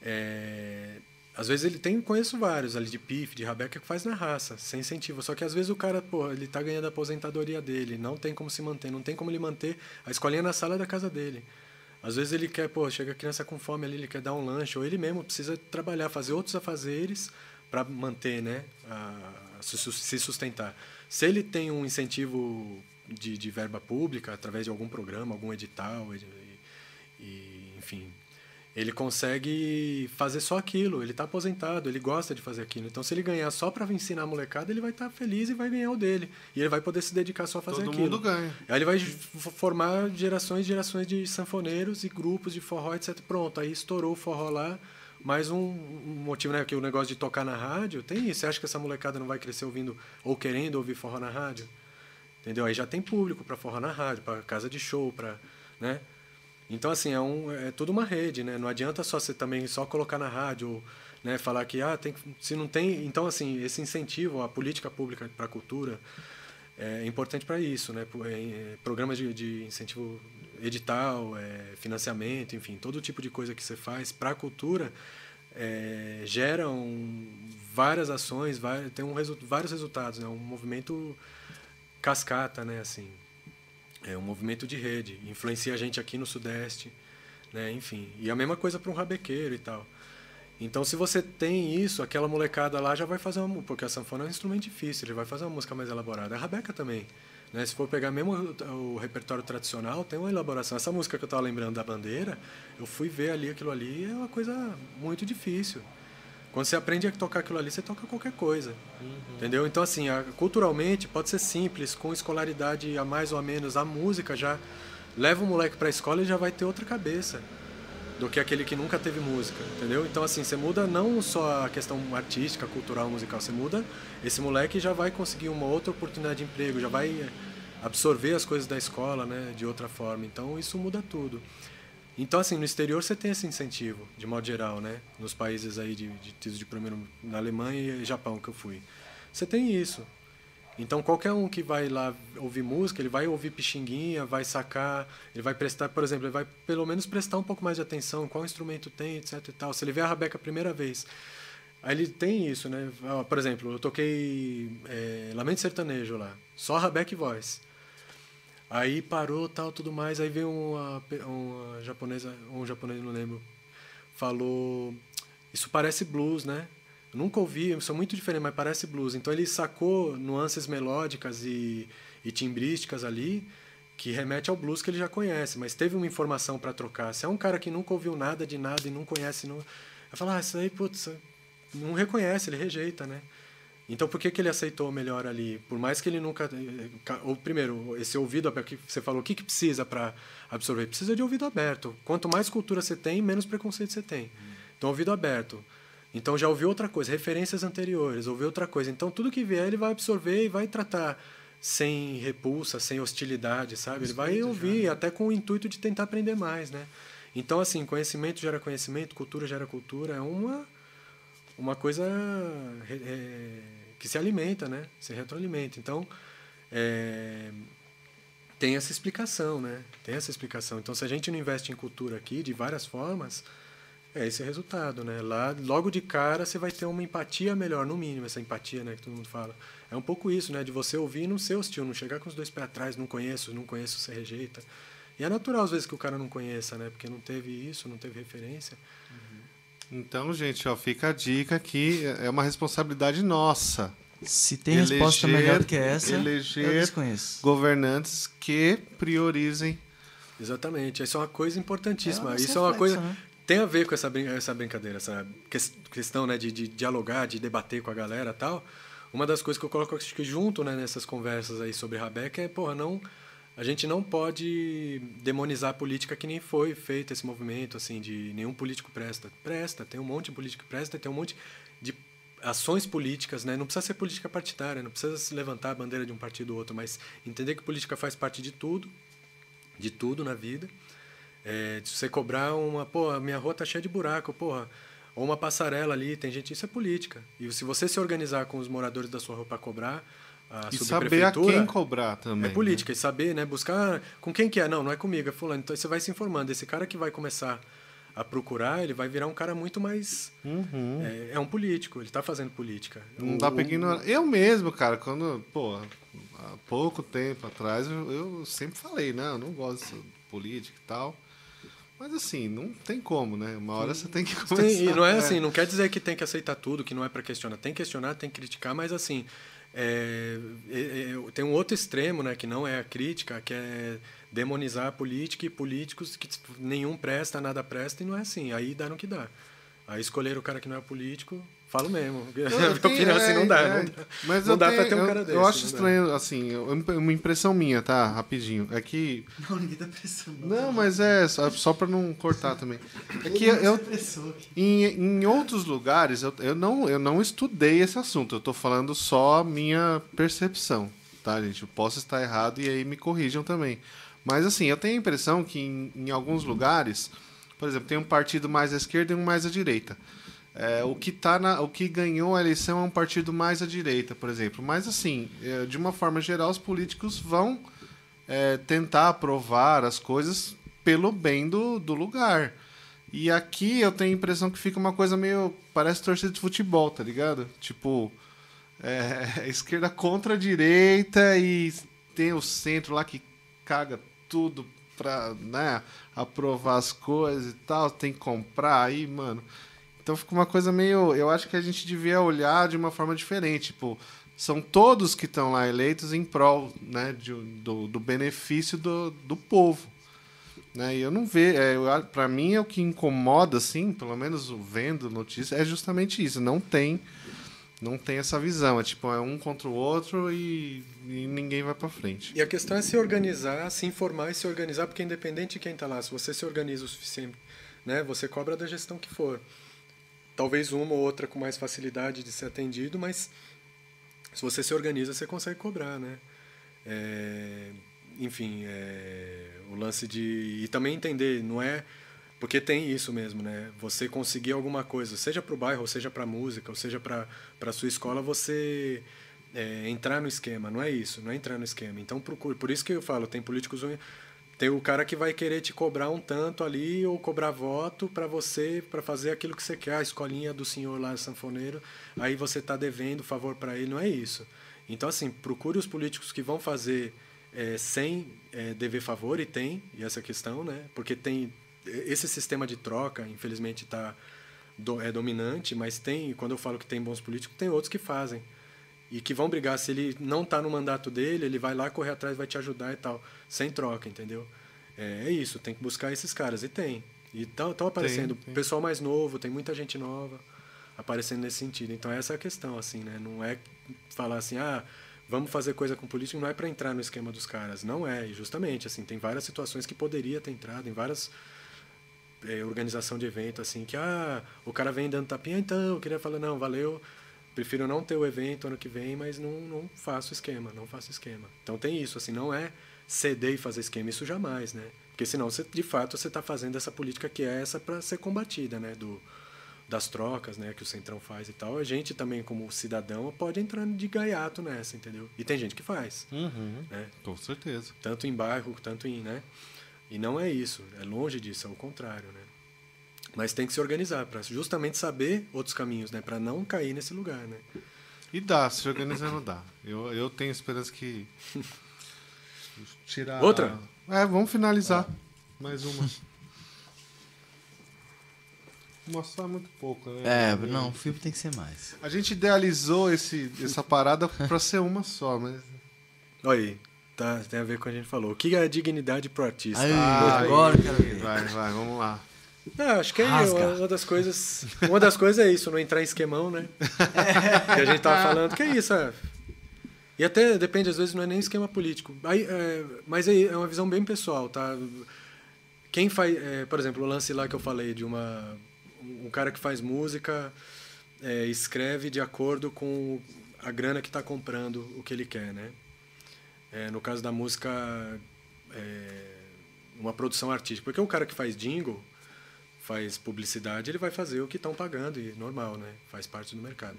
Speaker 3: É, às vezes ele tem, conheço vários ali de PIF, de Rabeca que faz na raça, sem incentivo. Só que às vezes o cara, pô, ele tá ganhando a aposentadoria dele, não tem como se manter, não tem como ele manter a escolinha na sala da casa dele. Às vezes ele quer, pô, chega a criança com fome ali, ele quer dar um lanche, ou ele mesmo precisa trabalhar, fazer outros afazeres para manter, né, a, se sustentar. Se ele tem um incentivo de, de verba pública através de algum programa, algum edital, e, e, enfim, ele consegue fazer só aquilo. Ele está aposentado, ele gosta de fazer aquilo. Então, se ele ganhar só para ensinar a molecada, ele vai estar tá feliz e vai ganhar o dele. E ele vai poder se dedicar só a fazer
Speaker 1: Todo
Speaker 3: aquilo.
Speaker 1: Todo mundo ganha.
Speaker 3: Aí ele vai formar gerações e gerações de sanfoneiros e grupos de forró, etc. Pronto, aí estourou o forró lá. Mais um, motivo, né? Que o negócio de tocar na rádio tem isso. Você acha que essa molecada não vai crescer ouvindo ou querendo ouvir forró na rádio? Entendeu? Aí já tem público para forró na rádio, para casa de show, para, né? Então assim, é um é tudo uma rede, né? Não adianta só você também só colocar na rádio, né, falar que ah, tem se não tem, então assim, esse incentivo à política pública para a cultura é importante para isso, né? É, é, programas de, de incentivo edital, é, financiamento, enfim, todo tipo de coisa que você faz para a cultura é, geram várias ações, vai, tem um, vários resultados, né? Um movimento cascata, né? Assim, é um movimento de rede, influencia a gente aqui no Sudeste, né? Enfim, e a mesma coisa para um rabequeiro e tal. Então, se você tem isso, aquela molecada lá já vai fazer uma porque a sanfona é um instrumento difícil, ele vai fazer uma música mais elaborada. A rabeca também, né? Se for pegar mesmo o, o repertório tradicional, tem uma elaboração. Essa música que eu estava lembrando da bandeira, eu fui ver ali aquilo ali, é uma coisa muito difícil. Quando você aprende a tocar aquilo ali, você toca qualquer coisa. Uhum. Entendeu? Então, assim, a, culturalmente pode ser simples, com escolaridade a mais ou a menos. A música já leva o moleque para a escola e já vai ter outra cabeça do que aquele que nunca teve música, entendeu? Então, assim, você muda não só a questão artística, cultural, musical, você muda, esse moleque já vai conseguir uma outra oportunidade de emprego, já vai absorver as coisas da escola, né, de outra forma. Então, isso muda tudo. Então, assim, no exterior você tem esse incentivo, de modo geral, né? Nos países aí de, de, de primeiro, na Alemanha e Japão que eu fui. Você tem isso. Então, qualquer um que vai lá ouvir música, ele vai ouvir pixinguinha, vai sacar, ele vai prestar, por exemplo, ele vai pelo menos prestar um pouco mais de atenção, qual instrumento tem, etc e tal. Se ele vê a rabeca a primeira vez, aí ele tem isso, né? Por exemplo, eu toquei é, Lamento Sertanejo lá, só rabeca e voz. Aí parou, tal, tudo mais. Aí veio uma, uma japonesa, um japonês, não lembro, falou: Isso parece blues, né? Eu nunca ouvi, são muito diferentes, mas parece blues. Então ele sacou nuances melódicas e, e timbrísticas ali que remete ao blues que ele já conhece, mas teve uma informação para trocar. Se é um cara que nunca ouviu nada de nada e não conhece, não, vai falar, ah, isso aí, putz, não reconhece, ele rejeita, né? Então, por que, que ele aceitou melhor ali? Por mais que ele nunca. Eh, ou, primeiro, esse ouvido aberto que você falou, o que, que precisa para absorver? Precisa de ouvido aberto. Quanto mais cultura você tem, menos preconceito você tem. Então, ouvido aberto. Então, já ouviu outra coisa, referências anteriores, ouviu outra coisa. Então, tudo que vier, ele vai absorver e vai tratar sem repulsa, sem hostilidade, sabe? Ele vai ouvir, até com o intuito de tentar aprender mais, né? Então, assim, conhecimento gera conhecimento, cultura gera cultura. É uma uma coisa é, que se alimenta, né? Se retroalimenta. Então, é, tem essa explicação, né? Tem essa explicação. Então, se a gente não investe em cultura aqui de várias formas, é esse resultado, né? Lá, logo de cara, você vai ter uma empatia melhor, no mínimo, essa empatia, né? Que todo mundo fala. É um pouco isso, né? De você ouvir e não ser hostil, não chegar com os dois pés atrás, não conheço, não conheço, você rejeita. E é natural, às vezes, que o cara não conheça, né? Porque não teve isso, não teve referência.
Speaker 1: Então, gente, ó, fica a dica que é uma responsabilidade nossa.
Speaker 2: Se tem eleger, resposta melhor do que essa,
Speaker 1: eleger eu desconheço. governantes que priorizem.
Speaker 3: Exatamente. Isso é uma coisa importantíssima. É Isso é uma coisa. Né? Tem a ver com essa, brin essa brincadeira, essa questão né, de, de dialogar, de debater com a galera tal. Uma das coisas que eu coloco que junto né, nessas conversas aí sobre Rabeca é, porra, não a gente não pode demonizar a política que nem foi feito esse movimento, assim, de nenhum político presta. Presta, tem um monte de político que presta, tem um monte de ações políticas, né? Não precisa ser política partidária, não precisa se levantar a bandeira de um partido ou outro, mas entender que política faz parte de tudo, de tudo na vida. É, se você cobrar uma, pô, a minha rua tá cheia de buraco, porra, ou uma passarela ali, tem gente, isso é política. E se você se organizar com os moradores da sua rua para cobrar, a
Speaker 1: e saber a quem cobrar também.
Speaker 3: É política, né? e saber, né, buscar com quem que é, não, não é comigo, é fulano. Então você vai se informando, esse cara que vai começar a procurar, ele vai virar um cara muito mais.
Speaker 1: Uhum.
Speaker 3: É, é, um político, ele está fazendo política.
Speaker 1: Não o, dá pra ignorar. Eu mesmo, cara, quando, pô, há pouco tempo atrás, eu, eu sempre falei, né, eu não gosto de política e tal. Mas assim, não tem como, né? Uma hora você tem que começar.
Speaker 3: Sim, e não é assim, não quer dizer que tem que aceitar tudo, que não é para questionar. Tem que questionar, tem que criticar, mas assim, é, é, é, tem um outro extremo, né, que não é a crítica, que é demonizar a política e políticos que nenhum presta, nada presta, e não é assim. Aí dá no que dá. Aí escolher o cara que não é político, falo mesmo. Eu, [LAUGHS] Minha opinião assim não dá. É, não dá,
Speaker 1: mas
Speaker 3: não
Speaker 1: dá
Speaker 3: tenho, pra ter um
Speaker 1: cara
Speaker 3: eu, desse.
Speaker 1: Eu acho estranho, dá. assim, uma impressão minha, tá? Rapidinho. É que.
Speaker 2: Não, ninguém tá pressionando.
Speaker 1: Não, mas é só, só pra não cortar também. É que eu. Em, em outros lugares, eu, eu, não, eu não estudei esse assunto. Eu tô falando só a minha percepção, tá, gente? Eu posso estar errado e aí me corrijam também. Mas assim, eu tenho a impressão que em, em alguns lugares, por exemplo, tem um partido mais à esquerda e um mais à direita. É, o, que tá na, o que ganhou a eleição é um partido mais à direita, por exemplo. Mas assim, é, de uma forma geral, os políticos vão é, tentar aprovar as coisas pelo bem do, do lugar. E aqui eu tenho a impressão que fica uma coisa meio. Parece torcida de futebol, tá ligado? Tipo, é, [LAUGHS] esquerda contra a direita e tem o centro lá que caga tudo pra né, aprovar as coisas e tal, tem que comprar aí, mano. Então fica uma coisa meio. Eu acho que a gente devia olhar de uma forma diferente. Tipo, são todos que estão lá eleitos em prol né, de, do, do benefício do, do povo. Né? E eu não vejo. É, para mim, é o que incomoda, assim, pelo menos vendo notícia, é justamente isso. Não tem não tem essa visão. É tipo, é um contra o outro e, e ninguém vai para frente.
Speaker 3: E a questão é se organizar, se informar e se organizar, porque independente de quem está lá, se você se organiza o suficiente, né, você cobra da gestão que for. Talvez uma ou outra com mais facilidade de ser atendido, mas se você se organiza, você consegue cobrar, né? É, enfim, é, o lance de... E também entender, não é porque tem isso mesmo, né? Você conseguir alguma coisa, seja para o bairro, seja para música, ou seja para a sua escola, você é, entrar no esquema. Não é isso, não é entrar no esquema. Então, procure. Por isso que eu falo, tem políticos tem o cara que vai querer te cobrar um tanto ali ou cobrar voto para você para fazer aquilo que você quer a escolinha do senhor lá sanfoneiro aí você está devendo favor para ele não é isso então assim procure os políticos que vão fazer é, sem é, dever favor e tem e essa questão né porque tem esse sistema de troca, infelizmente, tá, do, é dominante, mas tem, quando eu falo que tem bons políticos, tem outros que fazem. E que vão brigar. Se ele não está no mandato dele, ele vai lá correr atrás, vai te ajudar e tal. Sem troca, entendeu? É, é isso, tem que buscar esses caras. E tem. E estão aparecendo. Tem, tem. Pessoal mais novo, tem muita gente nova aparecendo nesse sentido. Então, essa é a questão, assim, né? Não é falar assim, ah, vamos fazer coisa com político, não é para entrar no esquema dos caras. Não é, e justamente, assim, tem várias situações que poderia ter entrado, em várias é, organização de evento, assim, que ah, o cara vem dando tapinha, então, eu queria falar, não, valeu, prefiro não ter o evento ano que vem, mas não, não faço esquema, não faço esquema. Então tem isso, assim, não é ceder e fazer esquema, isso jamais, né? Porque senão, você, de fato, você está fazendo essa política que é essa para ser combatida, né? Do, das trocas, né? Que o Centrão faz e tal. A gente também, como cidadão, pode entrar de gaiato nessa, entendeu? E tem gente que faz.
Speaker 1: Uhum,
Speaker 3: né?
Speaker 1: Com certeza.
Speaker 3: Tanto em bairro, tanto em, né? E não é isso, é longe disso, é o contrário, né? Mas tem que se organizar para justamente saber outros caminhos, né? Para não cair nesse lugar, né?
Speaker 1: E dá, se organizando dá. Eu, eu tenho esperança que tirar
Speaker 3: outra.
Speaker 1: É, vamos finalizar ah. mais uma. Uma só é muito pouco,
Speaker 2: né? É, não, o filme tem que ser mais.
Speaker 1: A gente idealizou esse, essa parada para ser uma só, mas.
Speaker 3: Olha aí. Tá, tem a ver com o que a gente falou. O que é a dignidade pro artista?
Speaker 2: Aí, ah, agora eu quero ver.
Speaker 1: Vai, vai, vamos lá.
Speaker 3: Ah, acho que é uma, uma, das coisas. Uma das coisas é isso, não entrar em esquemão, né? [LAUGHS] que a gente tava falando. Que é isso, é. E até depende, às vezes não é nem esquema político. Aí, é, mas aí é uma visão bem pessoal, tá? Quem faz, é, por exemplo, o lance lá que eu falei de uma um cara que faz música é, escreve de acordo com a grana que está comprando o que ele quer, né? É, no caso da música, é, uma produção artística, porque o cara que faz jingle, faz publicidade, ele vai fazer o que estão pagando e normal, né? Faz parte do mercado.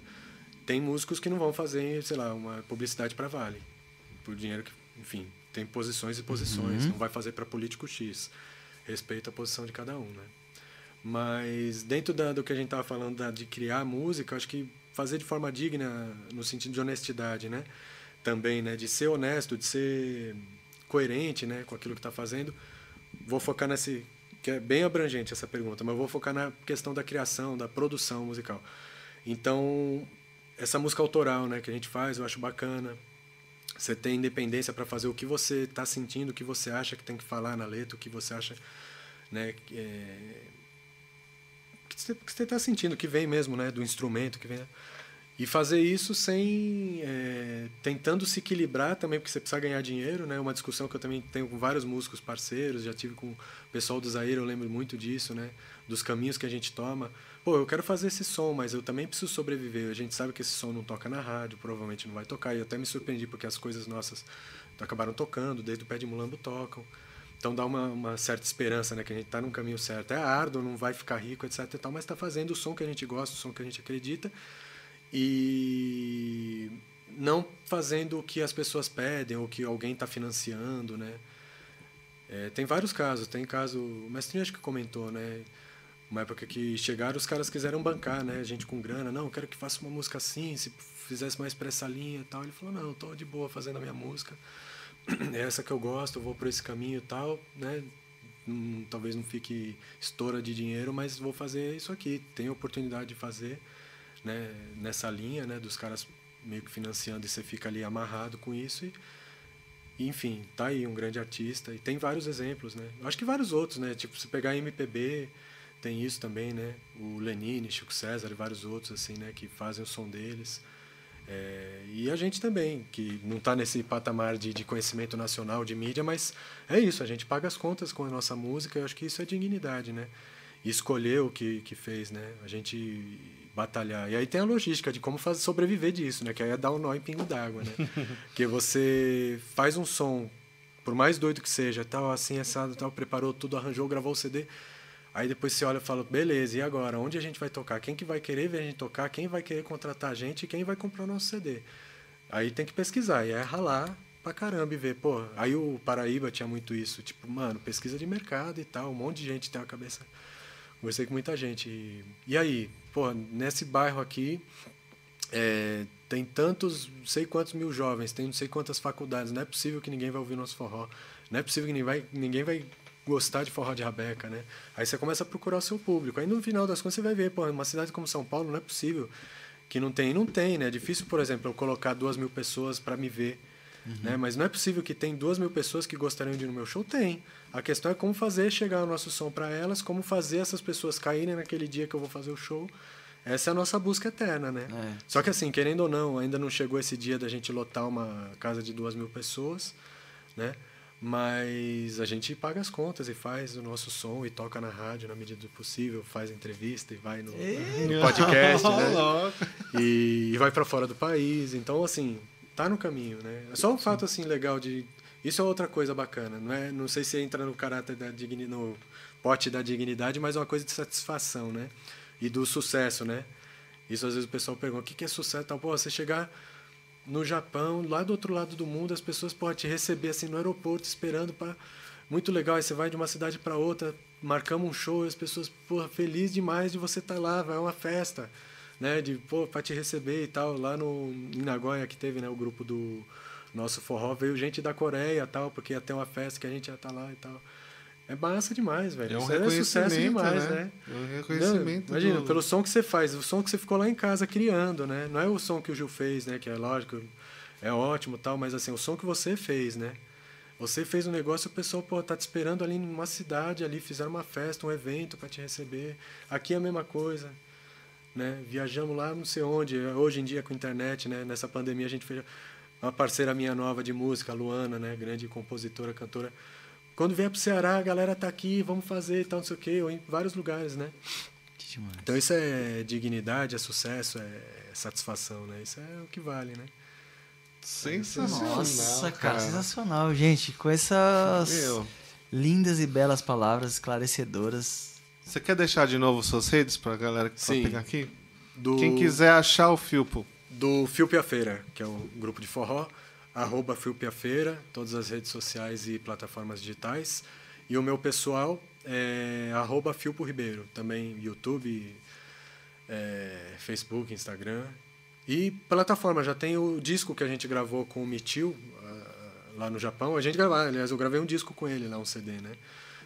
Speaker 3: Tem músicos que não vão fazer, sei lá, uma publicidade para Vale, por dinheiro que, enfim, tem posições e posições, uhum. não vai fazer para político X. Respeita a posição de cada um, né? Mas dentro da, do que a gente estava falando da, de criar música, acho que fazer de forma digna, no sentido de honestidade, né? Também, né? De ser honesto, de ser coerente, né? Com aquilo que está fazendo. Vou focar nesse que é bem abrangente essa pergunta, mas vou focar na questão da criação, da produção musical. Então, essa música autoral, né, que a gente faz, eu acho bacana. Você tem independência para fazer o que você está sentindo, o que você acha que tem que falar na letra, o que você acha, né, é, que você está sentindo, que vem mesmo, né, do instrumento, que vem. E fazer isso sem. É, tentando se equilibrar também, porque você precisa ganhar dinheiro, né? Uma discussão que eu também tenho com vários músicos parceiros, já tive com o pessoal do Zaire, eu lembro muito disso, né? Dos caminhos que a gente toma. Pô, eu quero fazer esse som, mas eu também preciso sobreviver. A gente sabe que esse som não toca na rádio, provavelmente não vai tocar. E eu até me surpreendi, porque as coisas nossas acabaram tocando, desde o Pé de Mulambo tocam. Então dá uma, uma certa esperança, né? Que a gente está num caminho certo. É árduo, não vai ficar rico, etc. E tal, mas está fazendo o som que a gente gosta, o som que a gente acredita e não fazendo o que as pessoas pedem ou que alguém está financiando, né? É, tem vários casos, tem caso, o Mestrinho acho que comentou, né? Uma época que chegaram, os caras quiseram bancar, né? Gente com grana, não, quero que faça uma música assim, se fizesse mais para essa linha e tal. Ele falou, não, estou de boa fazendo a minha música, [CLEARS THROAT] é essa que eu gosto, vou por esse caminho e tal, né? Talvez não fique estoura de dinheiro, mas vou fazer isso aqui, tenho oportunidade de fazer né, nessa linha, né, dos caras meio que financiando e você fica ali amarrado com isso e, enfim, tá aí um grande artista e tem vários exemplos, né? Acho que vários outros, né? Tipo, se pegar MPB, tem isso também, né? O Lenine, Chico César e vários outros assim, né, que fazem o som deles. É, e a gente também, que não está nesse patamar de, de, conhecimento nacional, de mídia, mas é isso, a gente paga as contas com a nossa música, eu acho que isso é dignidade, né? E escolher o que, que fez, né? A gente batalhar. E aí tem a logística de como fazer, sobreviver disso, né? Que aí é dar um nó em pingo d'água, né? [LAUGHS] que você faz um som, por mais doido que seja, tal, assim, assado, tal, preparou tudo, arranjou, gravou o CD. Aí depois você olha e fala, beleza, e agora? Onde a gente vai tocar? Quem que vai querer ver a gente tocar? Quem vai querer contratar a gente? E quem vai comprar o nosso CD? Aí tem que pesquisar, e é ralar pra caramba e ver, pô. Aí o Paraíba tinha muito isso, tipo, mano, pesquisa de mercado e tal, um monte de gente tem a cabeça Conversei com muita gente. E, e aí, pô, nesse bairro aqui é, tem tantos, não sei quantos mil jovens, tem não sei quantas faculdades. Não é possível que ninguém vai ouvir nosso forró. Não é possível que ninguém vai, ninguém vai gostar de forró de rabeca, né? Aí você começa a procurar o seu público. Aí no final das contas você vai ver, pô, uma cidade como São Paulo não é possível que não tem. Não tem, né? É difícil, por exemplo, eu colocar duas mil pessoas para me ver Uhum. Né? Mas não é possível que tem duas mil pessoas que gostariam de ir no meu show? Tem. A questão é como fazer chegar o nosso som para elas, como fazer essas pessoas caírem naquele dia que eu vou fazer o show. Essa é a nossa busca eterna, né? É. Só que assim, querendo ou não, ainda não chegou esse dia da gente lotar uma casa de duas mil pessoas, né? Mas a gente paga as contas e faz o nosso som e toca na rádio na medida do possível, faz entrevista e vai no, no podcast, [LAUGHS] né? E, e vai para fora do país. Então, assim, tá no caminho, né? É só um fato assim legal de isso é outra coisa bacana, não é? Não sei se entra no caráter da dignidade, no pote da dignidade, mas é uma coisa de satisfação, né? E do sucesso, né? Isso às vezes o pessoal pergunta, o que é sucesso? Tal, pô, você chegar no Japão, lá do outro lado do mundo, as pessoas podem te receber assim no aeroporto esperando para muito legal, aí você vai de uma cidade para outra, marcamos um show, e as pessoas, pô, feliz demais de você estar tá lá, vai uma festa né, de pô, para te receber e tal, lá no em Nagoya que teve, né, o grupo do nosso forró, veio gente da Coreia, tal, porque ia ter uma festa que a gente ia estar tá lá e tal. É massa demais, velho.
Speaker 1: É um Isso é sucesso demais, né? né? É um reconhecimento.
Speaker 3: Não, imagina, do... pelo som que você faz, o som que você ficou lá em casa criando, né? Não é o som que o Gil fez, né? Que é lógico, é ótimo tal, mas assim, o som que você fez, né? Você fez um negócio, o pessoal pô, tá te esperando ali numa cidade, ali fizeram uma festa, um evento para te receber. Aqui é a mesma coisa né? Viajamos lá não sei onde. Hoje em dia com a internet, né? Nessa pandemia a gente fez uma parceira minha nova de música, a Luana, né? Grande compositora, cantora. Quando vier pro Ceará, a galera tá aqui, vamos fazer e tal, não sei o quê, ou em vários lugares, né?
Speaker 2: Que demais.
Speaker 3: Então isso é dignidade, é sucesso, é satisfação, né? Isso é o que vale, né?
Speaker 1: Sensacional.
Speaker 2: Nossa, cara, sensacional, gente. Com essas
Speaker 1: Meu,
Speaker 2: lindas e belas palavras esclarecedoras.
Speaker 1: Você quer deixar de novo suas redes pra galera que
Speaker 3: Sim.
Speaker 1: pegar aqui?
Speaker 3: Do,
Speaker 1: Quem quiser achar o Filpo,
Speaker 3: Do Filpe Feira, que é o grupo de forró, arroba Filpe Feira, todas as redes sociais e plataformas digitais. E o meu pessoal é arroba Filpo Ribeiro, também YouTube, é, Facebook, Instagram. E plataforma, já tem o disco que a gente gravou com o Mitil ah, lá no Japão. A gente gravou, aliás, eu gravei um disco com ele lá, um CD, né?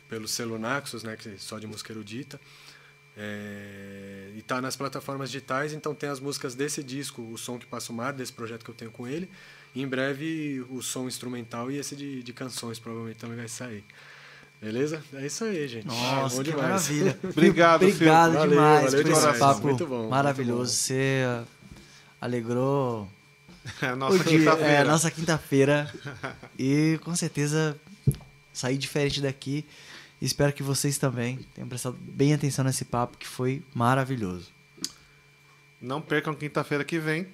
Speaker 3: Pelo selo Naxos, né? Que é só de música erudita. É, e tá nas plataformas digitais, então tem as músicas desse disco, o som que passa o mar, desse projeto que eu tenho com ele. E em breve o som instrumental e esse de, de canções provavelmente também vai sair. Beleza? É isso aí, gente.
Speaker 2: Nossa,
Speaker 3: Bom
Speaker 2: que
Speaker 3: demais.
Speaker 2: maravilha. [LAUGHS]
Speaker 1: Obrigado,
Speaker 2: Obrigado
Speaker 3: Valeu,
Speaker 2: demais
Speaker 3: valeu
Speaker 2: por esse
Speaker 3: demais.
Speaker 2: papo
Speaker 3: Muito bom, muito
Speaker 2: maravilhoso.
Speaker 3: bom.
Speaker 2: Você uh, alegrou [LAUGHS]
Speaker 1: é nossa quinta-feira.
Speaker 2: é, nossa quinta-feira. e com certeza sair diferente daqui. Espero que vocês também tenham prestado bem atenção nesse papo que foi maravilhoso.
Speaker 1: Não percam quinta-feira que vem.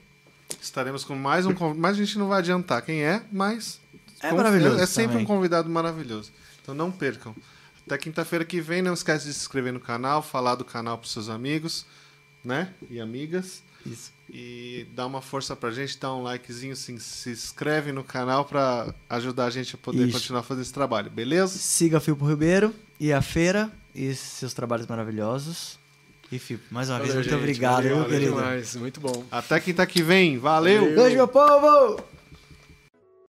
Speaker 1: Estaremos com mais um convidado. Mas a gente não vai adiantar quem é, mas.
Speaker 2: É maravilhoso
Speaker 1: É sempre
Speaker 2: também.
Speaker 1: um convidado maravilhoso. Então não percam. Até quinta-feira que vem. Não esquece de se inscrever no canal, falar do canal para seus amigos, né? E amigas.
Speaker 2: Isso.
Speaker 1: E dá uma força pra gente, dá um likezinho, se, se inscreve no canal pra ajudar a gente a poder
Speaker 2: Isso.
Speaker 1: continuar fazendo esse trabalho, beleza?
Speaker 2: Siga a Filpo Ribeiro e a feira e seus trabalhos maravilhosos. E Filpo, mais uma vez,
Speaker 3: Valeu,
Speaker 2: muito
Speaker 3: gente.
Speaker 2: obrigado,
Speaker 3: Valeu,
Speaker 2: meu
Speaker 3: valeu
Speaker 2: querido.
Speaker 3: demais. Muito bom.
Speaker 1: Até quinta que vem, valeu!
Speaker 3: Valeu.
Speaker 2: Beijo, meu povo!